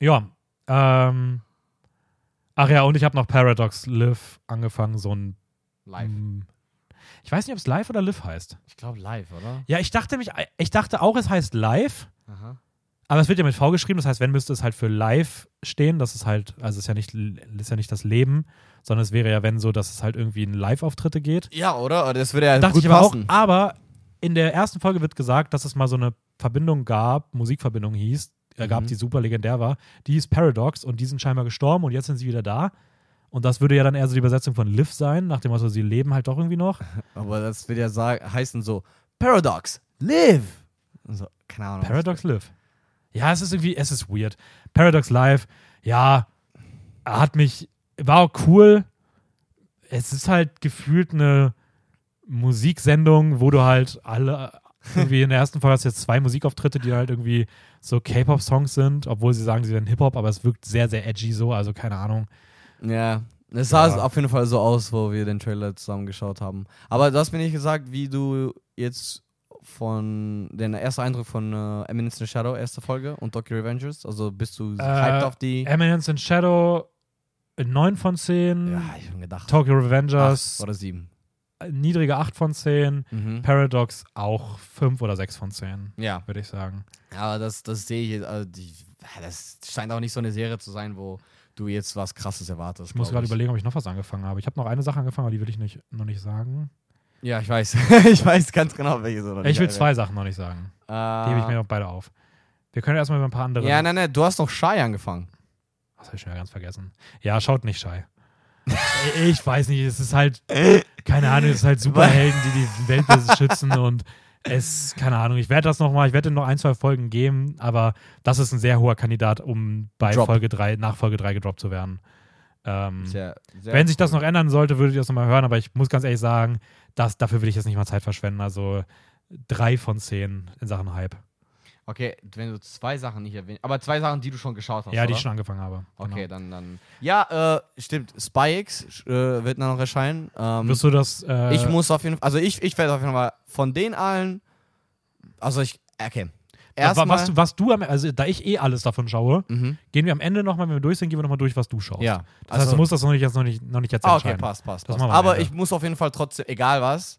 ja. Ähm, ach ja, und ich habe noch Paradox Live angefangen, so ein Live. Ich weiß nicht, ob es live oder live heißt. Ich glaube live, oder? Ja, ich dachte mich, ich dachte auch, es heißt live, Aha. Aber es wird ja mit V geschrieben, das heißt, wenn müsste es halt für live stehen, das ist halt, also es ist ja nicht, ist ja nicht das Leben, sondern es wäre ja, wenn so, dass es halt irgendwie in Live-Auftritte geht. Ja, oder? Das würde ja dachte gut ich aber passen. auch, aber in der ersten Folge wird gesagt, dass es mal so eine Verbindung gab, Musikverbindung hieß, äh, gab, Mhm. die super legendär war. Die hieß Paradox und die sind scheinbar gestorben und jetzt sind sie wieder da. Und das würde ja dann eher so die Übersetzung von Live sein, nach dem Motto, sie leben halt doch irgendwie noch. [LAUGHS] Aber das würde ja sagen, heißen so Paradox, live. Und so, keine Ahnung. Paradox Live. Ja, es ist irgendwie, es ist weird. Paradox Live, ja, hat mich, war auch cool. Es ist halt gefühlt eine Musiksendung, wo du halt alle, [LAUGHS] irgendwie in der ersten Folge hast du jetzt zwei Musikauftritte, die halt irgendwie so K-Pop-Songs sind, obwohl sie sagen, sie wären Hip-Hop, aber es wirkt sehr, sehr edgy so, also keine Ahnung. Ja. Es sah Ja. auf jeden Fall so aus, wo wir den Trailer zusammen geschaut haben. Aber du hast mir nicht gesagt, wie du jetzt von den ersten Eindruck von äh, Eminence in the Shadow, erste Folge und Tokyo Revengers, also bist du Äh, hyped auf die? Eminence in Shadow, 9 von 10. ja, ich hab schon gedacht. Tokyo Revengers, Acht oder sieben. niedrige 8 von 10. Mhm. Paradox auch 5 oder 6 von 10, Ja, würde ich sagen. aber das, das sehe ich, jetzt, also die, das scheint auch nicht so eine Serie zu sein, wo du jetzt was Krasses erwartest. Ich muss gerade überlegen, ob ich noch was angefangen habe. Ich habe noch eine Sache angefangen, aber die will ich nicht, noch nicht sagen. Ja, ich weiß. [LAUGHS] ich weiß ganz genau, welche so. ich will zwei Sachen noch nicht sagen. Die hebe ich mir Äh, noch beide auf. Wir können erstmal über ein paar andere. ja, nein, nein, du hast noch Shy angefangen. Das habe ich schon wieder ganz vergessen. Ja, schaut nicht Schei. [LAUGHS] ich weiß nicht, es ist halt, keine Ahnung, es ist halt Superhelden, die die Welt beschützen und es, keine Ahnung, ich werde das nochmal, ich werde noch ein, zwei Folgen geben, aber das ist ein sehr hoher Kandidat, um bei Drop. Folge 3, nach Folge 3 gedroppt zu werden. Ähm, Sehr, sehr Wenn sich das noch ändern sollte, würde ich das nochmal hören, aber ich muss ganz ehrlich sagen, das, dafür will ich jetzt nicht mal Zeit verschwenden. Also drei von zehn in Sachen Hype. Okay, wenn du zwei Sachen nicht erwähnt, aber zwei Sachen, die du schon geschaut hast. ja, die oder? ich schon angefangen habe. Okay, Genau. dann, dann. Ja, äh, stimmt. SpyX äh, wird dann noch erscheinen. Ähm, Wirst du das. Äh, ich muss auf jeden Fall, also ich, ich werde auf jeden Fall von den allen, also ich, okay. Erstmal, was, du- was du am also da ich eh alles davon schaue, mhm. gehen wir am Ende nochmal, wenn wir durch sind, gehen wir nochmal durch, was du schaust. ja. Das heißt, du musst das noch nicht jetzt noch nicht, noch nicht jetzt ah, okay, passt, passt, passt. Aber Ende. ich muss auf jeden Fall trotzdem, egal was,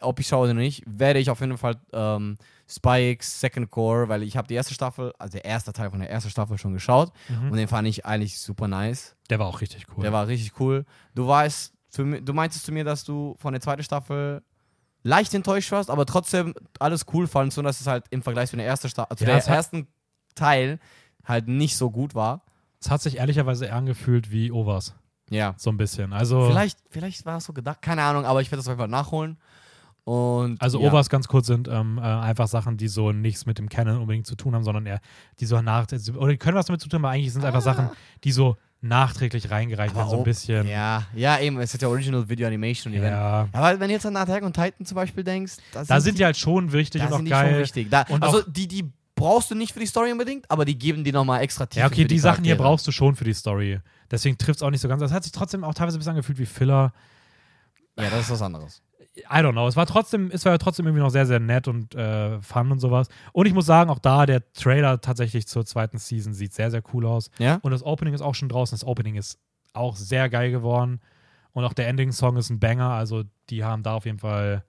ob ich schaue oder nicht, werde ich auf jeden Fall ähm, SpyX Second Core, weil ich habe die erste Staffel, also der erste Teil von der ersten Staffel schon geschaut Mhm. und den fand ich eigentlich super nice. Der war auch richtig cool. Der war richtig cool. Du weißt, du meintest zu mir, dass du von der zweiten Staffel leicht enttäuscht warst, aber trotzdem alles cool fandst, so dass es halt im Vergleich zu der ersten Staffel, zu Ja, der ersten Teil halt nicht so gut war. es hat sich ehrlicherweise eher angefühlt wie Overs. Ja. So ein bisschen. Also, Vielleicht, vielleicht war es so gedacht, keine Ahnung, aber ich werde das auf jeden Fall nachholen. Und also ja. Overs ganz kurz sind ähm, äh, einfach Sachen, die so nichts mit dem Canon unbedingt zu tun haben, sondern eher, die so nach, oder die können was damit zu tun, aber eigentlich sind es einfach Sachen, die so nachträglich reingereicht werden, so ein bisschen. Ja, ja, eben, es ist ja Original Video Animation. Die Ja. Aber wenn du jetzt an Attack on Titan zum Beispiel denkst, Da sind die halt schon wichtig da und auch sind die schon geil. wichtig. Da, Und also die, die brauchst du nicht für die Story unbedingt, aber die geben dir nochmal extra Tiefe Ja, okay, für die, Sachen hier brauchst du schon für die Story. Deswegen trifft es auch nicht so ganz. Das hat sich trotzdem auch teilweise ein bisschen angefühlt wie Filler. Ja, das ist was anderes. I don't know. Es war trotzdem, es war ja trotzdem irgendwie noch sehr, sehr nett und äh, fun und sowas. Und ich muss sagen, auch da, der Trailer tatsächlich zur zweiten Season sieht sehr, sehr cool aus. Ja? Und das Opening ist auch schon draußen. Das Opening ist auch sehr geil geworden. Und auch der Ending-Song ist ein Banger. Also, die haben da auf jeden Fall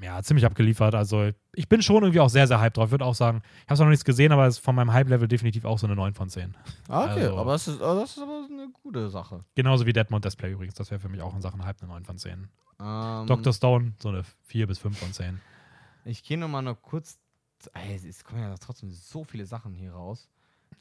ja, ziemlich abgeliefert. Also, ich bin schon irgendwie auch sehr, sehr hyped drauf. Ich würde auch sagen, ich habe noch nichts gesehen, aber es ist von meinem Hype-Level definitiv auch so eine 9 von 10. Ah, Okay, Also- aber das ist, aber das ist aber eine gute Sache. Genauso wie Deadmond Display übrigens. Das wäre für mich auch in Sachen Hype eine 9 von 10. Ähm, Dr. Stone, so eine 4 bis 5 von 10. Ich gehe nochmal noch kurz. Ey, es kommen ja trotzdem so viele Sachen hier raus.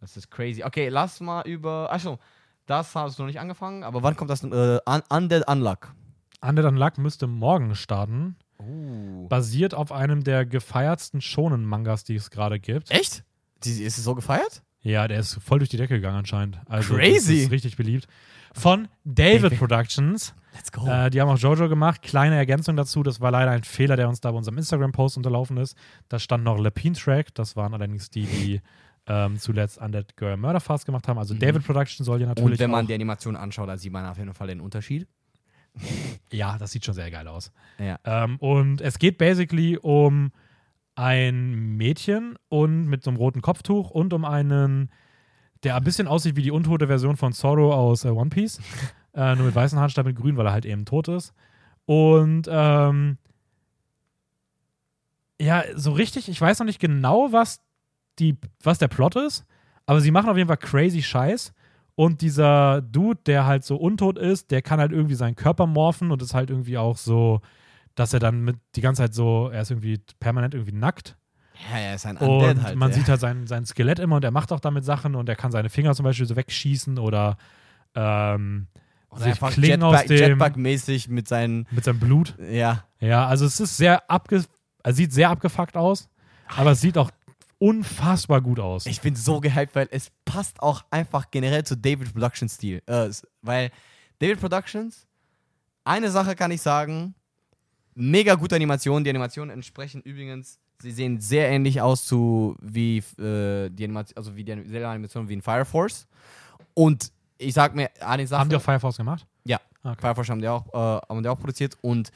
Das ist crazy. Okay, lass mal über. Achso, das hast du noch nicht angefangen, aber wann kommt das? Äh, Un Undead Unluck. Undead Unluck müsste morgen starten. Uh. Basiert auf einem der gefeiertsten Shonen-Mangas, die es gerade gibt. Echt? Die, ist es so gefeiert? Ja, der ist voll durch die Decke gegangen anscheinend. Also Crazy. Ist richtig beliebt. Von David David. Productions. Let's go. Äh, die haben auch Jojo gemacht. Kleine Ergänzung dazu, das war leider ein Fehler, der uns da bei unserem Instagram-Post unterlaufen ist. Da stand noch Lepine Track, das waren allerdings die, die ähm, zuletzt Undead Girl Murder Fast gemacht haben. Also Mhm. David Productions soll ja natürlich Und wenn man die Animation anschaut, dann sieht man auf jeden Fall den Unterschied. Ja, das sieht schon sehr geil aus. Ja. Ähm, und es geht basically um ein Mädchen und mit so einem roten Kopftuch und um einen, der ein bisschen aussieht wie die untote Version von Zorro aus äh, One Piece. [LAUGHS] äh, nur mit weißen Haaren statt mit grün, weil er halt eben tot ist. Und ähm, ja, so richtig, ich weiß noch nicht genau, was, die, was der Plot ist, aber sie machen auf jeden Fall crazy Scheiß. Und dieser Dude, der halt so untot ist, der kann halt irgendwie seinen Körper morphen und ist halt irgendwie auch so, dass er dann mit die ganze Zeit so, er ist irgendwie permanent irgendwie nackt. Ja, er ist ein Und Undead halt. man ja. sieht halt sein, sein Skelett immer und er macht auch damit Sachen und er kann seine Finger zum Beispiel so wegschießen oder ähm, Oder sich einfach Klingen aus Jetpack, dem, Jetpack-mäßig mit seinen. mit seinem Blut. Ja. Ja, also es ist sehr abge, also sieht sehr abgefuckt aus, aber es sieht auch unfassbar gut aus. Ich bin so gehypt, weil es passt auch einfach generell zu David Productions Stil. Äh, weil David Productions, eine Sache kann ich sagen, mega gute Animationen. Die Animationen entsprechen übrigens, sie sehen sehr ähnlich aus zu wie äh, die Animation, also wie die Animation wie in Fire Force. Und ich sag mir eine Sache. Haben die auch Fire Force gemacht? Ja, Ah, Okay. Fire Force haben die auch, äh, haben die auch produziert und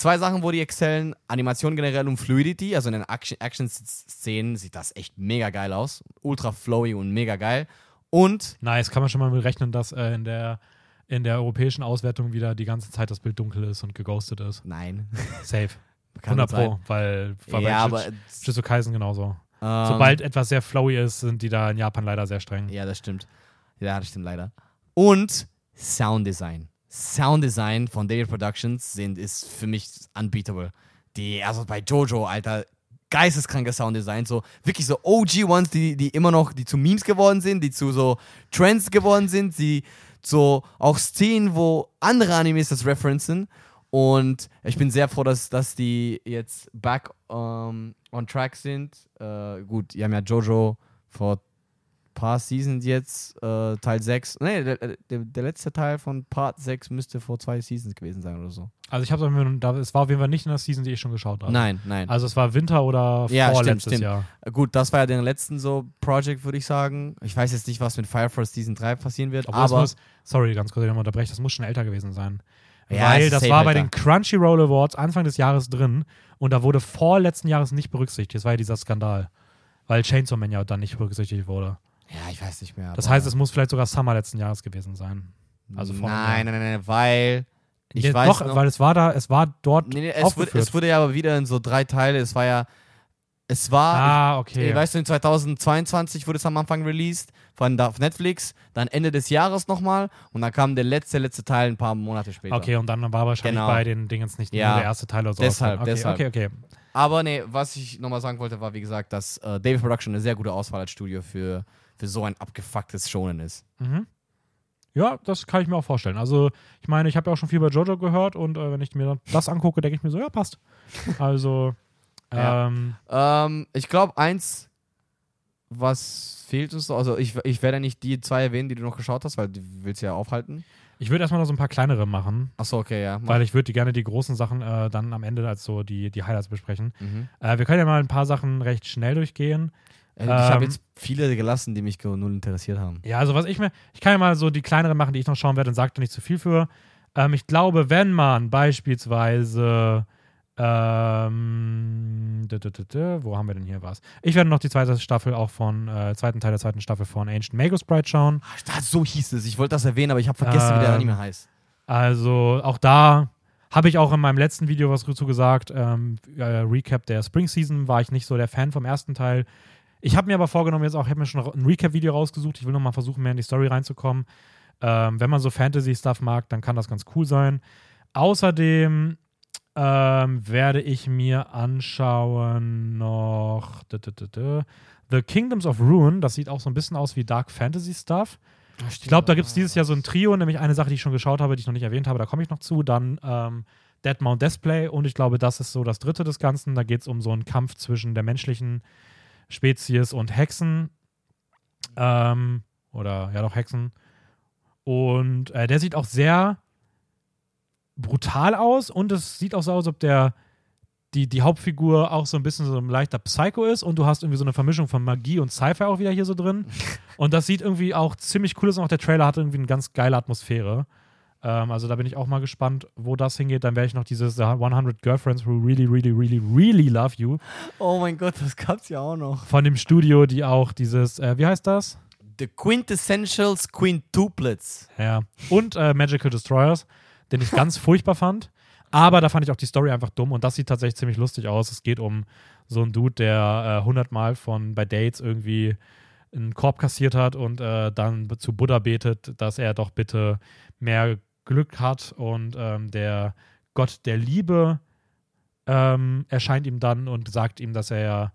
zwei Sachen, wo die exzellen, Animation generell und Fluidity, also in den Action- Action-Szenen sieht das echt mega geil aus, ultra flowy und mega geil und Nice, kann man schon mal mit rechnen, dass äh, in, der, in der europäischen Auswertung wieder die ganze Zeit das Bild dunkel ist und geghostet ist. nein, Safe. [LAUGHS] kann 100 gut sein. Pro, weil, weil ja, bei Jujutsu Kaisen genauso. ähm, Sobald etwas sehr flowy ist, sind die da in Japan leider sehr streng. ja, das stimmt, ja, das stimmt leider und Sounddesign, Sounddesign von David Productions sind ist für mich unbeatable. Die also bei Jojo, Alter, geisteskranke Sounddesign, so wirklich so OG Ones, die, die immer noch, die zu Memes geworden sind, die zu so Trends geworden sind, die so auch Szenen, wo andere Animes das referenzen. Und ich bin sehr froh, dass, dass die jetzt back ähm, on track sind. Äh, gut, die haben ja Jojo vor paar Seasons jetzt, äh, Teil 6. Nee, der, der, der letzte Teil von Part 6 müsste vor zwei Seasons gewesen sein oder so. Also ich habe es war auf jeden Fall nicht in der Season, die ich schon geschaut habe. Nein, nein. Also es war Winter oder Ja, vorletztes stimmt, stimmt. Jahr. Gut, das war ja der letzten so Project, würde ich sagen. Ich weiß jetzt nicht, was mit Fire Force Season 3 passieren wird, Obwohl aber muss, sorry, ganz kurz, ich unterbreche, das muss schon älter gewesen sein. Ja, Weil das war bei den Crunchyroll Awards Anfang des Jahres drin und da wurde vorletzten Jahres nicht berücksichtigt. Das war ja dieser Skandal. Weil Chainsaw Man ja dann nicht berücksichtigt wurde. Ja, ich weiß nicht mehr. Das heißt, es muss vielleicht sogar Summer letzten Jahres gewesen sein. also vor nein, nein, nein, nein, weil ich Ja, weiß Doch, noch, weil es war da, es war dort nee, nee, es, wurde, es wurde ja aber wieder in so drei Teile. Es war ja, es war, ah, okay. ich, weißt du, in 2022 wurde es am Anfang released von da auf Netflix, dann Ende des Jahres nochmal und dann kam der letzte, letzte Teil ein paar Monate später. Okay, und dann war wahrscheinlich Genau. bei den Dingens nicht Ja. nur der erste Teil oder so. Deshalb, okay, deshalb. Okay, okay. Aber nee, was ich nochmal sagen wollte, war wie gesagt, dass äh, David Production eine sehr gute Auswahl als Studio für, für so ein abgefucktes Shonen ist. Mhm. Ja, das kann ich mir auch vorstellen. Also, ich meine, ich habe ja auch schon viel bei Jojo gehört und äh, wenn ich mir das angucke, denke ich mir so, ja, passt. [LAUGHS] Also, Ja. ähm, Ähm, ich glaube, eins, was fehlt uns, noch- also ich, ich werde nicht die zwei erwähnen, die du noch geschaut hast, weil die willst du ja aufhalten. ich würde erstmal noch so ein paar kleinere machen, Achso, okay, ja. mach. weil ich würde gerne die großen Sachen äh, dann am Ende als so die, die Highlights besprechen. Mhm. Äh, wir können ja mal ein paar Sachen recht schnell durchgehen. Äh, ich habe Ähm, jetzt viele gelassen, die mich null interessiert haben. Ja, also was ich mir, ich kann ja mal so die kleineren machen, die ich noch schauen werde und sage da nicht zu viel für. Ähm, ich glaube, wenn man beispielsweise, ähm, wo haben wir denn hier was? Ich werde noch die zweite Staffel auch von, äh, zweiten Teil der zweiten Staffel von Ancient Mago Sprite schauen. Ach, so hieß es. Ich wollte das erwähnen, aber ich habe vergessen, wie der Ähm, Anime heißt. Also auch da habe ich auch in meinem letzten Video was dazu gesagt. Ähm, äh, Recap der Spring Season war ich nicht so der Fan vom ersten Teil. Ich habe mir aber vorgenommen, jetzt auch, ich habe mir schon ein Recap-Video rausgesucht. Ich will nochmal versuchen, mehr in die Story reinzukommen. Ähm, wenn man so Fantasy-Stuff mag, dann kann das ganz cool sein. Außerdem ähm, werde ich mir anschauen noch The Kingdoms of Ruin. Das sieht auch so ein bisschen aus wie Dark Fantasy Stuff. Ich glaube, da gibt es dieses Jahr so ein Trio, nämlich eine Sache, die ich schon geschaut habe, die ich noch nicht erwähnt habe, da komme ich noch zu. Dann ähm, Dead Mount Display und ich glaube, das ist so das dritte des Ganzen. Da geht es um so einen Kampf zwischen der menschlichen Spezies und Hexen. Ähm, oder ja doch Hexen. Und äh, der sieht auch sehr brutal aus und es sieht auch so aus, als ob der die, die Hauptfigur auch so ein bisschen so ein leichter Psycho ist und du hast irgendwie so eine Vermischung von Magie und Sci-Fi auch wieder hier so drin. [LAUGHS] und das sieht irgendwie auch ziemlich cool aus und auch der Trailer hat irgendwie eine ganz geile Atmosphäre. Ähm, also da bin ich auch mal gespannt, wo das hingeht. Dann werde ich noch dieses uh, 100 Girlfriends who really, really, really, really love you. Oh mein Gott, das gab's ja auch noch. Von dem Studio, die auch dieses, äh, wie heißt das? The Quintessentials Quintuplets. Ja. Und äh, Magical Destroyers, den ich ganz furchtbar fand. Aber da fand ich auch die Story einfach dumm und das sieht tatsächlich ziemlich lustig aus. Es geht um so einen Dude, der äh, 100 Mal von bei Dates irgendwie einen Korb kassiert hat und äh, dann zu Buddha betet, dass er doch bitte mehr Glück hat und ähm, der Gott der Liebe ähm, erscheint ihm dann und sagt ihm, dass er ja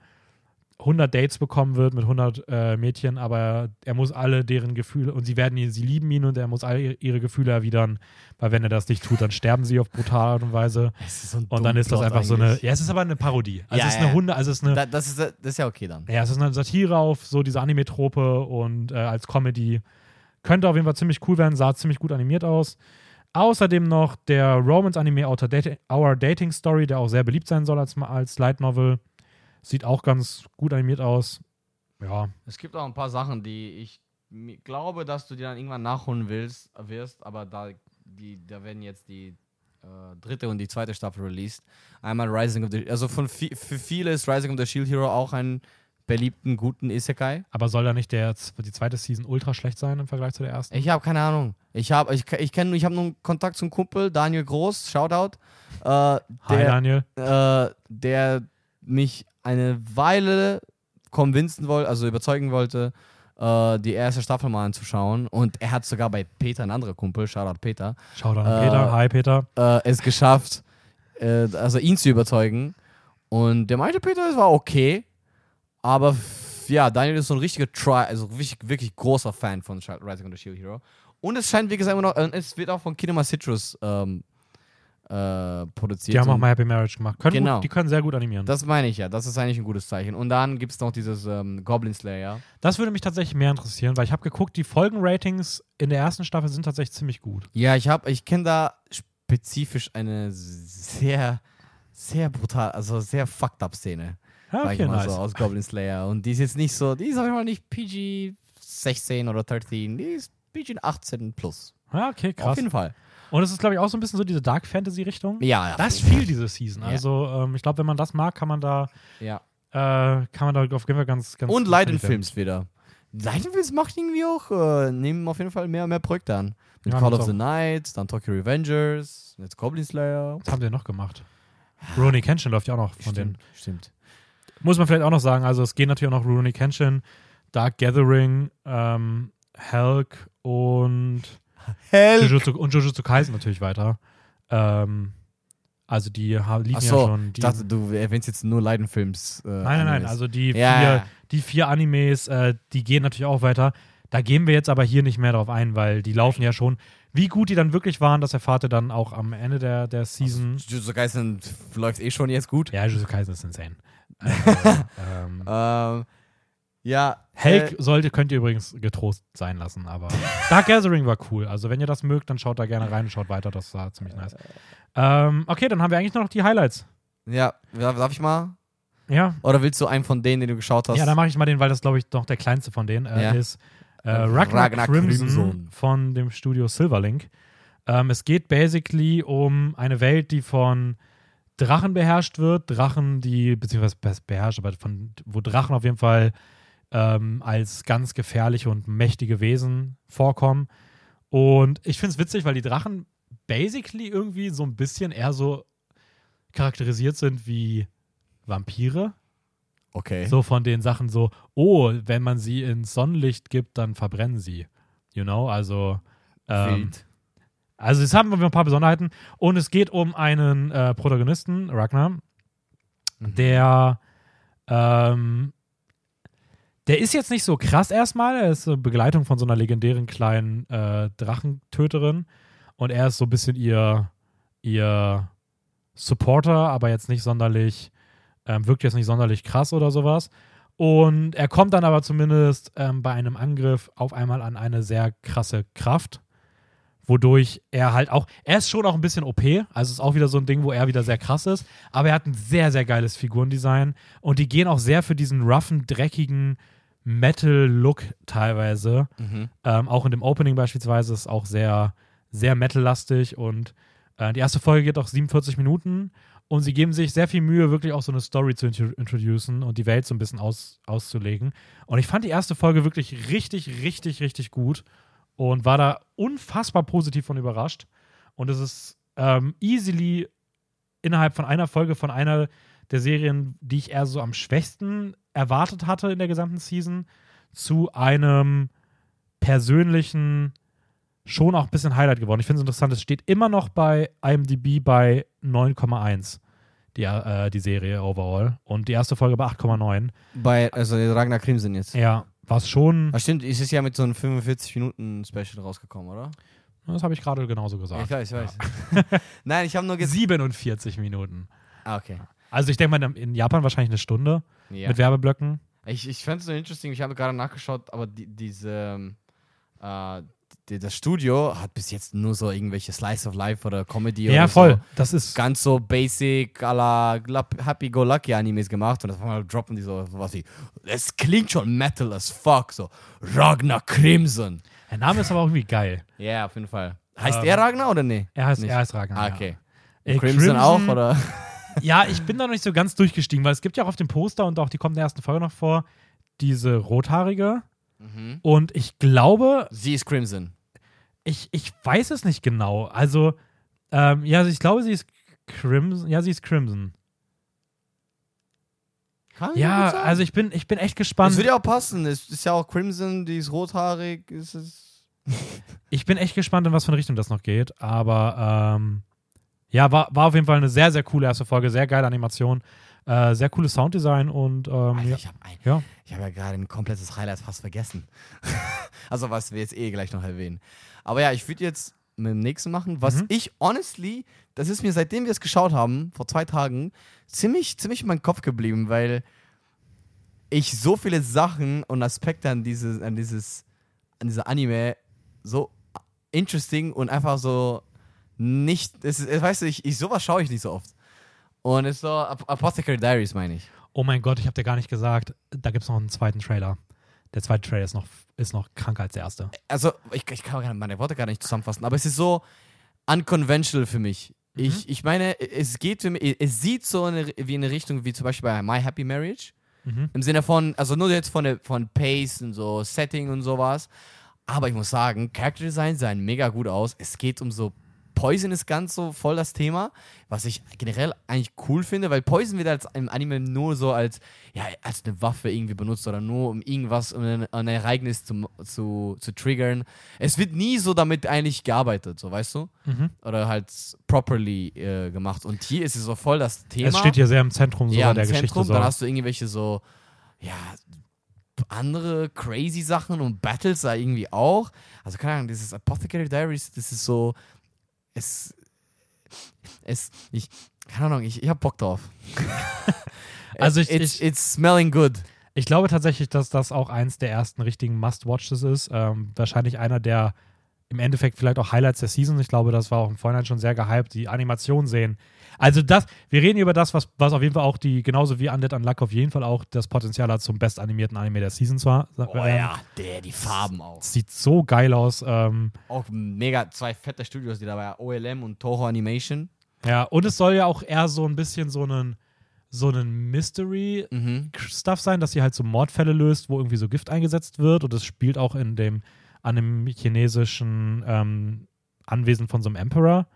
100 Dates bekommen wird mit 100 äh, Mädchen, aber er muss alle deren Gefühle und sie werden ihn, sie lieben ihn und er muss alle ihre Gefühle erwidern, weil wenn er das nicht tut, dann sterben sie auf brutale Art und Weise. So und dann ist das einfach so eine, eigentlich. ja, es ist aber eine Parodie. Also Ja, es ist eine ja. Hunde, also es ist eine, Da, das, ist, das ist ja okay dann. ja, es ist eine Satire auf so diese Anime-Trope und äh, als Comedy könnte auf jeden Fall ziemlich cool werden, sah ziemlich gut animiert aus. Außerdem noch der Romance-Anime Our, Dati- Our Dating Story, der auch sehr beliebt sein soll als, als Light Novel. Sieht auch ganz gut animiert aus. Ja, Es gibt auch ein paar Sachen, die ich glaube, dass du dir dann irgendwann nachholen willst, wirst, aber da, die, da werden jetzt die äh, dritte und die zweite Staffel released. Einmal Rising of the also von für viele ist Rising of the Shield Hero auch ein beliebten, guten Isekai. aber soll da nicht der, die zweite Season ultra schlecht sein im Vergleich zu der ersten? Ich habe keine Ahnung. Ich habe ich, ich kenne ich habe nur einen Kontakt zum Kumpel Daniel Groß, Shoutout. Äh, Hi der, Daniel. äh, der mich eine Weile convincen wollte, also überzeugen wollte, äh, die erste Staffel mal anzuschauen. Und er hat sogar bei Peter, ein anderer Kumpel, Shoutout Peter, da an Äh, Peter. Hi Peter. äh, es geschafft, äh, also ihn zu überzeugen. Und der meinte, Peter, es war okay. Aber ja, Daniel ist so ein richtiger Try, also wirklich, wirklich großer Fan von Rising of the Shield Hero. Und es scheint, wie gesagt, immer noch, äh, es wird auch von Kinema Citrus ähm, äh, produziert. Die haben auch mal Happy Marriage gemacht. Können Genau. gut, die können sehr gut animieren. Das, Das meine ich ja, das ist eigentlich ein gutes Zeichen. Und dann gibt es noch dieses ähm, Goblin Slayer. würde mich tatsächlich mehr interessieren, weil ich habe geguckt, die Folgenratings in der ersten Staffel sind tatsächlich ziemlich gut. Ja, ich habe, ich kenne da spezifisch eine sehr, sehr brutal, also sehr fucked up Szene. Ja, sag okay, ich mal nice. so, aus Goblin Slayer. Und die ist jetzt nicht so, die ist auf jeden Fall nicht PG 16 oder 13, die ist PG 18 plus. Ja, okay, Auf krass. jeden Fall. Und es ist, glaube ich, auch so ein bisschen so diese Dark Fantasy-Richtung. Ja, ja. Das ist viel diese Season. Ja. Also, ähm, ich glaube, wenn man das mag, kann man da, ja. äh, kann man da auf jeden Fall ganz, ganz. Und Leidenfilms wieder. Leidenfilms macht irgendwie auch, äh, nehmen auf jeden Fall mehr und mehr Projekte an. Mit Ja, Call of the. Night, dann Tokyo Revengers, jetzt Goblin Slayer. Was haben die noch gemacht? Rooney Kenshin läuft ja auch noch von denen. Stimmt, stimmt. Muss man vielleicht auch noch sagen, also es gehen natürlich auch noch Rooney Kenshin, Dark Gathering, ähm, Hulk und Hell! Jujutsu, und Jujutsu Kaisen natürlich weiter. Ähm, also die ha- liefen ja schon. Die, ich dachte, du erwähnst jetzt nur Leidenfilms. Äh, nein, nein, nein. Also die Ja, vier, die vier Animes, äh, die gehen natürlich auch weiter. Da gehen wir jetzt aber hier nicht mehr drauf ein, weil die laufen ja schon. Wie gut die dann wirklich waren, das erfahrt ihr dann auch am Ende der, der Season. Jujutsu Kaisen läuft eh schon jetzt gut. Ja, Jujutsu Kaisen ist insane. Also, [LAUGHS] ähm, Ähm, ja. Helk äh, sollte, könnt ihr übrigens getrost sein lassen, aber Dark Gathering war cool. Also wenn ihr das mögt, dann schaut da gerne rein und schaut weiter. Das war ziemlich nice. Ähm, okay, dann haben wir eigentlich nur noch die Highlights. ja, darf darf ich mal? Ja, Oder willst du einen von denen, den du geschaut hast? ja dann mache ich mal den, weil das glaube ich noch der kleinste von denen äh, Ja. ist. Äh, Ragnar, Ragnar Crimson, Crimson. von dem Studio Silverlink. Ähm, es geht basically um eine Welt, die von Drachen beherrscht wird. Drachen, die, beziehungsweise beherrscht, aber von, wo Drachen auf jeden Fall ähm, als ganz gefährliche und mächtige Wesen vorkommen. Und ich finde es witzig, weil die Drachen basically irgendwie so ein bisschen eher so charakterisiert sind wie Vampire. Okay. So von den Sachen so, oh, wenn man sie ins Sonnenlicht gibt, dann verbrennen sie. You know, also. Ähm, Wild. Also jetzt haben wir ein paar Besonderheiten. Und es geht um einen äh, Protagonisten, Ragnar, Mhm. der ähm, der ist jetzt nicht so krass erstmal. Er ist Begleitung von so einer legendären kleinen äh, Drachentöterin. Und er ist so ein bisschen ihr, ihr Supporter, aber jetzt nicht sonderlich, ähm, wirkt jetzt nicht sonderlich krass oder sowas. Und er kommt dann aber zumindest ähm, bei einem Angriff auf einmal an eine sehr krasse Kraft, wodurch er halt auch, er ist schon auch ein bisschen OP, also ist auch wieder so ein Ding, wo er wieder sehr krass ist, aber er hat ein sehr, sehr geiles Figurendesign und die gehen auch sehr für diesen roughen, dreckigen Metal-Look teilweise. Mhm. Ähm, auch in dem Opening beispielsweise ist auch sehr, sehr Metal-lastig und äh, die erste Folge geht auch 47 Minuten und sie geben sich sehr viel Mühe, wirklich auch so eine Story zu intro introducen und die Welt so ein bisschen aus auszulegen. Und ich fand die erste Folge wirklich richtig, richtig, richtig gut und war da unfassbar positiv von überrascht. Und es ist ähm, easily innerhalb von einer Folge von einer der Serien, die ich eher so am schwächsten erwartet hatte in der gesamten Season, zu einem persönlichen schon auch ein bisschen Highlight geworden. Ich finde es interessant, es steht immer noch bei IMDb bei 9,1 die, äh, die Serie overall und die erste Folge bei 8,9. Bei, also Ragnar Crimson jetzt. Ja, was schon, Ah, stimmt, es ist ja mit so einem 45-Minuten-Special rausgekommen, oder? das habe ich gerade genauso Ja, gesagt. ich weiß, ich weiß. [LAUGHS] Nein, ich habe nur gesehen. 47 Minuten. Ah, okay. Also ich denke mal in Japan wahrscheinlich eine Stunde Ja. mit Werbeblöcken. Ich, ich fand es so interesting, ich habe gerade nachgeschaut, aber die, diese, ähm, äh, das Studio hat bis jetzt nur so irgendwelche Slice of Life oder Comedy Ja, oder voll. so. Das ist Ganz so basic, à la Glap- Happy-Go-Lucky-Animes gemacht und auf einmal droppen die so was wie, es klingt schon Metal as fuck, so Ragnar Crimson. der Name ist aber auch irgendwie geil. Ja, auf jeden Fall. Heißt Ähm, er Ragnar oder nee? Er heißt, Nicht. er heißt Ragnar. Ah, ja. okay. Äh, Crimson, auch, oder? [LAUGHS] Ja, ich bin da noch nicht so ganz durchgestiegen, weil es gibt ja auch auf dem Poster und auch die kommt in der ersten Folge noch vor, diese rothaarige. Mhm. Und ich glaube, Sie ist Crimson. Ich, ich weiß es nicht genau. Also, ähm, ja, also ich glaube, sie ist Crimson. Ja, sie ist Crimson. Kann Ja, also ich bin, ich bin echt Das gespannt. würde ja auch passen. Es ist ja auch Crimson, die ist rothaarig. Ist es [LAUGHS] Ich bin echt gespannt, in was für eine Richtung das noch geht. Aber ähm, ja, war, war auf jeden Fall eine sehr, sehr coole erste Folge. Sehr geile Animation. Äh, sehr cooles Sounddesign und ähm, Alter, ja. ich habe ja. Ich habe ja gerade ein komplettes Highlight fast vergessen. [LAUGHS] also, was wir jetzt eh gleich noch erwähnen. Aber ja, ich würde jetzt mit dem nächsten machen. Was Mhm. ich honestly, das ist mir seitdem wir es geschaut haben, vor zwei Tagen, ziemlich, ziemlich in meinem Kopf geblieben, weil ich so viele Sachen und Aspekte an dieses, an dieses, an dieser Anime so interesting und einfach so nicht, es ist, weißt du, ich, ich sowas schaue ich nicht so oft. Und es ist so Ap Apothecary Diaries, meine ich. Oh mein Gott, ich habe dir gar nicht gesagt, da gibt es noch einen zweiten Trailer. Der zweite Trailer ist noch, ist noch kranker als der erste. also ich, ich kann meine Worte gar nicht zusammenfassen, aber es ist so unconventional für mich. Ich, ich meine, es geht für mich, es sieht so eine, wie eine Richtung wie zum Beispiel bei My Happy Marriage. Mhm. Im Sinne von, also nur jetzt von, der, von Pace und so, Setting und sowas. Aber ich muss sagen, Character Design sehen mega gut aus. Es geht um so, Poison ist ganz so voll das Thema, was ich generell eigentlich cool finde, weil Poison wird als im Anime nur so als, ja, als eine Waffe irgendwie benutzt oder nur um irgendwas, um ein, ein Ereignis zu, zu, zu triggern. Es wird nie so damit eigentlich gearbeitet, so weißt du? Mhm. Oder halt properly äh, gemacht. Und hier ist es so voll das Thema Es steht hier sehr im Zentrum sogar ja, im der Zentrum, Geschichte. So. dann hast du irgendwelche so, ja, andere crazy Sachen und Battles da irgendwie auch. Also keine Ahnung, dieses Apothecary Diaries, das ist so, es, es, ich, keine Ahnung, ich, ich hab Bock drauf. [LAUGHS] Also ich- it's, ich- it's smelling good. Ich glaube tatsächlich, dass das auch eins der ersten richtigen Must-Watches ist. Ähm, wahrscheinlich einer der im Endeffekt vielleicht auch Highlights der Season. Ich glaube, das war auch im Vorhinein schon sehr gehypt, die Animation sehen. Also das, wir reden über das, was, was auf jeden Fall auch die, genauso wie Undead Unluck auf jeden Fall auch das Potenzial hat, zum bestanimierten Anime der Season haben. Oh ja, der, die Farben auch. Sieht so geil aus. Ähm, Auch mega, zwei fette Studios, die dabei OLM und Toho Animation. ja, und es soll ja auch eher so ein bisschen so einen, so einen Mystery Mhm. Stuff sein, dass sie halt so Mordfälle löst, wo irgendwie so Gift eingesetzt wird. Und das spielt auch in dem, an dem chinesischen ähm, Anwesen von so einem Emperor,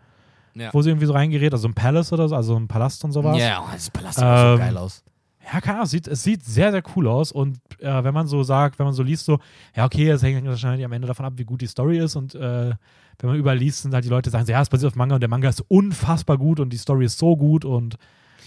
Ja. wo sie irgendwie so reingerät, also ein Palace oder so, also ein Palast und sowas. Ja, oh, das Palast sieht Ähm, so geil aus. Ja, keine Ahnung, es sieht, es sieht sehr, sehr cool aus. Und äh, wenn man so sagt, wenn man so liest, so, ja, okay, es hängt wahrscheinlich am Ende davon ab, wie gut die Story ist. Und äh, wenn man überall liest, sind halt die Leute, sagen so, ja, es basiert auf Manga und der Manga ist unfassbar gut und die Story ist so gut und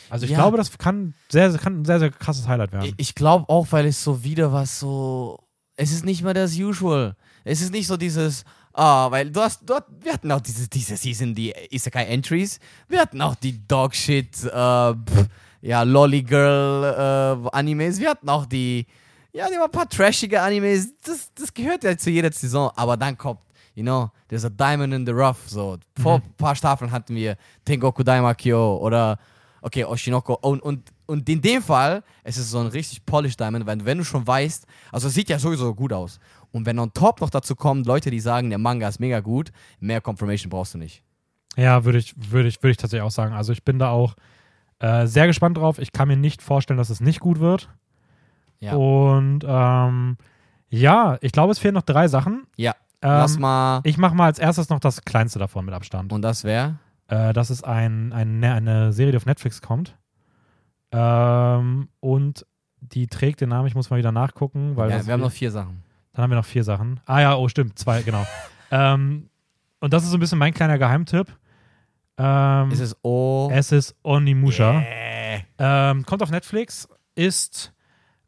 Also ich Ja. glaube, das kann, sehr, kann ein sehr, sehr krasses Highlight werden. Ich, ich glaube auch, weil es so wieder was so. Es ist nicht mehr das Usual. Es ist nicht so dieses. Ah, weil du hast dort, wir hatten auch diese, diese Season, die Isekai Entries. Wir hatten auch die Dogshit, äh, pff, ja, Lolly Girl äh, Animes. Wir hatten auch die, ja, die waren ein paar trashige Animes. Das, das gehört ja zu jeder Saison. Aber dann kommt, you know, there's a diamond in the rough. So, vor ein paar Staffeln hatten wir Tengoku Daimakyo oder, okay, Oshinoko. Und, und, und in dem Fall, es ist so ein richtig polished Diamond, weil wenn du schon weißt, also es sieht ja sowieso gut aus. Und wenn on top noch dazu kommen, Leute, die sagen, der Manga ist mega gut, mehr Confirmation brauchst du nicht. Ja, würde ich, würde ich, würde ich tatsächlich auch sagen. Also ich bin da auch äh, sehr gespannt drauf. Ich kann mir nicht vorstellen, dass es nicht gut wird. Ja. Und ähm, ja, ich glaube, es fehlen noch drei Sachen. Ja. Ähm, Lass mal. ich mache mal als erstes noch das kleinste davon mit Abstand. Und das wäre? Äh, dass es ein, ein, eine Serie, die auf Netflix kommt. Ähm, und die trägt den Namen, ich muss mal wieder nachgucken, weil Ja, das wir haben noch vier Sachen. Dann haben wir noch vier Sachen. Ah ja, oh stimmt, zwei, genau. ähm, und das ist so ein bisschen mein kleiner Geheimtipp. Ähm, Ist es O? es ist Onimusha. Yeah. Ähm, kommt auf Netflix, ist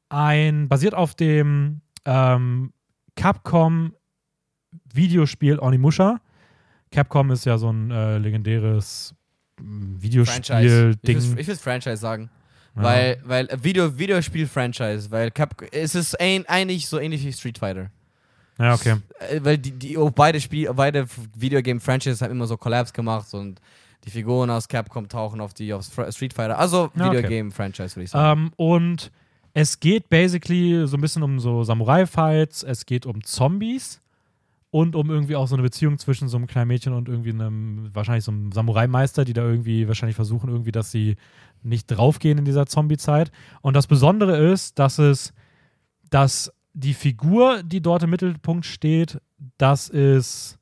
ein, basiert auf dem ähm, Capcom Videospiel Onimusha. Capcom ist ja so ein äh, legendäres mm. Ich will Videospiel-Ding. ich will's Franchise sagen. Ja. Weil, weil äh, Video, Videospiel-Franchise, weil Cap es ist ein, eigentlich so ähnlich wie Street Fighter. Ja, okay. Äh, weil die, die oh, beide Spiel, beide Videogame-Franchises haben immer so Collabs gemacht und die Figuren aus Capcom tauchen auf die auf Street Fighter. Also okay. Videogame-Franchise, würde ich sagen. Ähm, und es geht basically so ein bisschen um so Samurai-Fights, es geht um Zombies und um irgendwie auch so eine Beziehung zwischen so einem kleinen Mädchen und irgendwie einem, wahrscheinlich so einem Samurai-Meister, die da irgendwie wahrscheinlich versuchen, irgendwie, dass sie nicht draufgehen in dieser Zombie-Zeit. Und das Besondere ist, dass es, dass die Figur, die dort im Mittelpunkt steht, das ist,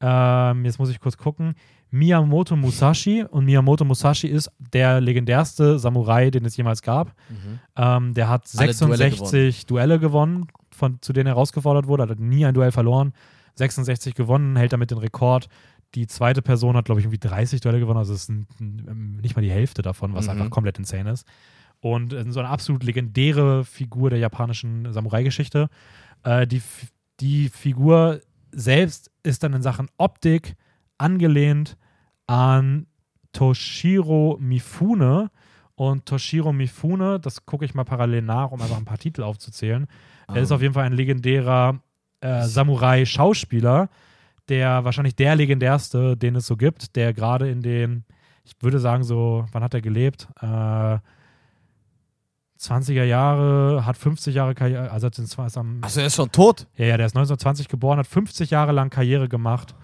ähm, jetzt muss ich kurz gucken, Miyamoto Musashi. Und Miyamoto Musashi ist der legendärste Samurai, den es jemals gab. Mhm. Ähm, der hat Alle Duelle 66 Duelle gewonnen, von, zu denen er herausgefordert wurde. Hat nie ein Duell verloren. 66 gewonnen, hält damit den Rekord. Die zweite Person hat, glaube ich, irgendwie 30 Duelle gewonnen. Also es ist ein, nicht mal die Hälfte davon, was Mhm. einfach komplett insane ist. Und äh, so eine absolut legendäre Figur der japanischen Samurai-Geschichte. Äh, die, die Figur selbst ist dann in Sachen Optik angelehnt an Toshiro Mifune. Und Toshiro Mifune, das gucke ich mal parallel nach, um einfach ein paar Titel aufzuzählen. Er ist Ah. auf jeden Fall ein legendärer äh, Samurai-Schauspieler, der wahrscheinlich der legendärste, den es so gibt, der gerade in den, ich würde sagen, so, wann hat er gelebt? Äh, 20er Jahre, hat 50 Jahre Karriere, also hat ist am, Achso, er ist schon tot. ja, ja, der ist 1920 geboren, hat 50 Jahre lang Karriere gemacht.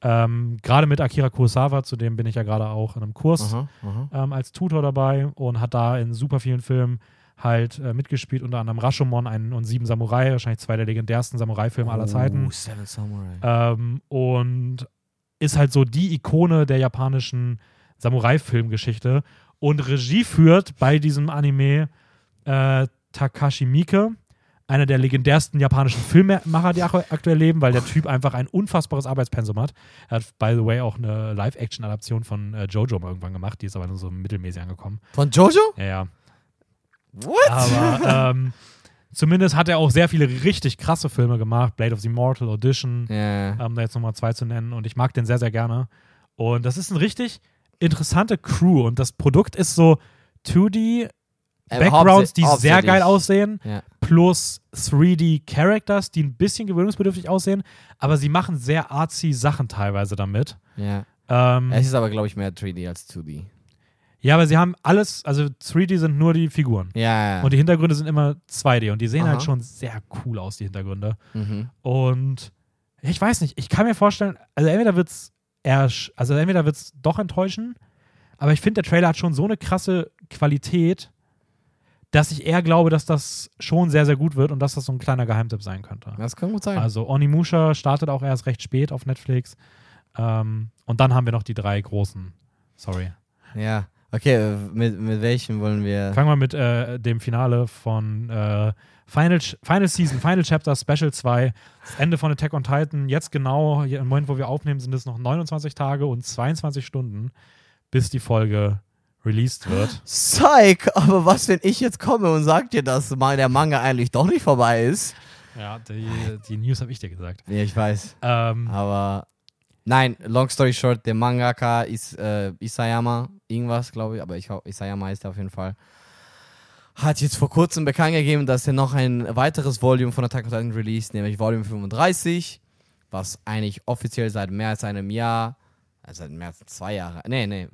Ähm, gerade mit Akira Kurosawa, zu dem bin ich ja gerade auch in einem Kurs Aha, aha. ähm, als Tutor dabei und hat da in super vielen Filmen halt äh, mitgespielt, unter anderem Rashomon ein, und Sieben Samurai, wahrscheinlich zwei der legendärsten Samurai-Filme aller Zeiten. Oh, Seven Samurai. Ähm, und ist halt so die Ikone der japanischen Samurai-Filmgeschichte. Und Regie führt bei diesem Anime äh, Takashi Miike, einer der legendärsten japanischen Filmemacher, die ak- aktuell leben, weil der Typ einfach ein unfassbares Arbeitspensum hat. Er hat, by the way, auch eine Live-Action-Adaption von äh, Jojo mal irgendwann gemacht, die ist aber nur so mittelmäßig angekommen. Von Jojo? Ja, ja. What? Aber [LAUGHS] ähm, zumindest hat er auch sehr viele richtig krasse Filme gemacht. Blade of the Immortal, Audition, Ja. ähm, da jetzt nochmal zwei zu nennen. Und ich mag den sehr, sehr gerne. Und das ist eine richtig interessante Crew. Und das Produkt ist so 2D Äh, Backgrounds, die sehr geil aussehen, Ja. plus 3D Characters, die ein bisschen gewöhnungsbedürftig aussehen. Aber sie machen sehr artsy Sachen teilweise damit. ja. Ähm, Es ist aber, glaube ich, mehr 3D als 2D. Ja, aber sie haben alles, also 3D sind nur die Figuren. Ja, ja. Und die Hintergründe sind immer 2D und die sehen Aha. halt schon sehr cool aus, die Hintergründe. mhm. Und ich weiß nicht, ich kann mir vorstellen, also entweder wird's eher, sch- also entweder wird's doch enttäuschen, aber ich finde, der Trailer hat schon so eine krasse Qualität, dass ich eher glaube, dass das schon sehr, sehr gut wird und dass das so ein kleiner Geheimtipp sein könnte. Das kann gut sein. Also Onimusha startet auch erst recht spät auf Netflix. Ähm, und dann haben wir noch die drei großen. Sorry. ja. Okay, äh, mit, mit welchem wollen wir. Fangen wir mit äh, dem Finale von äh, Final, Final Season, Final Chapter Special 2. Das Ende von Attack on Titan. Jetzt genau, im Moment, wo wir aufnehmen, sind es noch 29 Tage und 22 Stunden, bis die Folge released wird. Psych, aber was, wenn ich jetzt komme und sag dir, dass der Manga eigentlich doch nicht vorbei ist? Ja, die, die News habe ich dir gesagt. Ja, ich weiß. Ähm, Aber nein, long story short, der Mangaka ist äh, Isayama, irgendwas, glaube ich, aber ich, Isayama heißt er auf jeden Fall. Hat jetzt vor kurzem bekannt gegeben, dass er noch ein weiteres Volume von Attack on Titan released, nämlich Volume 35, was eigentlich offiziell seit mehr als einem Jahr, also seit mehr als zwei Jahren, nee, nee,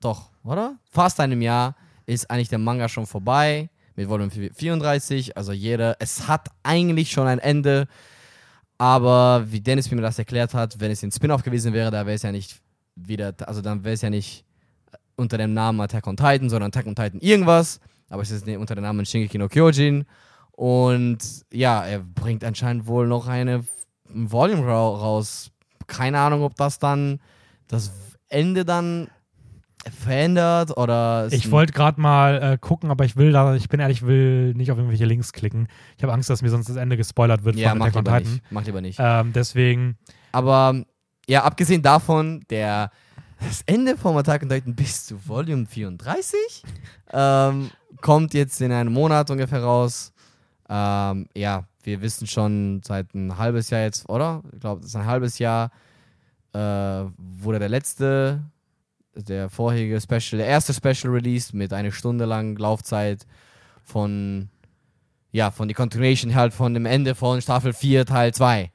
doch, oder? Fast einem Jahr ist eigentlich der Manga schon vorbei mit Volume 34, also jeder, es hat eigentlich schon ein Ende, aber wie Dennis mir das erklärt hat, wenn es ein Spin-off gewesen wäre, da wäre es ja nicht wieder, also dann wäre es ja nicht unter dem Namen Attack on Titan, sondern Attack on Titan irgendwas. Aber es ist unter dem Namen Shingeki no Kyojin. Und ja, er bringt anscheinend wohl noch eine ein Volume ra raus. Keine Ahnung, ob das dann das Ende dann verändert oder. ich wollte gerade mal äh, gucken, aber ich will da, ich bin ehrlich, ich will nicht auf irgendwelche Links klicken. Ich habe Angst, dass mir sonst das Ende gespoilert wird Ja, von Attack on Titan. nicht. Mach lieber nicht. Ähm, deswegen, Aber ja, abgesehen davon, der das Ende vom Attack on Titan bis zu Volume 34 ähm, kommt jetzt in einem Monat ungefähr raus. Ähm, ja, wir wissen schon seit ein halbes Jahr jetzt, oder? Ich glaube, es ist ein halbes Jahr, äh, wurde der letzte, der vorherige Special, der erste Special released mit einer Stunde lang Laufzeit von, ja, von die Continuation halt von dem Ende von Staffel 4 Teil 2.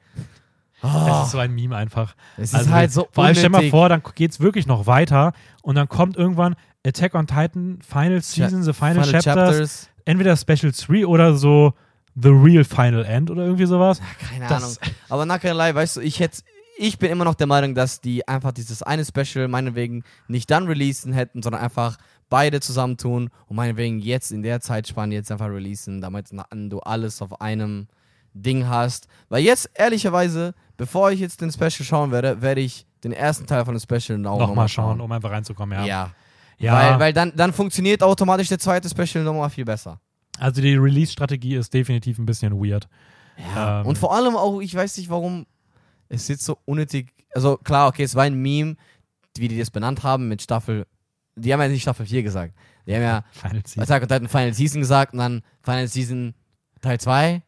es ist so ein Meme einfach. Es ist Also, halt so Vor allem stell mal unnötig. vor, dann geht es wirklich noch weiter und dann kommt irgendwann Attack on Titan Final Season, The Final, Chapters, entweder Special 3 oder so The Real Final End oder irgendwie sowas. Keine Das- Ahnung. Aber nach keinerlei, weißt du, ich hätte, ich bin immer noch der Meinung, dass die einfach dieses eine Special meinetwegen nicht dann releasen hätten, sondern einfach beide zusammentun und meinetwegen jetzt in der Zeitspanne jetzt einfach releasen, damit du alles auf einem Ding hast. Weil jetzt, ehrlicherweise, bevor ich jetzt den Special schauen werde, werde ich den ersten Teil von dem Special auch Nochmal nochmal schauen, um einfach reinzukommen, ja. Ja. Ja, Weil, weil dann, dann funktioniert automatisch der zweite Special nochmal viel besser. also die Release-Strategie ist definitiv ein bisschen weird. Ja. Ähm, und vor allem auch, ich weiß nicht warum, es ist so unnötig. Also klar, okay, es war ein Meme, wie die das benannt haben mit Staffel. Die haben ja nicht Staffel 4 gesagt. Die haben ja Final Season. Attack on Titan Final Season gesagt und dann Final Season Teil 2.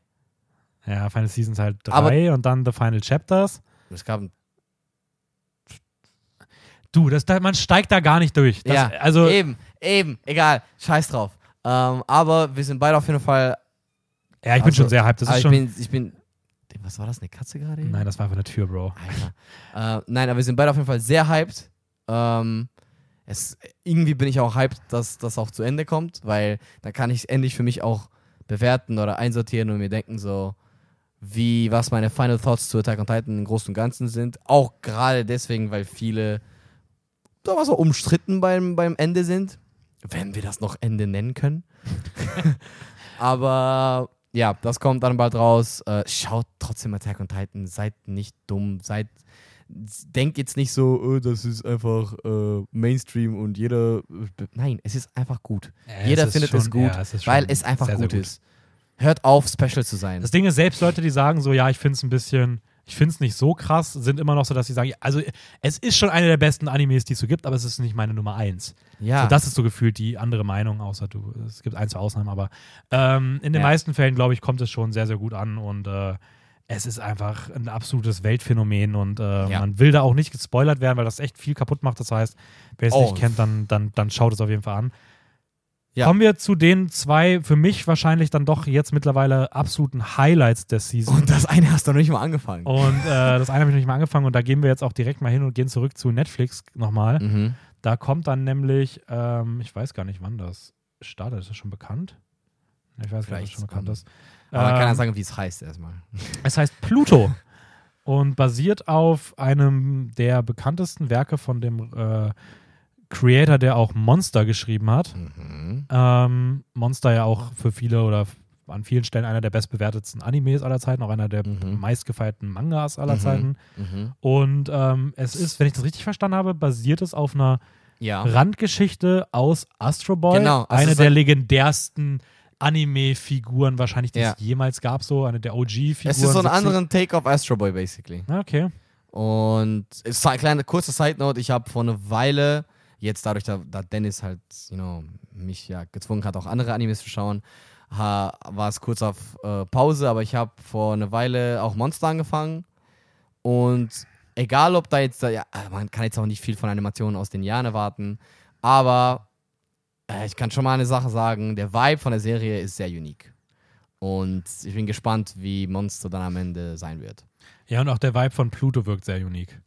Ja, Final Season halt Aber- 3 und dann The Final Chapters. Es gab Du, das, da, man steigt da gar nicht durch. Das, ja, also, eben, eben, egal, scheiß drauf. Ähm, aber wir sind beide auf jeden Fall. ja, ich bin also- schon sehr hyped. Das ist ich schon. bin, ich bin. Was war das, eine Katze gerade? Nein, das war einfach eine Tür, Bro. Alter. äh, nein, aber wir sind beide auf jeden Fall sehr hyped. Ähm, es, irgendwie bin ich auch hyped, dass das auch zu Ende kommt, weil dann kann ich es endlich für mich auch bewerten oder einsortieren und mir denken so, wie, was meine Final Thoughts zu Attack on Titan im Großen und Ganzen sind. Auch gerade deswegen, weil viele da was so umstritten beim, beim Ende sind. Wenn wir das noch Ende nennen können. [LAUGHS] [LAUGHS] Aber ja, das kommt dann bald raus. Äh, schaut trotzdem Attack on Titan. Seid nicht dumm. Seid. Denkt jetzt nicht so, oh, das ist einfach äh, Mainstream und jeder. äh, Nein, es ist einfach gut. Ja, Jeder findet schon- es gut, ja, es ist weil es einfach sehr, sehr gut, ist. Hört auf, special zu sein. Das Ding ist, selbst Leute, die sagen so, ja, ich finde es ein bisschen, ich finde es nicht so krass, sind immer noch so, dass sie sagen, also es ist schon einer der besten Animes, die es so gibt, aber es ist nicht meine Nummer eins. ja. So, das ist so gefühlt die andere Meinung, außer du, es gibt ein, zwei Ausnahmen, aber ähm, in den Ja. meisten Fällen, glaube ich, kommt es schon sehr, sehr gut an und äh, es ist einfach ein absolutes Weltphänomen und äh, Ja. man will da auch nicht gespoilert werden, weil das echt viel kaputt macht. Das heißt, wer es Oh. nicht kennt, dann, dann, dann schaut es auf jeden Fall an. Ja. Kommen wir zu den zwei für mich wahrscheinlich dann doch jetzt mittlerweile absoluten Highlights der Season. und das eine hast du noch nicht mal angefangen. Und äh, das eine habe ich noch nicht mal angefangen und da gehen wir jetzt auch direkt mal hin und gehen zurück zu Netflix nochmal. Mhm. Da kommt dann nämlich, ähm, ich weiß gar nicht, wann das startet. Ist das schon bekannt? Ich weiß gar nicht, ob das schon bekannt ähm, ist. Aber man kann ja Ähm, sagen, wie es heißt erstmal. es heißt Pluto und basiert auf einem der bekanntesten Werke von dem äh, Creator, der auch Monster geschrieben hat. Mhm. Ähm, Monster ja auch für viele oder an vielen Stellen einer der bestbewertetsten Animes aller Zeiten, auch einer der Mhm. meistgefeierten Mangas aller Mhm. Zeiten. Mhm. Und ähm, es ist, wenn ich das richtig verstanden habe, basiert es auf einer Ja. Randgeschichte aus Astro Boy. Genau, also eine der legendärsten Anime-Figuren wahrscheinlich, die Ja. es jemals gab, so eine der OG-Figuren. Es ist so ein 70. anderen Take of Astro Boy, basically. Okay. Und es ist eine kleine kurze Side Note, ich habe vor einer Weile jetzt dadurch, da, da Dennis halt, you know, mich ja gezwungen hat, auch andere Animes zu schauen, ha, war es kurz auf äh, Pause, aber ich habe vor einer Weile auch Monster angefangen und egal ob da jetzt, ja, man kann jetzt auch nicht viel von Animationen aus den Jahren erwarten, aber äh, ich kann schon mal eine Sache sagen, der Vibe von der Serie ist sehr unique. Und ich bin gespannt, wie Monster dann am Ende sein wird. Ja, und auch der Vibe von Pluto wirkt sehr unique.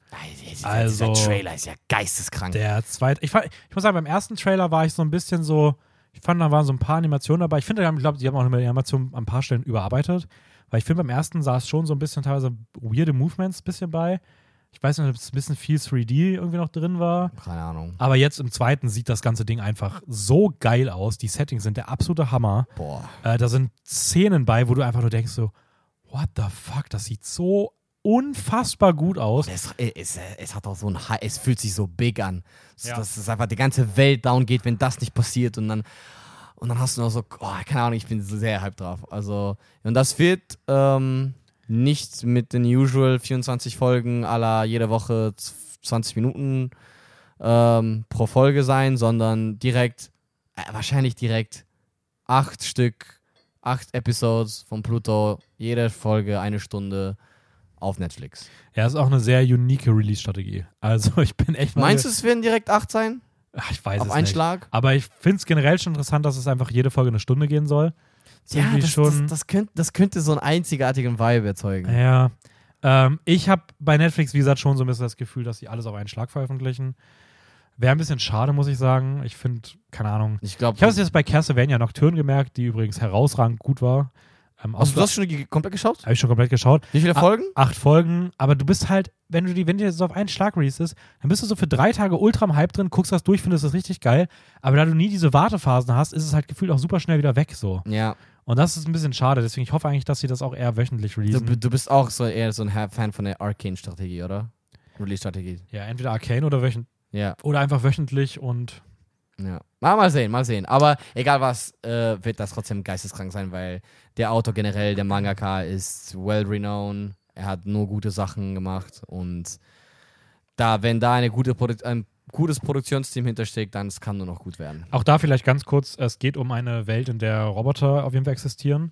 Also, dieser Trailer ist ja geisteskrank. Der zweite, ich, ich muss sagen, beim ersten Trailer war ich so ein bisschen so, ich fand, da waren so ein paar Animationen dabei. Ich finde, ich glaube, die haben auch eine Animation an ein paar Stellen überarbeitet. Weil ich finde, beim ersten sah es schon so ein bisschen teilweise weirde Movements ein bisschen bei. Ich weiß nicht, ob es ein bisschen viel 3D irgendwie noch drin war. Keine Ahnung. Aber jetzt im zweiten sieht das ganze Ding einfach so geil aus. Die Settings sind der absolute Hammer. Boah. Äh, da sind Szenen bei, wo du einfach nur denkst so, what the fuck, das sieht so unfassbar gut aus. Es, es, es, hat auch so ein es fühlt sich so big an. Ja. Dass es einfach die ganze Welt down geht, wenn das nicht passiert und dann und dann hast du noch so, oh, keine Ahnung, ich bin sehr hyped drauf. Also, und das wird ähm, nicht mit den usual 24 Folgen aller jede Woche 20 Minuten ähm, pro Folge sein, sondern direkt, äh, wahrscheinlich direkt acht Stück, acht Episodes von Pluto, jede Folge eine Stunde auf Netflix. Ja, ist auch eine sehr unique Release-Strategie. Also [LAUGHS] ich bin echt. Meinst du, es werden direkt acht sein? Ach, ich weiß auf es einen nicht. Schlag? Aber ich finde es generell schon interessant, dass es einfach jede Folge eine Stunde gehen soll. Das ja, das, schon, das, das, könnte, das könnte so einen einzigartigen Vibe erzeugen. Ja. Ähm, ich habe bei Netflix, wie gesagt, schon so ein bisschen das Gefühl, dass sie alles auf einen Schlag veröffentlichen. Wäre ein bisschen schade, muss ich sagen. Ich finde, keine Ahnung. Ich, glaub, ich habe es jetzt bei Castlevania Nocturne gemerkt, die übrigens herausragend gut war. Ähm, also, du hast schon komplett geschaut? Habe ich schon komplett geschaut. Wie viele Folgen? A acht Folgen. Aber du bist halt, wenn du die, wenn dir so auf einen Schlag releasest, dann bist du so für drei Tage ultra im Hype drin, guckst das durch, findest das richtig geil. Aber da du nie diese Wartephasen hast, ist es halt gefühlt auch super schnell wieder weg so. Ja. Und das ist ein bisschen schade. Deswegen, ich hoffe eigentlich, dass sie das auch eher wöchentlich releasen. Du, du bist auch so eher so ein Fan von der Arcane-Strategie, oder? Release-Strategie. Ja, entweder Arcane oder wöchentlich. Ja. Oder einfach wöchentlich und ja. Mal, mal sehen, mal sehen. Aber egal was, äh, wird das trotzdem geisteskrank sein, weil der Autor generell, der Mangaka, ist well renowned. Er hat nur gute Sachen gemacht und da, wenn da eine gute Produ ein gutes Produktionsteam hintersteckt, dann es kann nur noch gut werden. Auch da vielleicht ganz kurz: Es geht um eine Welt, in der Roboter auf jeden Fall existieren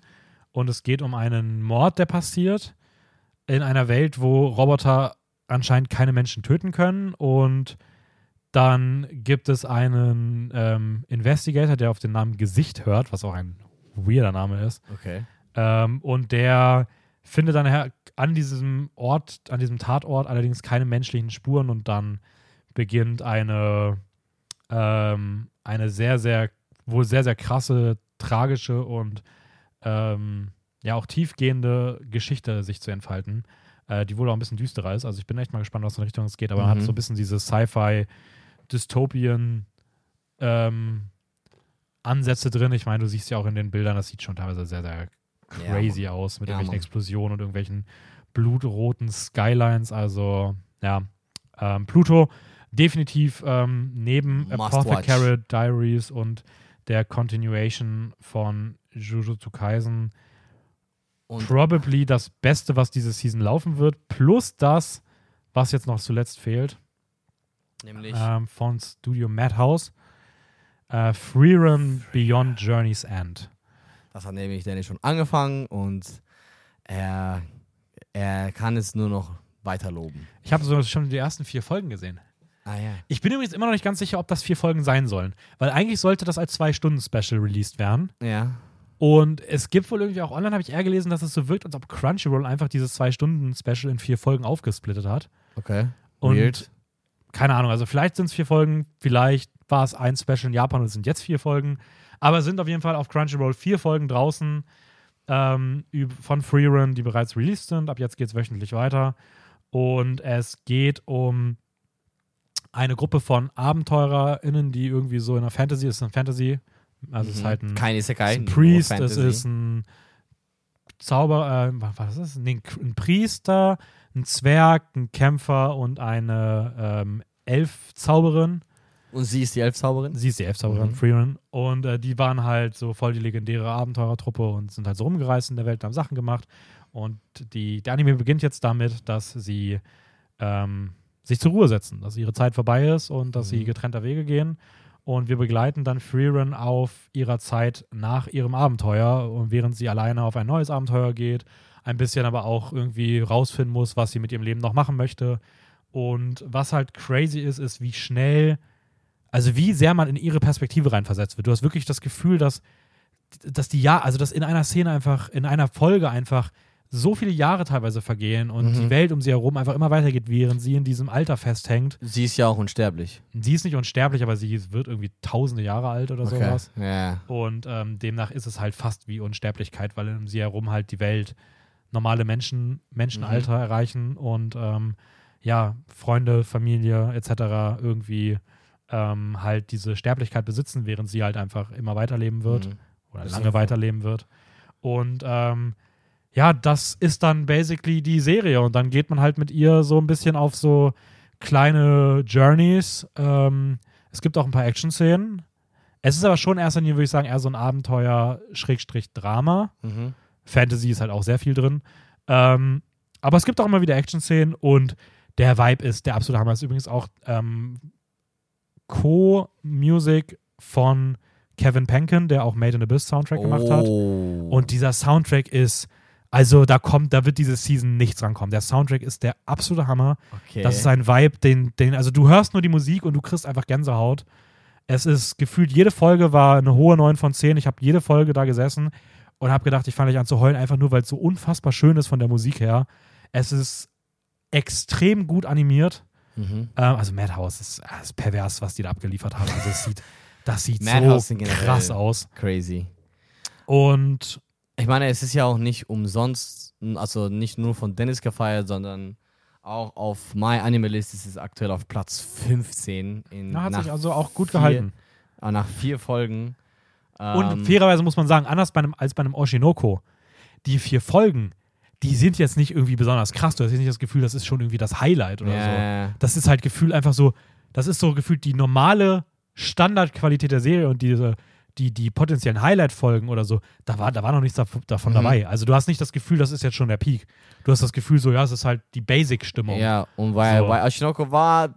und es geht um einen Mord, der passiert in einer Welt, wo Roboter anscheinend keine Menschen töten können und dann gibt es einen ähm, Investigator, der auf den Namen Gesicht hört, was auch ein weirder Name ist. Okay. Ähm, und der findet dann an diesem Ort, an diesem Tatort allerdings keine menschlichen Spuren und dann beginnt eine, ähm, eine sehr, sehr, wohl sehr, sehr krasse, tragische und ähm, ja auch tiefgehende Geschichte sich zu entfalten, äh, die wohl auch ein bisschen düsterer ist. Also ich bin echt mal gespannt, was in Richtung es geht, aber mhm. man hat so ein bisschen diese Sci-Fi- Dystopien ähm, Ansätze drin. Ich meine, du siehst ja auch in den Bildern, das sieht schon teilweise sehr, sehr crazy ja, aus mit ja, irgendwelchen Mann. Explosionen und irgendwelchen blutroten Skylines. Also, ja, ähm, Pluto definitiv ähm, neben Apothecary Diaries und der Continuation von Jujutsu Kaisen und probably das Beste, was diese Season laufen wird, plus das, was jetzt noch zuletzt fehlt. Nämlich? Ähm, von Studio Madhouse. Äh, Freerun Beyond Journey's End. Das hat nämlich Danny schon angefangen und er, er kann es nur noch weiter loben. Ich habe so schon die ersten vier Folgen gesehen. Ah, ja. Ich bin übrigens immer noch nicht ganz sicher, ob das vier Folgen sein sollen. Weil eigentlich sollte das als Zwei-Stunden-Special released werden. Ja. Und es gibt wohl irgendwie auch online, habe ich eher gelesen, dass es so wirkt, als ob Crunchyroll einfach dieses Zwei-Stunden-Special in vier Folgen aufgesplittet hat. Okay. Und Weird keine Ahnung, also vielleicht sind es vier Folgen, vielleicht war es ein Special in Japan und es sind jetzt vier Folgen. Aber es sind auf jeden Fall auf Crunchyroll vier Folgen draußen ähm, von Freerun, die bereits released sind. Ab jetzt geht es wöchentlich weiter. Und es geht um eine Gruppe von AbenteurerInnen, die irgendwie so in einer Fantasy, es ist ein Fantasy, also mhm. es ist mhm. halt ein, Kein Isekai, ist ein Priest, es ist ein Zauber, äh, was ist das? Nee, ein Priester, ein Zwerg, ein Kämpfer und eine ähm, Elfzauberin. Und sie ist die Elfzauberin? Sie ist die Elfzauberin, mhm. Freeman. Und äh, die waren halt so voll die legendäre Abenteurertruppe und sind halt so rumgereist in der Welt und haben Sachen gemacht. Und die, der Anime beginnt jetzt damit, dass sie ähm, sich zur Ruhe setzen, dass ihre Zeit vorbei ist und dass sie Mhm. getrennter Wege gehen. Und wir begleiten dann Freerun auf ihrer Zeit nach ihrem Abenteuer und während sie alleine auf ein neues Abenteuer geht, ein bisschen aber auch irgendwie rausfinden muss, was sie mit ihrem Leben noch machen möchte. Und was halt crazy ist, ist, wie schnell, also wie sehr man in ihre Perspektive reinversetzt wird. Du hast wirklich das Gefühl, dass, dass die ja, also dass in einer Szene einfach, in einer Folge einfach so viele Jahre teilweise vergehen und Mhm. die Welt um sie herum einfach immer weitergeht, während sie in diesem Alter festhängt. Sie ist ja auch unsterblich. Sie ist nicht unsterblich, aber sie wird irgendwie tausende Jahre alt oder sowas. Ja. Und ähm, demnach ist es halt fast wie Unsterblichkeit, weil um sie herum halt die Welt normale Menschen, Menschenalter erreichen und ähm, ja, Freunde, Familie etc. irgendwie ähm, halt diese Sterblichkeit besitzen, während sie halt einfach immer weiterleben wird Mhm. oder lange weiterleben wird. Und ähm, ja, das ist dann basically die Serie. Und dann geht man halt mit ihr so ein bisschen auf so kleine Journeys. Ähm, es gibt auch ein paar Action-Szenen. Es ist aber schon in erster Linie, würde ich sagen, eher so ein Abenteuer-Drama. Mhm. Fantasy ist halt auch sehr viel drin. Ähm, aber es gibt auch immer wieder Action-Szenen und der Vibe ist der absolute Hammer. Ist übrigens auch ähm, Co-Music von Kevin Penkin, der auch Made in Abyss Soundtrack gemacht hat. Oh. Und dieser Soundtrack ist, also da kommt, da wird diese Season nichts rankommen. Der Soundtrack ist der absolute Hammer. okay. Das ist ein Vibe, den, den, also du hörst nur die Musik und du kriegst einfach Gänsehaut. Es ist gefühlt, jede Folge war eine hohe 9 von 10. Ich habe jede Folge da gesessen und habe gedacht, ich fange gleich an zu heulen, einfach nur, weil es so unfassbar schön ist von der Musik her. Es ist extrem gut animiert. mhm. Ähm, also Madhouse ist, äh, ist pervers, was die da abgeliefert haben. Also es sieht, das sieht Madhouse so krass aus. crazy. Und Ich meine, es ist ja auch nicht umsonst, also nicht nur von Dennis gefeiert, sondern auch auf My Anime List ist es aktuell auf Platz 15. In, na, hat sich also auch gut vier- gehalten. äh, Nach vier Folgen. Und Ähm, fairerweise muss man sagen, anders bei einem, als bei einem Oshinoko, die vier Folgen, die sind jetzt nicht irgendwie besonders krass. Du hast jetzt nicht das Gefühl, das ist schon irgendwie das Highlight oder so. ja, Das ist halt gefühlt einfach so, das ist so gefühlt die normale Standardqualität der Serie und diese, die, die potenziellen Highlight-Folgen oder so, da war, da war noch nichts dav- davon Mhm. dabei. Also du hast nicht das Gefühl, das ist jetzt schon der Peak. Du hast das Gefühl so, ja, es ist halt die Basic-Stimmung. ja, und weil, So. weil Oshinoko war.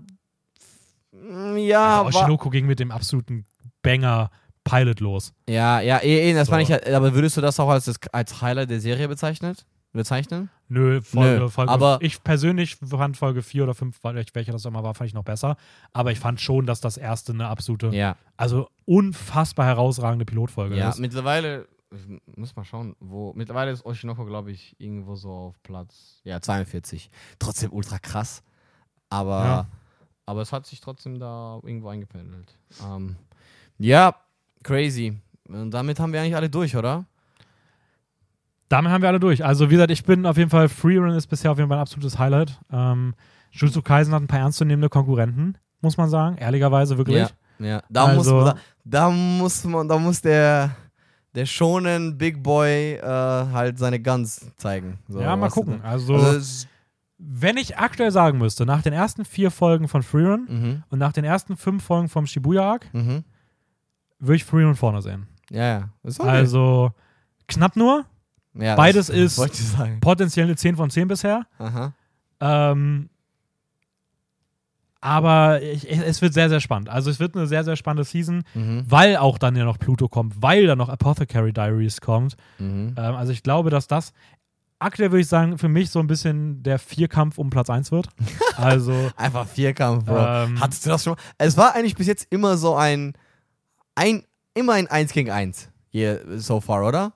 mm, Ja, also war, Oshinoko ging mit dem absoluten Banger Pilot los. ja, ja, eh, eh, das So. meine ich, ja, aber würdest du das auch als, das, als Highlight der Serie bezeichnet? Bezeichnen? Nö, Folge, Nö, Folge aber- ich persönlich fand Folge 4 oder 5, welcher das immer war, fand ich noch besser. Aber ich fand schon, dass das erste eine absolute, Ja. also unfassbar herausragende Pilotfolge Ja, ist. mittlerweile, ich muss mal schauen, wo, mittlerweile ist Oshinoko, glaube ich, irgendwo so auf Platz, ja, 42. Trotzdem ultra krass, aber, Ja. aber es hat sich trotzdem da irgendwo eingependelt. Ähm, ja, crazy. Und damit haben wir eigentlich alle durch, oder? Damit haben wir alle durch. Also, wie gesagt, ich bin auf jeden Fall, Freerun ist bisher auf jeden Fall ein absolutes Highlight. Ähm, Jujutsu Kaisen hat ein paar ernstzunehmende Konkurrenten, muss man sagen. Ehrlicherweise, wirklich. Ja. Ja, da, Also- muss, da, da muss man, da muss der, der schonen Big Boy äh, halt seine Guns zeigen. So, Ja, mal gucken. Also, Also, wenn ich aktuell sagen müsste, nach den ersten vier Folgen von Freerun mhm, und nach den ersten fünf Folgen vom Shibuya Arc, mhm. Würde ich Freerun vorne sehen. Ja, ja. Ist okay. Also, knapp nur. ja, beides [LAUGHS] ist-. Potenziell eine 10 von 10 bisher. Aha. Ähm, aber ich, es wird sehr, sehr spannend. Also es wird eine sehr, sehr spannende Season, Mhm. weil auch dann ja noch Pluto kommt, weil dann noch Apothecary Diaries kommt. Mhm. Ähm, also ich glaube, dass das aktuell würde ich sagen, für mich so ein bisschen der Vierkampf um Platz 1 wird. [LAUGHS] Also Einfach Vierkampf, Bro. Ähm, Hattest du das schon? Es war eigentlich bis jetzt immer so ein, ein immer ein 1 gegen 1 hier so far, oder?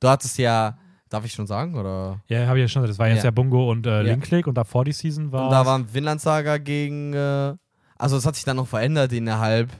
Du hattest ja, darf ich schon sagen, oder? ja, habe ich ja schon gesagt, das war jetzt Ja. ja, Bungo und äh, Ja. Link Click und davor die Season war Und da war Vinland Saga gegen, äh, also es hat sich dann noch verändert innerhalb,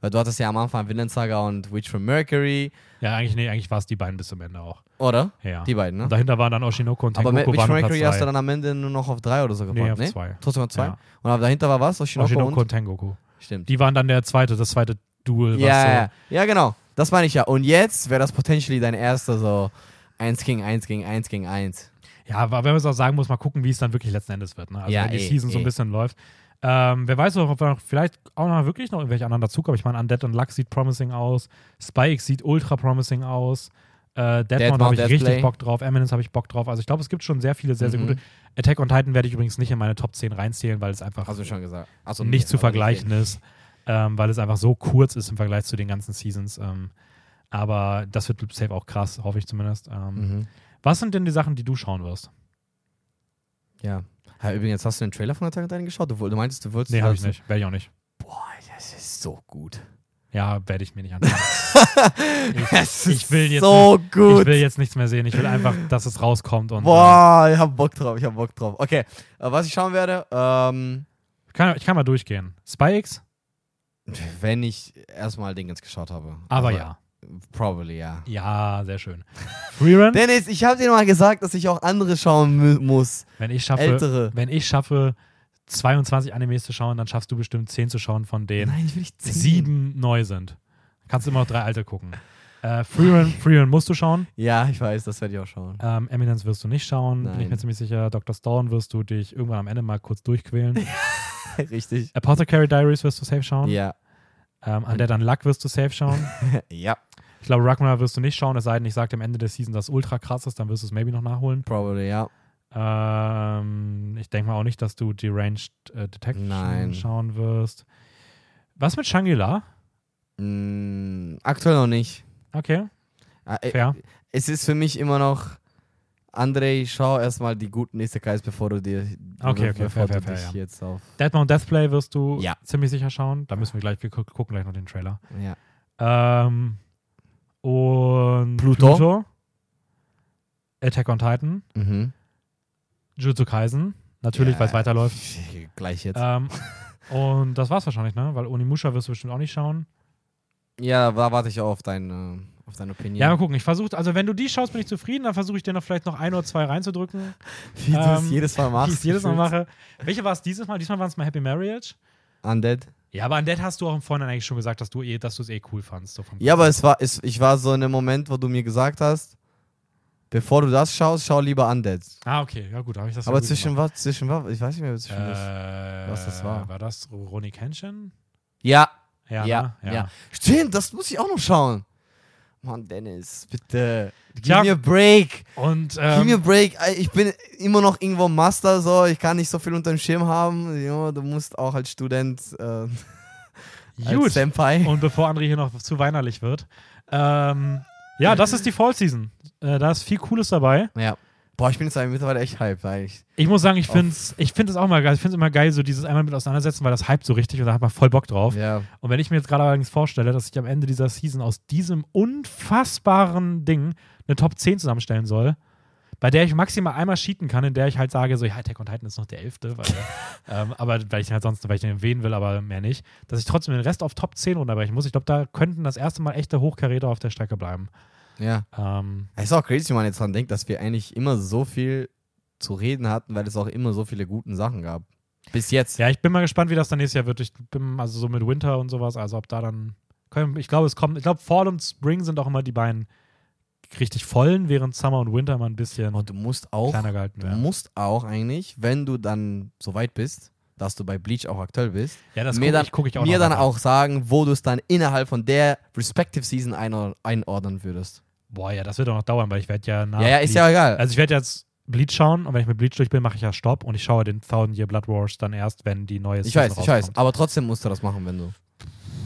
weil du hattest ja am Anfang Vinland Saga und Witch from Mercury, ja eigentlich nee, eigentlich war es die beiden bis zum Ende auch. oder? Ja. Die beiden, ne? Und dahinter waren dann Oshinoko und Aber Tengoku Witch waren from Mercury hast du dann am Ende nur noch auf drei oder so gebracht, Nee, auf ne? zwei. Trotzdem auf zwei. Ja. Und aber dahinter war was? Oshinoko, Oshinoko und? und Tengoku. Stimmt. Die waren dann der zweite, das zweite Duel, was Ja, so ja, ja, genau. Das meine ich ja. Und jetzt wäre das potentially dein erster so 1 gegen 1 gegen 1 gegen 1. Ja, aber wenn man es auch sagen muss, mal gucken, wie es dann wirklich letzten Endes wird. Ne? Also Ja, wenn die eh, Season so ein eh. bisschen läuft. Ähm, wer weiß ob wir noch vielleicht auch noch wirklich noch irgendwelche anderen dazukommen. Ich meine, Undead und Lux sieht promising aus. Spike sieht ultra promising aus. Äh, Dead, Dead Mount habe ich Mount richtig Deathplay. Bock drauf. Eminence habe ich Bock drauf. Also ich glaube, es gibt schon sehr viele, sehr, sehr Mhm. gute. Attack on Titan werde ich übrigens nicht in meine Top 10 reinzählen, weil es einfach Hast du schon gesagt. Achso, nicht nee, zu vergleichen ist, ähm, weil es einfach so kurz ist im Vergleich zu den ganzen Seasons. Ähm, aber das wird safe auch krass, hoffe ich zumindest. Ähm, Mhm. Was sind denn die Sachen, die du schauen wirst? Ja. ja. Übrigens, hast du den Trailer von Attack on geschaut? Du, du meintest, du wolltest. Nee, habe ich nicht. Werde ich auch nicht. Boah, das ist so gut. Ja, werde ich mir nicht [LAUGHS] anschauen. Es ich will jetzt so gut. Ich will jetzt nichts mehr sehen. Ich will einfach, dass es rauskommt. Und, Boah, ich hab Bock drauf, ich hab Bock drauf. Okay, äh, was ich schauen werde, ähm, äh, kann, ich kann mal durchgehen. X? Wenn ich erstmal Dingens geschaut habe. Aber Also, ja. Probably, ja. Ja, sehr schön. Freerun? Dennis, ich habe dir mal gesagt, dass ich auch andere schauen muss. wenn ich schaffe, Ältere. wenn ich schaffe, 22 Animes zu schauen, dann schaffst du bestimmt 10 zu schauen, von denen Nein, sieben neu sind. Kannst du immer noch drei alte gucken. Äh, Freerun, Freerun musst du schauen. Ja, ich weiß, das werde ich auch schauen. Ähm, Eminence wirst du nicht schauen, bin ich Nein. mir ziemlich sicher. Dr. Stone wirst du dich irgendwann am Ende mal kurz durchquälen. [LAUGHS] [LAUGHS] Richtig. Apothecary Diaries wirst du safe schauen. Ja. Ähm, Undead Unluck wirst du safe schauen. [LAUGHS] ja, Ich glaube, Ragnar wirst du nicht schauen, es sei denn, ich sage am Ende der Season, dass ultra krass ist, dann wirst du es maybe noch nachholen. probably, ja. Ähm, ich denke mal auch nicht, dass du Deranged äh, Detection Nein. schauen wirst. Was mit Shangri-La? Mm, aktuell noch nicht. Okay, Äh, fair. Es ist für mich immer noch, André, schau erstmal die guten Isekais, bevor du dir Okay, okay, bevor fair, fair, fair, dich ja. jetzt auf. Dead Mount Deathplay wirst du Ja. ziemlich sicher schauen. Da müssen wir gleich, wir gu- gucken gleich noch den Trailer. Ja. Ähm, und Pluto. Pluto. Attack on Titan. Mhm. Jujutsu Kaisen. Natürlich, Ja, weil es weiterläuft. [LAUGHS] Gleich jetzt. Ähm, und das war's wahrscheinlich, ne? Weil Onimusha wirst du bestimmt auch nicht schauen. ja, da warte ich auch auf, dein, äh, auf deine Opinion. Ja, mal gucken. Ich versuche, also wenn du die schaust, bin ich zufrieden. Dann versuche ich dir noch vielleicht noch ein oder zwei reinzudrücken, [LAUGHS] Wie du es ähm, jedes Mal machst. die ich jedes Mal mache. Welche war es dieses Mal? Diesmal waren es mal Happy Marriage. Undead. Ja, aber an Dead hast du auch im Vorhinein eigentlich schon gesagt, dass du eh, dass du es eh cool fandst. So vom Ja, aber es war, es, ich war so in einem Moment, wo du mir gesagt hast, bevor du das schaust, schau lieber Undead. Ah, okay, ja gut, habe ich das ja Aber gut zwischen was, zwischen was, ich weiß nicht mehr, zwischen was. äh, was das war. War das Ronnie Kenshin? Ja, Ja, ja, ne? ja, Stimmt, das muss ich auch noch schauen. Mann, Dennis, bitte. Gib Ja. mir a Break. Und Gib mir a ähm, Break. Ich bin immer noch irgendwo Master, so. Ich kann nicht so viel unter dem Schirm haben. Ja, du musst auch als Student, äh, [LAUGHS] als gut. Senpai. Und bevor André hier noch zu weinerlich wird. Ähm, ja, das ist die Fall Season. Äh, da ist viel Cooles dabei. ja. Boah, ich bin jetzt mittlerweile echt hyped, eigentlich. Ich muss sagen, ich finde es ich find auch mal geil. Ich finde es immer geil, so dieses einmal mit auseinandersetzen, weil das hype so richtig und da hat man voll Bock drauf. Ja. Und wenn ich mir jetzt gerade allerdings vorstelle, dass ich am Ende dieser Season aus diesem unfassbaren Ding eine Top 10 zusammenstellen soll, bei der ich maximal einmal cheaten kann, in der ich halt sage, so, ja, Attack on Titan ist noch der elfte, weil, [LAUGHS] ähm, aber weil ich den halt sonst, weil ich den erwähnen will, aber mehr nicht, dass ich trotzdem den Rest auf Top 10 runterbrechen muss. Ich glaube, da könnten das erste Mal echte Hochkaräter auf der Strecke bleiben. Ja. Ähm, Es ist auch crazy, wenn man jetzt dran denkt, dass wir eigentlich immer so viel zu reden hatten, weil es auch immer so viele guten Sachen gab. Bis jetzt. ja, ich bin mal gespannt, wie das dann nächstes Jahr wird. Ich bin also so mit Winter und sowas, also ob da dann, ich glaube, es kommt, ich glaube, Fall und Spring sind auch immer die beiden richtig vollen, während Summer und Winter mal ein bisschen Und du musst auch, kleiner gehalten du werden. musst auch eigentlich, wenn du dann so weit bist, dass du bei Bleach auch aktuell bist, Ja, das mir gucke dann, ich, guck ich auch mir dann auch sagen, wo du es dann innerhalb von der respective Season einor einordnen würdest. Boah, ja, das wird auch noch dauern, weil ich werde ja nach ja, ja, ist ja egal. Also ich werde jetzt Bleach schauen und wenn ich mit Bleach durch bin, mache ich ja Stopp und ich schaue den Thousand Year Blood Wars dann erst, wenn die neue ich Season weiß, ich weiß. rauskommt. Aber trotzdem musst du das machen, wenn du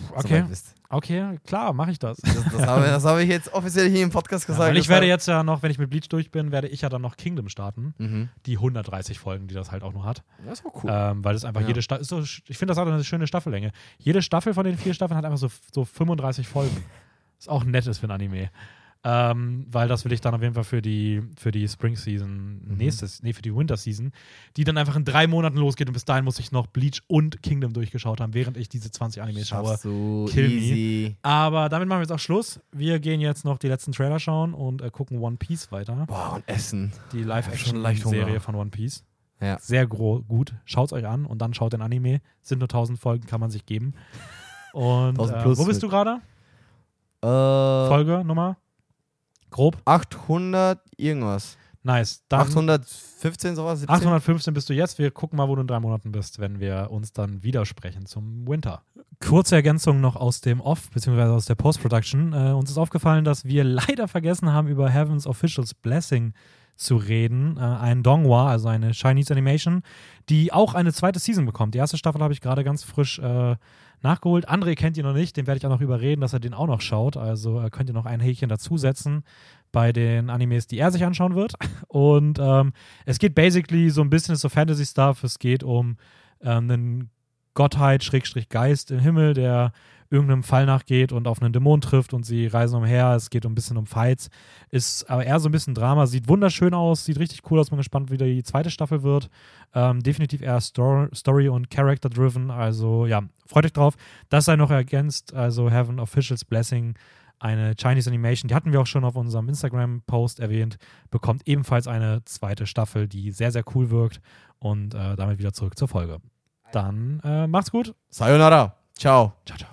so Okay, weit bist. okay, klar, mache ich das. Das, das habe das habe ich jetzt offiziell hier im Podcast Ja, gesagt. weil ich werde jetzt ja noch, wenn ich mit Bleach durch bin, werde ich ja dann noch Kingdom starten. Mhm. Die 130 Folgen, die das halt auch noch hat. Das ist auch cool. Ähm, weil es einfach Ja. jede Staffel, so, ich finde das auch eine schöne Staffellänge. Jede Staffel von den vier Staffeln hat einfach so, so 35 Folgen. Was auch nett ist für ein Anime. Ähm, weil das will ich dann auf jeden Fall für die, für die Spring Season, Mhm. nächstes, nee, für die Winter Season, die dann einfach in drei Monaten losgeht und bis dahin muss ich noch Bleach und Kingdom durchgeschaut haben, während ich diese 20 Animes schaue. Du Kill me. easy. Aber damit machen wir jetzt auch Schluss. Wir gehen jetzt noch die letzten Trailer schauen und äh, gucken One Piece weiter. Boah, und Essen. Die Live-Action-Serie von One Piece. Ja. Sehr gut. Schaut euch an und dann schaut den Anime. Sind nur 1000 Folgen, kann man sich geben. [LAUGHS] Und 1000 äh, plus wo bist du gerade? Äh, Folge Nummer? Grob? 800 irgendwas. Nice. Dann 815 sowas? 17? 815 bist du jetzt. Wir gucken mal, wo du in drei Monaten bist, wenn wir uns dann widersprechen zum Winter. Kurze Ergänzung noch aus dem Off, beziehungsweise aus der Post-Production. Äh, uns ist aufgefallen, dass wir [LAUGHS] leider vergessen haben, über Heaven's Officials Blessing zu reden. Äh, ein Donghua, also eine Chinese Animation, die auch eine zweite Season bekommt. Die erste Staffel habe ich gerade ganz frisch äh, nachgeholt. André kennt ihn noch nicht, den werde ich auch noch überreden, dass er den auch noch schaut. Also äh, könnt ihr noch ein Häkchen dazusetzen bei den Animes, die er sich anschauen wird. [LAUGHS] Und ähm, es geht basically so ein bisschen so Fantasy-Stuff. Es geht um ähm, einen Gottheit, Schrägstrich Geist im Himmel, der irgendeinem Fall nachgeht und auf einen Dämon trifft und sie reisen umher. Es geht ein bisschen um Fights. Ist aber eher so ein bisschen Drama. Sieht wunderschön aus, sieht richtig cool aus. Bin gespannt, wie die zweite Staffel wird. Ähm, definitiv eher Stor Story- und Character-driven. Also ja, freut euch drauf. Das sei noch ergänzt. Also Heaven Officials Blessing eine Chinese Animation, die hatten wir auch schon auf unserem Instagram-Post erwähnt, bekommt ebenfalls eine zweite Staffel, die sehr, sehr cool wirkt. Und äh, damit wieder zurück zur Folge. Dann äh, macht's gut. Sayonara. Ciao. Ciao, ciao.